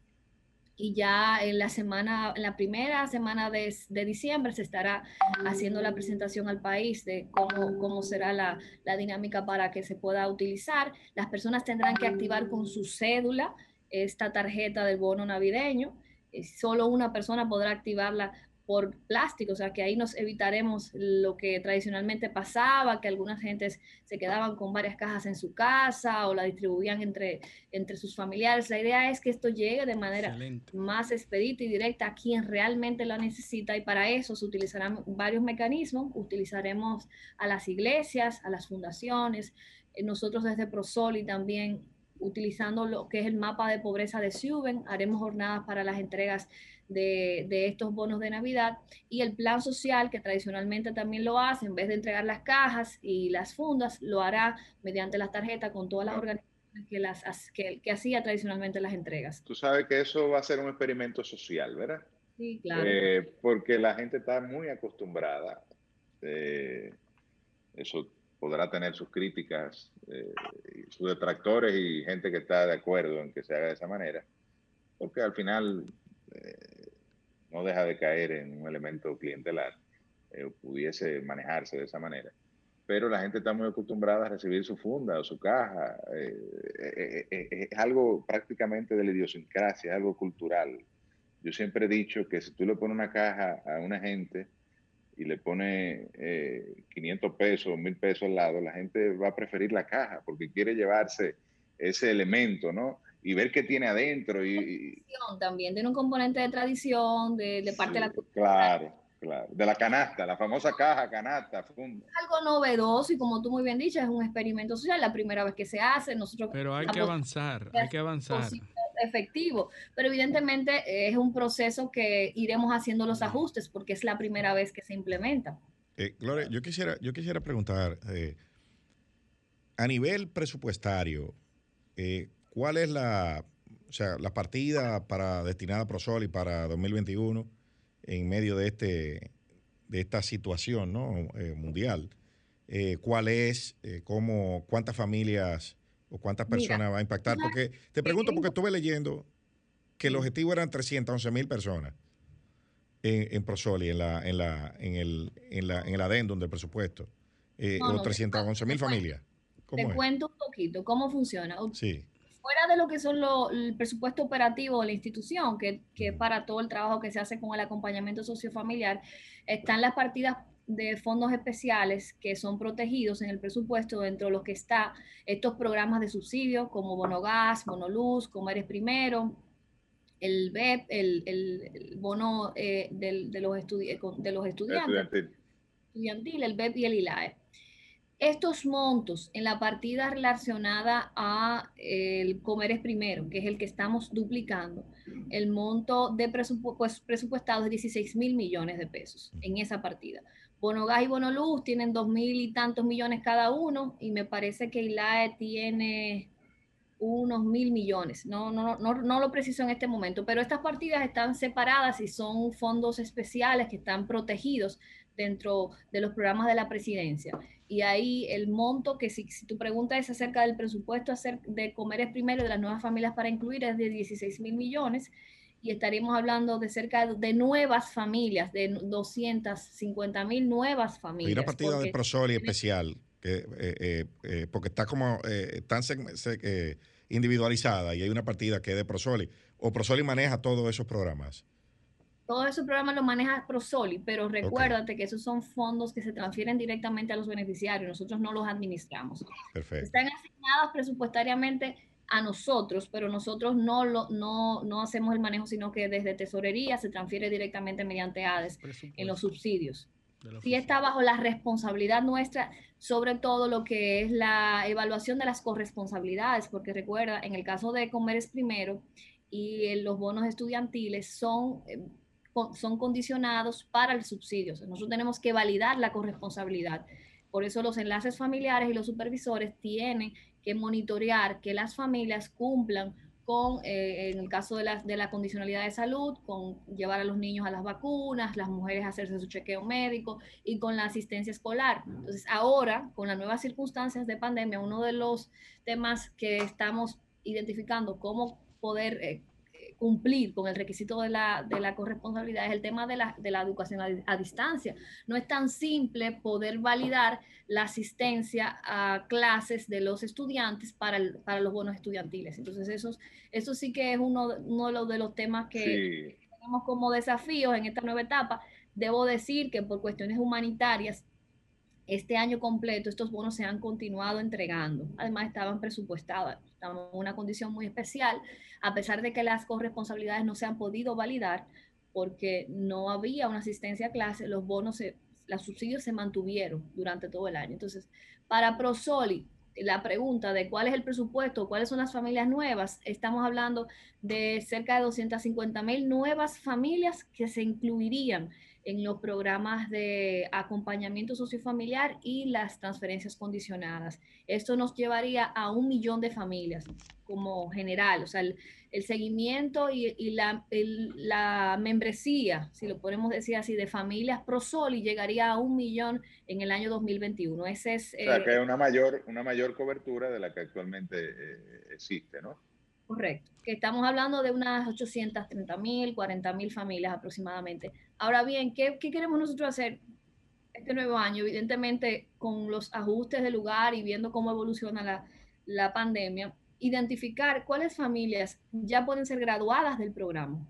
y ya en la semana, en la primera semana de, de, diciembre se estará haciendo la presentación al país de cómo, cómo será la, la, dinámica para que se pueda utilizar. Las personas tendrán que activar con su cédula esta tarjeta del bono navideño. Eh, solo una persona podrá activarla por plástico, o sea que ahí nos evitaremos lo que tradicionalmente pasaba, que algunas gentes se quedaban con varias cajas en su casa o la distribuían entre, entre sus familiares. La idea es que esto llegue de manera Excelente. más expedita y directa a quien realmente la necesita y para eso se utilizarán varios mecanismos, utilizaremos a las iglesias, a las fundaciones, eh, nosotros desde Prosoli también utilizando lo que es el mapa de pobreza de Suben, haremos jornadas para las entregas de, de, estos bonos de Navidad y el plan social que tradicionalmente también lo hace, en vez de entregar las cajas y las fundas, lo hará mediante las tarjetas con todas las organizaciones que, las, que, que hacía tradicionalmente las entregas. Tú sabes que eso va a ser un experimento social, ¿verdad? Sí, claro. Eh, porque la gente está muy acostumbrada. Eh, eso podrá tener sus críticas, eh, sus detractores y gente que está de acuerdo en que se haga de esa manera, porque al final eh, no deja de caer en un elemento clientelar, eh, pudiese manejarse de esa manera. Pero la gente está muy acostumbrada a recibir su funda o su caja. Eh, es algo prácticamente de la idiosincrasia, es algo cultural. Yo siempre he dicho que si tú le pones una caja a una gente, y le pone eh, 500 pesos, 1000 pesos al lado, la gente va a preferir la caja porque quiere llevarse ese elemento, ¿no? Y ver qué tiene adentro. Y, y... También tiene un componente de tradición, de, de parte sí, de la cultura. Claro, claro. De la canasta, la famosa caja, canasta, funda. Algo novedoso y como tú muy bien dices, es un experimento social, la primera vez que se hace. Nosotros Pero hay que avanzar, hay que avanzar efectivo, pero evidentemente es un proceso que iremos haciendo los ajustes porque es la primera vez que se implementa. Eh, Gloria, yo quisiera, yo quisiera preguntar, eh, a nivel presupuestario, eh, ¿cuál es la, o sea, la partida para destinada a Prosoli para 2021 en medio de este de esta situación ¿no? mundial? ¿Cuál es? ¿Cómo? ¿Cuántas familias? o cuántas personas Mira, va a impactar? Porque te pregunto porque estuve leyendo que el objetivo eran 311 mil personas en, en, Prosoli, en, la, en, la, en, el, en, la, en el adendum del presupuesto, eh, no, o 311 mil familias. te es? cuento un poquito cómo funciona. Sí. Fuera de lo que son lo, el presupuesto operativo de la institución, que, que para todo el trabajo que se hace con el acompañamiento sociofamiliar, están las partidas de fondos especiales que son protegidos en el presupuesto dentro de los que está estos programas de subsidio como Bono Gas, Bono Luz, como eres primero, el BEP, el, el, el bono eh, del, de, los de, los estudiantes, estudiantil, el BEP y el ILAE. Estos montos en la partida relacionada a el Comeres Primero, que es el que estamos duplicando, el monto de presupu pues, presupuestado es 16 mil millones de pesos en esa partida. Bono Gas y Bono Luz tienen dos mil y tantos millones cada uno y me parece que ILAE tiene unos mil millones. No, no, no, no lo preciso en este momento, pero estas partidas están separadas y son fondos especiales que están protegidos dentro de los programas de la presidencia. Y ahí el monto que si, si tu pregunta es acerca del presupuesto de comer es primero de las nuevas familias para incluir es de 16 mil millones y estaríamos hablando de cerca de nuevas familias, de 250 mil nuevas familias. Hay una partida porque, de Prosoli especial, que, eh, eh, eh, porque está como eh, tan individualizada y hay una partida que es de Prosoli. ¿O Prosoli maneja todos esos programas? Todos esos programas los maneja Prosoli, pero recuérdate okay. que esos son fondos que se transfieren directamente a los beneficiarios, nosotros no los administramos. Perfecto. Están asignadas presupuestariamente a nosotros, pero nosotros no, lo, no, no hacemos el manejo, sino que desde tesorería se transfiere directamente mediante ADES en los subsidios. Sí está bajo la responsabilidad nuestra, sobre todo lo que es la evaluación de las corresponsabilidades, porque recuerda, en el caso de Comeres Primero y en los bonos estudiantiles son, son condicionados para el subsidio. Nosotros tenemos que validar la corresponsabilidad. Por eso los enlaces familiares y los supervisores tienen que monitorear que las familias cumplan con, eh, en el caso de la, de la, condicionalidad de salud, con llevar a los niños a las vacunas, las mujeres a hacerse su chequeo médico y con la asistencia escolar. Entonces, ahora, con las nuevas circunstancias de pandemia, uno de los temas que estamos identificando cómo poder eh, cumplir con el requisito de la, de la corresponsabilidad es el tema de la, de la educación a, a, distancia. No es tan simple poder validar la asistencia a clases de los estudiantes para, el, para los bonos estudiantiles. Entonces, eso, eso sí que es uno, uno de, los, de los temas que... Sí. tenemos como desafíos en esta nueva etapa, debo decir que por cuestiones humanitarias, este año completo estos bonos se han continuado entregando. Además, estaban presupuestados, estamos en una condición muy especial, a pesar de que las corresponsabilidades no se han podido validar porque no había una asistencia a clase, los bonos, se, los subsidios se mantuvieron durante todo el año. Entonces, para Prosoli, la pregunta de cuál es el presupuesto, cuáles son las familias nuevas, estamos hablando de cerca de 250 mil nuevas familias que se incluirían en los programas de acompañamiento sociofamiliar y las transferencias condicionadas. Esto nos llevaría a un millón de familias como general, o sea, el, el seguimiento y, y la, el, la, membresía, si lo podemos decir así, de familias ProSoli llegaría a un millón en el año 2021. Ese es, o sea, eh, que hay una mayor, una mayor cobertura de la que actualmente eh, existe, ¿no? Correcto, que estamos hablando de unas 830 mil, 40 mil familias aproximadamente. Ahora bien, ¿qué, ¿qué, queremos nosotros hacer este nuevo año? Evidentemente, con los ajustes del lugar y viendo cómo evoluciona la, la pandemia, identificar cuáles familias ya pueden ser graduadas del programa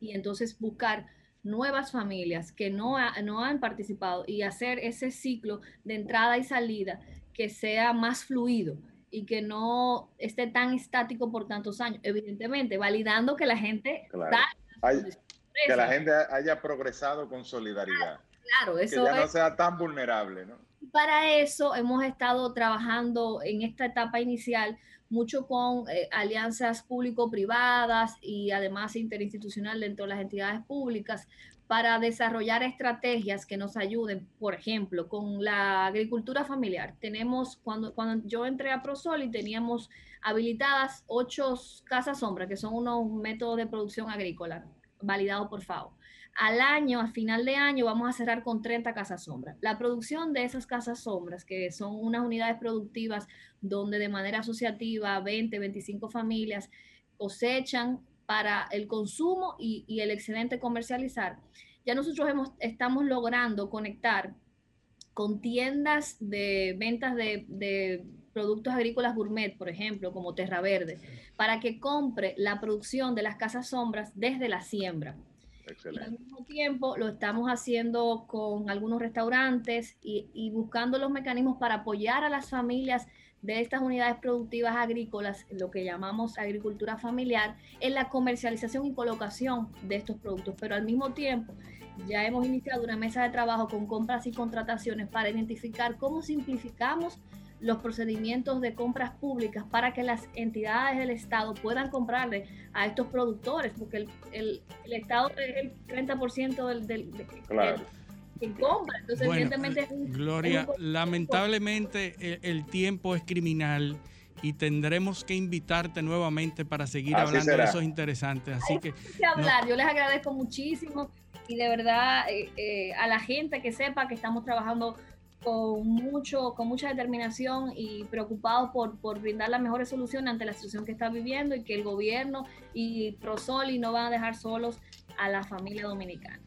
y entonces buscar nuevas familias que no, ha, no han participado y hacer ese ciclo de entrada y salida que sea más fluido y que no esté tan estático por tantos años. Evidentemente, validando que la gente... Claro. Hay, que la gente haya progresado con solidaridad. Claro, eso que ya es, no sea tan vulnerable, ¿no? Para eso hemos estado trabajando en esta etapa inicial mucho con eh, alianzas público-privadas y además interinstitucional dentro de las entidades públicas para desarrollar estrategias que nos ayuden, por ejemplo, con la agricultura familiar. Tenemos, cuando, cuando yo entré a ProSoli, teníamos habilitadas ocho casas sombra, que son unos métodos de producción agrícola validados por FAO. Al año, a final de año, vamos a cerrar con 30 casas sombras. La producción de esas casas sombras, que son unas unidades productivas donde de manera asociativa 20, 25 familias cosechan para el consumo y, y el excedente comercializar, ya nosotros hemos, estamos logrando conectar con tiendas de ventas de, de, productos agrícolas gourmet, por ejemplo, como Terra Verde, para que compre la producción de las casas sombras desde la siembra. Excelente. Y al mismo tiempo lo estamos haciendo con algunos restaurantes y, y buscando los mecanismos para apoyar a las familias de estas unidades productivas agrícolas, lo que llamamos agricultura familiar, en la comercialización y colocación de estos productos. Pero al mismo tiempo, ya hemos iniciado una mesa de trabajo con compras y contrataciones para identificar cómo simplificamos los procedimientos de compras públicas para que las entidades del Estado puedan comprarle a estos productores, porque el, el, el Estado es el 30% del, del, del, claro. Del en compra. Entonces, bueno, evidentemente, es un, Gloria, es un... lamentablemente el, el, tiempo es criminal y tendremos que invitarte nuevamente para seguir Así hablando será. de esos interesantes. Así que, que hablar. No. Yo les agradezco muchísimo y de verdad eh, eh, a la gente que sepa que estamos trabajando con mucho, con mucha determinación y preocupados por, por brindar las mejores soluciones ante la situación que está viviendo y que el gobierno y Prosoli no van a dejar solos a la familia dominicana.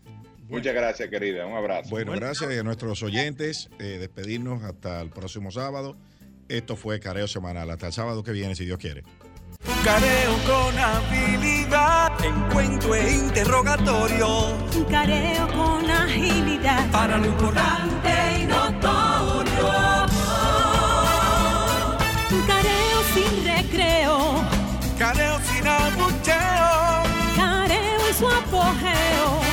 Muchas gracias, querida. Un abrazo. Bueno, gracias a nuestros oyentes. Eh, despedirnos hasta el próximo sábado. Esto fue Careo Semanal. Hasta el sábado que viene, si Dios quiere. Careo con habilidad, encuentro e interrogatorio. Careo con agilidad. Para lo importante y notorio. Careo sin recreo. Careo sin abucheo. Careo y su apogeo